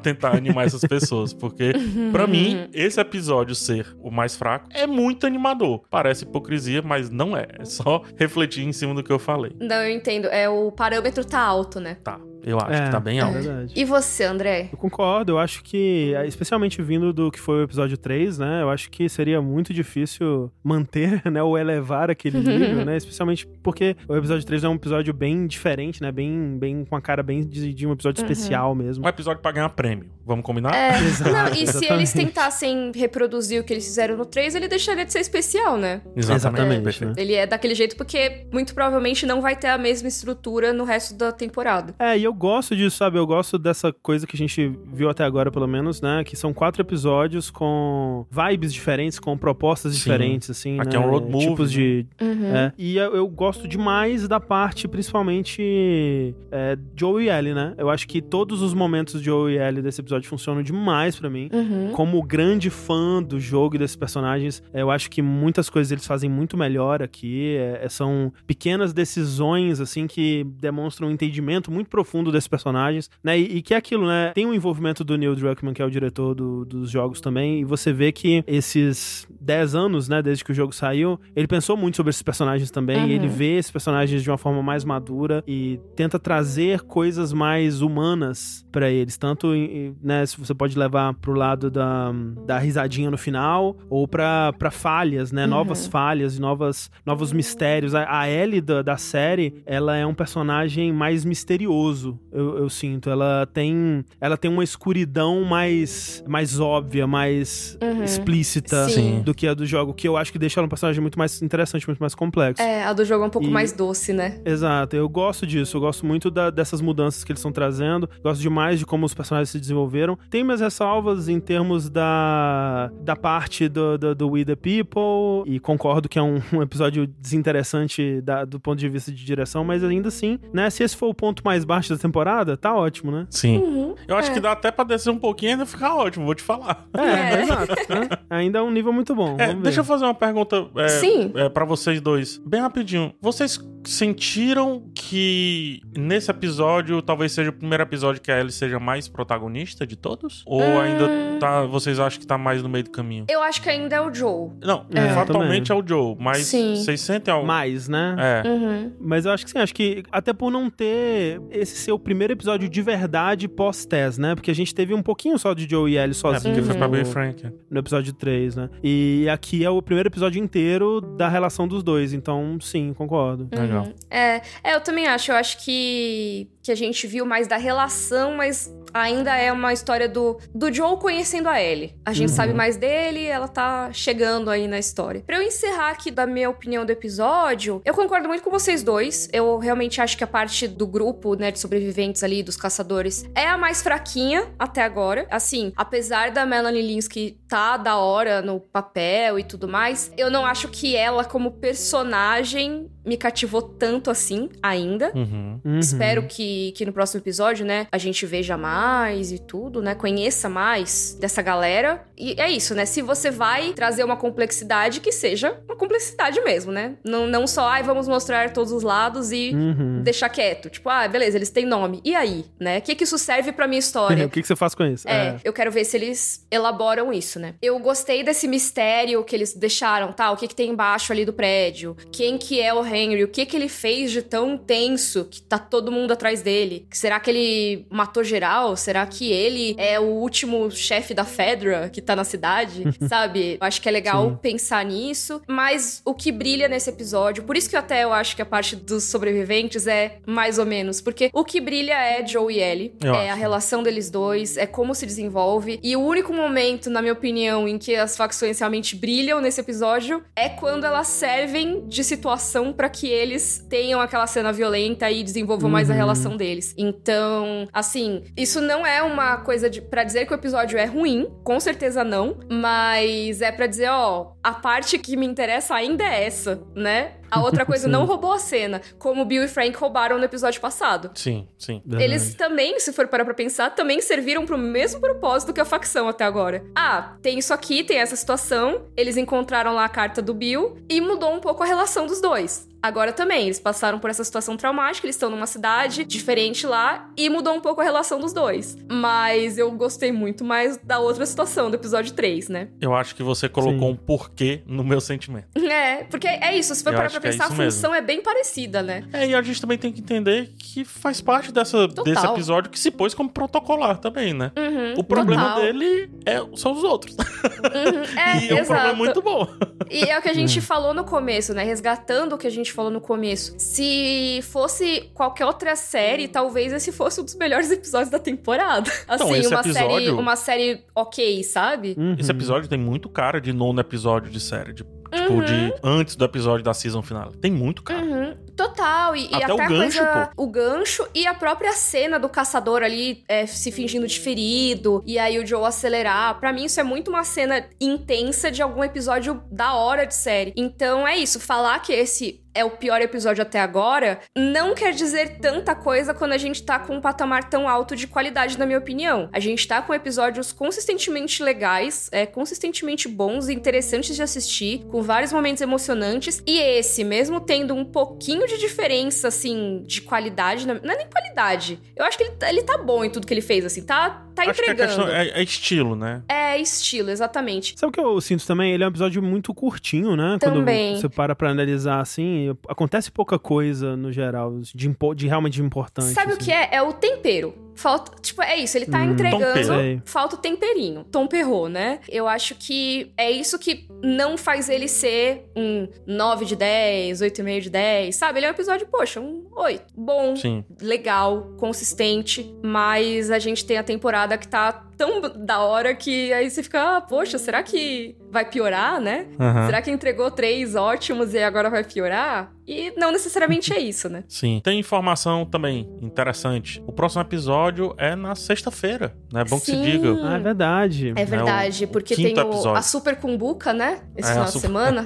tentar animar essas pessoas, porque pra mim esse episódio ser o mais fraco é muito animador. Parece hipocrisia, mas não é. É só refletir em cima do que eu falei. Não, eu entendo. É o parâmetro tá alto, né? Tá, eu acho É, que tá bem é alto. verdade. E você, André? Eu concordo, eu acho que, especialmente vindo do que foi o episódio 3, né? Eu acho que seria muito difícil manter, *laughs* né? Ou elevar aquele nível, né? Especialmente porque o episódio 3 é um episódio bem diferente, né? Bem, bem com a cara bem de, de um episódio especial mesmo. Um episódio pra ganhar prêmio. Vamos combinar? É, *laughs* Exato, não, e se eles tentassem reproduzir o que eles fizeram no 3, ele deixaria de ser especial, né? Exatamente, perfeito. né? Ele é daquele jeito porque muito provavelmente não vai ter a mesma estrutura no resto da temporada. É, e eu gosto disso, sabe? Eu gosto dessa coisa que a gente viu até agora, pelo menos, né? Que são quatro episódios com vibes diferentes, com propostas Sim. diferentes, assim, Aqui né? é um road movie, Tipos de... Uhum. é. E eu, eu gosto demais da parte, principalmente, é, Joe e Ellie, né? Eu acho que todos os momentos de Joe e Ellie desse episódio funcionam demais pra mim. Uhum. Como grande fã do jogo e desses personagens, eu acho que muitas coisas eles fazem muito melhor aqui. É, é, são pequenas decisões, assim, que demonstram um entendimento muito profundo desses personagens, né? E, e que é aquilo, né? Tem o envolvimento do Neil Druckmann, que é o diretor do- dos jogos também, e você vê que esses 10 anos, né, desde que o jogo saiu, ele pensou muito sobre esses personagens também, Uhum. ele vê esses personagens de uma forma mais madura e tenta trazer coisas mais humanas pra eles, tanto, né, se você pode levar pro lado da, da risadinha no final, ou pra, pra falhas, né, novas falhas, novas, novos mistérios. A, a Ellie da, da série, ela é um personagem mais misterioso, eu, eu sinto. Ela tem, ela tem uma escuridão mais, mais óbvia, mais explícita Sim. do que a do jogo, que eu acho que deixa ela um personagem muito mais interessante, muito mais complexo. É, a do jogo é um pouco E- mais doce, né? Exato, eu gosto disso, eu gosto muito da- dessas mudanças que eles estão trazendo, gosto demais de como os personagens se desenvolveram. Tem minhas ressalvas em termos da, da parte do, do, do We the People, e concordo que é um, um episódio desinteressante da- do ponto de vista de direção, mas ainda assim, né, se esse for o ponto mais baixo da temporada, tá ótimo, né? Sim. Eu acho é. que dá até pra descer um pouquinho e ainda ficar ótimo, vou te falar. É, É. exato. né? *laughs* Ainda é um nível muito bom. É, deixa eu fazer uma pergunta é, Sim. é, para vocês dois, bem rapidinho. Vocês sentiram que nesse episódio talvez seja o primeiro episódio que a Ellie seja mais protagonista de todos? Ou Hum. ainda tá, vocês acham que tá mais no meio do caminho? Eu acho que ainda é o Joe. Não, É, fatalmente é o Joe, mas Sim. vocês sentem algo. Mais, né? É. Uhum. Mas eu acho que sim, acho que até por não ter esse ser o primeiro episódio de verdade pós-Tess, né? Porque a gente teve um pouquinho só de Joe e Ellie É, sozinhos porque foi pra e Frank. no episódio 3, né? E aqui é o primeiro episódio inteiro da relação dos dois, então sim, concordo. Legal. É, é, eu também acho. Eu acho que, que a gente viu mais da relação, mas ainda é uma história do, do Joe conhecendo a Ellie. A gente Uhum. sabe mais dele, ela tá chegando aí na história. Pra eu encerrar aqui da minha opinião do episódio, eu concordo muito com vocês dois. Eu realmente acho que a parte do grupo, né, de sobreviventes ali, dos caçadores, é a mais fraquinha até agora. Assim, apesar da Melanie Linsky tá da hora no papel e tudo mais, eu não acho que ela, como personagem, me cativou tanto assim ainda. Uhum. Uhum. Espero que, que no próximo episódio, né, a gente veja mais e tudo, né? Conheça mais dessa galera. E é isso, né? Se você vai trazer uma complexidade, que seja uma complexidade mesmo, né? Não, não só, ai, vamos mostrar todos os lados e Uhum. deixar quieto. Tipo, ah, beleza, eles têm nome. E aí, né? O que, que isso serve pra minha história? *laughs* o que, que você faz com isso? É, eu quero ver se eles elaboram isso, né? Eu gostei desse mistério que eles deixaram, tá? O que que tem embaixo ali do prédio? Quem que é o Henry? O que que ele fez de tão tenso que tá todo mundo atrás dele? Será que ele matou geral? Será que ele é o último chefe da Fedra que tá na cidade? *laughs* Sabe? Eu acho que é legal Sim. pensar nisso. Mas o que brilha nesse episódio, por isso que até eu acho que a parte dos sobreviventes é mais ou menos, porque o que brilha é Joe e Ellie, Eu é a acho. relação deles dois, é como se desenvolve. E o único momento, na minha opinião, em que as facções realmente brilham nesse episódio é quando elas servem de situação pra que eles tenham aquela cena violenta e desenvolvam mais a Uhum. Relação deles. Então, assim, isso não é uma coisa de para dizer que o episódio é ruim, com certeza não, mas é pra dizer, ó, a parte que me interessa ainda é essa, né? A outra *laughs* coisa não roubou a cena, como Bill e Frank roubaram no episódio passado. Sim, sim. Verdade. Eles também, se for parar pra pensar, também serviram pro mesmo propósito que a facção até agora. Ah, tem isso aqui, tem essa situação, eles encontraram lá a carta do Bill e mudou um pouco a relação dos dois. Agora também, eles passaram por essa situação traumática, eles estão numa cidade diferente lá e mudou um pouco a relação dos dois. Mas eu gostei muito mais da outra situação, do episódio 3, né? Eu acho que você colocou Sim. um porquê no meu sentimento. É, porque é isso, se for Eu parar pra é pensar, a isso mesmo. função é bem parecida, né? É, e a gente também tem que entender que faz parte dessa, Total. desse episódio que se pôs como protocolar também, né? Uhum, O problema total. dele é, são os outros. Uhum, é, *laughs* e é um exato. problema muito bom. E é o que a gente falou no começo, né? Resgatando o que a gente falou no começo. Se fosse qualquer outra série, talvez esse fosse um dos melhores *laughs* episódios da temporada. Assim, Então, esse uma série, episódio- uma série ok, sabe? Uhum. Esse episódio tem muito cara de nono episódio de série. de- tipo, de antes do episódio da season final. Tem muito cara. Uhum, total. E, e Até até, o a gancho, coisa. O gancho e a própria cena do caçador ali é, se fingindo de ferido. E aí o Joe acelerar. Pra mim, isso é muito uma cena intensa de algum episódio da hora de série. Então é isso. Falar que esse é o pior episódio até agora, não quer dizer tanta coisa quando a gente tá com um patamar tão alto de qualidade, na minha opinião. A gente tá com episódios consistentemente legais, é, consistentemente bons e interessantes de assistir, com vários momentos emocionantes. E esse, mesmo tendo um pouquinho de diferença, assim, de qualidade, não é nem qualidade. Eu acho que ele, tá- ele tá bom em tudo que ele fez, assim, tá, tá Acho que a entregando. questão é, é estilo, né? É estilo, exatamente. Sabe o que eu sinto também? Ele é um episódio muito curtinho, né? Também. Quando você para pra analisar assim, acontece pouca coisa no geral, de, de realmente importante. Sabe o assim. que é? É o tempero. Falta, tipo, é isso, ele tá Hum, entregando, falta o temperinho, tom perro, né? Eu acho que é isso que não faz ele ser um 9 de 10, 8,5 de 10, sabe? Ele é um episódio, poxa, um 8. Bom, Sim. legal, consistente, mas a gente tem a temporada que tá tão da hora que aí você fica, ah, poxa, será que vai piorar, né? Aham. Será que entregou três ótimos e agora vai piorar? E não necessariamente é isso, né? Sim. Tem informação também interessante. O próximo episódio é na sexta-feira, né? É bom que se Sim. diga. Ah, é verdade. É verdade, o- o porque tem o, a Super Cumbuca, né? Esse É, a final de super- semana.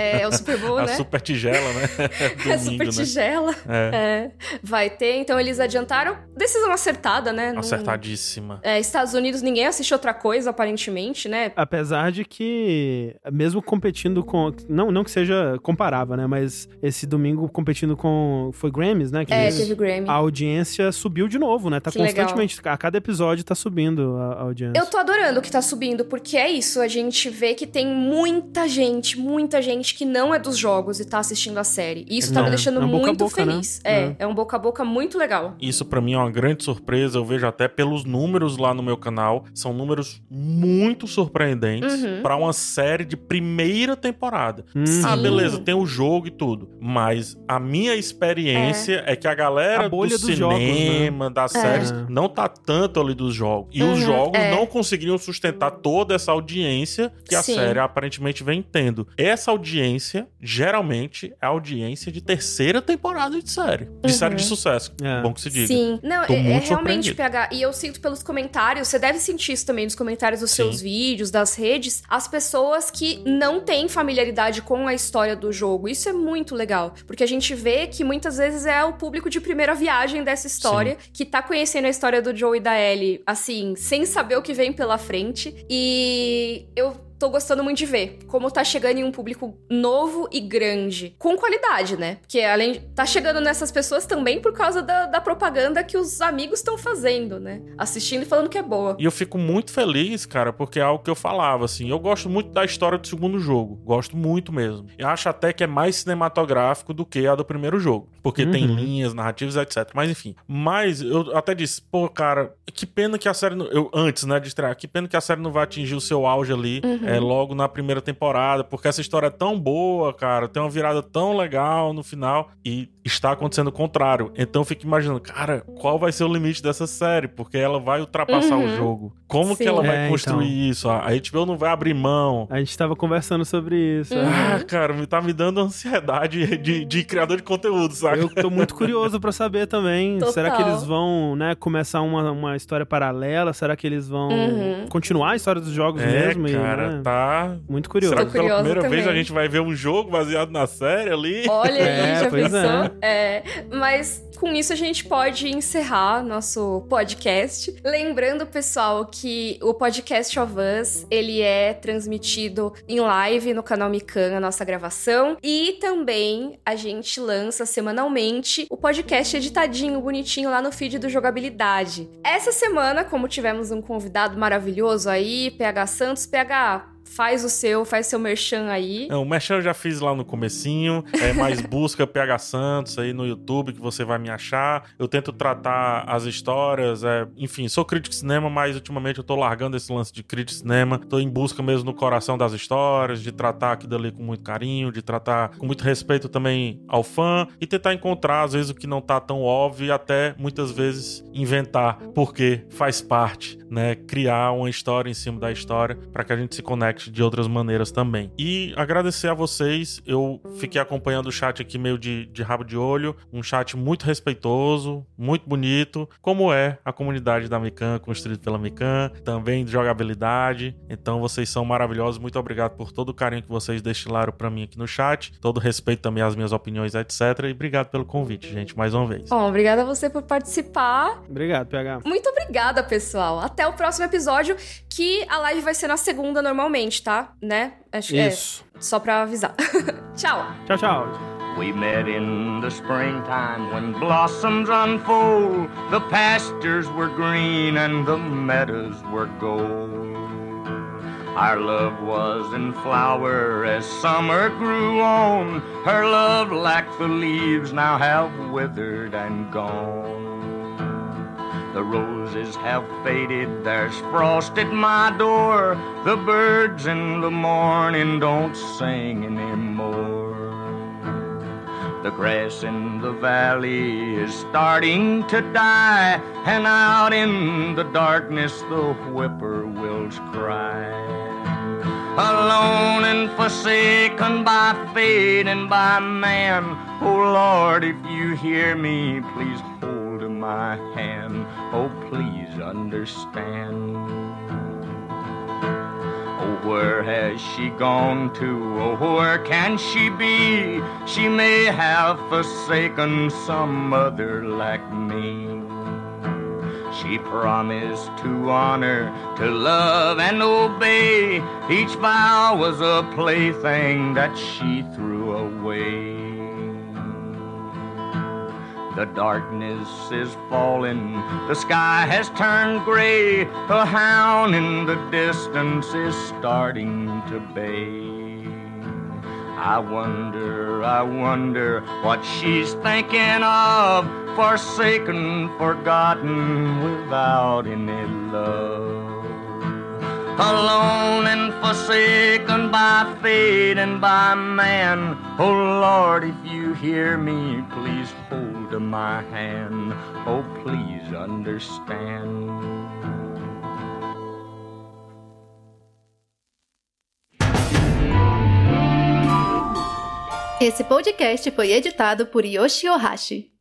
é, *laughs* é o Super Bowl, A né? super tigela, né? é *laughs* *laughs* Domingo, super né? tigela. É. É. Vai ter, então eles adiantaram. Decisão acertada, né? Não- Acertadíssima. É, Estados Unidos ninguém assiste outra coisa, aparentemente, né? Apesar de que, mesmo competindo com. Não, não que seja comparável, né? Mas esse domingo competindo com. Foi Grammys, né? Que É, teve Grammy. A audiência subiu de novo, né? Tá Que legal. constantemente. A cada episódio tá subindo a, a audiência. Eu tô adorando que tá subindo, porque é isso, a gente vê que tem muita gente, muita gente que não é dos jogos e tá assistindo a série. E isso tá É, me deixando é um muito boca, né? feliz. É, é um boca a boca muito legal. Isso pra mim é uma grande surpresa. Eu vejo até pelos números lá no meu canal, são números muito surpreendentes Uhum. pra uma série de primeira temporada. Hum, Ah, beleza, tem o jogo e tudo. Mas a minha experiência é, que a galera A bolha do dos jogos, cinema, das É. séries, não tá tanto ali dos jogos. E os Uhum, jogos é. não conseguiriam sustentar toda essa audiência que a Sim. série aparentemente vem tendo. Essa audiência, geralmente, é a audiência de terceira temporada de série. De série de sucesso. É. Bom que se diga. Sim. Não, Tô é, é muito realmente. PH. E eu sinto pelos comentários, você deve sentir isso também nos comentários dos Sim. seus vídeos, das redes, as pessoas que não têm familiaridade com a história do jogo. Isso é muito legal. Porque a gente vê que muitas vezes é o público de primeira viagem dessa história, que tá conhecendo a história do Joe e da Ellie, assim, sem saber o que vem pela frente. E eu tô gostando muito de ver como tá chegando em um público novo e grande. Com qualidade, né? Porque além de tá chegando nessas pessoas também por causa da, da propaganda que os amigos estão fazendo, né? Assistindo e falando que é boa. E eu fico muito feliz, cara, porque é algo que eu falava, assim. Eu gosto muito da história do segundo jogo. Gosto muito mesmo. Eu acho até que é mais cinematográfico do que a do primeiro jogo. Porque tem Uhum. linhas, narrativas, etc. Mas enfim. Mas eu até disse, pô, cara, que pena que a série. não- Eu, antes, né, de estrear, que pena que a série não vai atingir o seu auge ali é, logo na primeira temporada. Porque essa história é tão boa, cara. Tem uma virada tão legal no final. E está acontecendo o contrário. Então eu fico imaginando, cara, qual vai ser o limite dessa série? Porque ela vai ultrapassar o Uhum. jogo. Como Sim. que ela vai É, construir então. isso? A a HBO não vai abrir mão. A gente tava conversando sobre isso. Uhum. Ah, cara, me tá me dando ansiedade de, de criador de conteúdo, sabe? Eu tô muito curioso pra saber também. Total. Será que eles vão, né, começar uma, uma história paralela? Será que eles vão Uhum. continuar a história dos jogos É, mesmo? E, cara, né, tá. Muito curioso. Será que pela primeira vez a também. gente vai ver um jogo baseado na série ali? Olha É, já pois pensou? É, mas com isso a gente pode encerrar nosso podcast. Lembrando, pessoal, que o podcast of Us, ele é transmitido em live no canal Mikan, a nossa gravação. E também a gente lança semanalmente o podcast editadinho, bonitinho lá no feed do Jogabilidade. Essa semana, como tivemos um convidado maravilhoso aí, PH Santos, PH, faz o seu, faz seu merchan aí. Não, o Merchan eu já fiz lá no comecinho, é mais *laughs* busca PH Santos aí no YouTube que você vai me achar. Eu tento tratar as histórias, é, enfim, sou crítico de cinema, mas ultimamente eu tô largando esse lance de crítico de cinema. Tô em busca mesmo no coração das histórias, de tratar aquilo ali com muito carinho, de tratar com muito respeito também ao fã e tentar encontrar às vezes o que não tá tão óbvio e até muitas vezes inventar, porque faz parte, né, criar uma história em cima da história para que a gente se conecte de outras maneiras também. E agradecer a vocês, eu fiquei acompanhando o chat aqui meio de, de rabo de olho, um chat muito respeitoso, muito bonito, como é a comunidade da Mikan, construída pela Mikan, também de jogabilidade. Então vocês são maravilhosos, muito obrigado por todo o carinho que vocês destilaram para mim aqui no chat, todo o respeito também às minhas opiniões, etc. E obrigado pelo convite, gente, mais uma vez. Bom, obrigada a você por participar. Obrigado, PH. Muito obrigada, pessoal. Até o próximo episódio, que a live vai ser na segunda normalmente, tá? Né? Acho que Isso. é só pra avisar. *laughs* Tchau. Tchau, tchau. We met in the springtime when blossoms unfold. The pastures were green and the meadows were gold. Our love was in flower as summer grew on. Her love, like the leaves, now have withered and gone. The roses have faded, there's frost at my door. The birds in the morning don't sing anymore. The grass in the valley is starting to die, and out in the darkness the whippoorwills cry. Alone and forsaken by fate and by man. Oh Lord, if you hear me, please hold my hand. Oh, please understand. Oh, where has she gone to? Oh, where can she be? She may have forsaken some other like me. She promised to honor, to love and obey. Each vow was a plaything that she threw away. The darkness is falling, the sky has turned gray. A hound in the distance is starting to bay. I wonder, I wonder what she's thinking of, forsaken, forgotten, without any love. Alone and forsaken by fate and by man. Oh Lord, if you hear me, please hold my hand. Oh, please understand. Esse podcast foi editado por Yoshi Ohashi.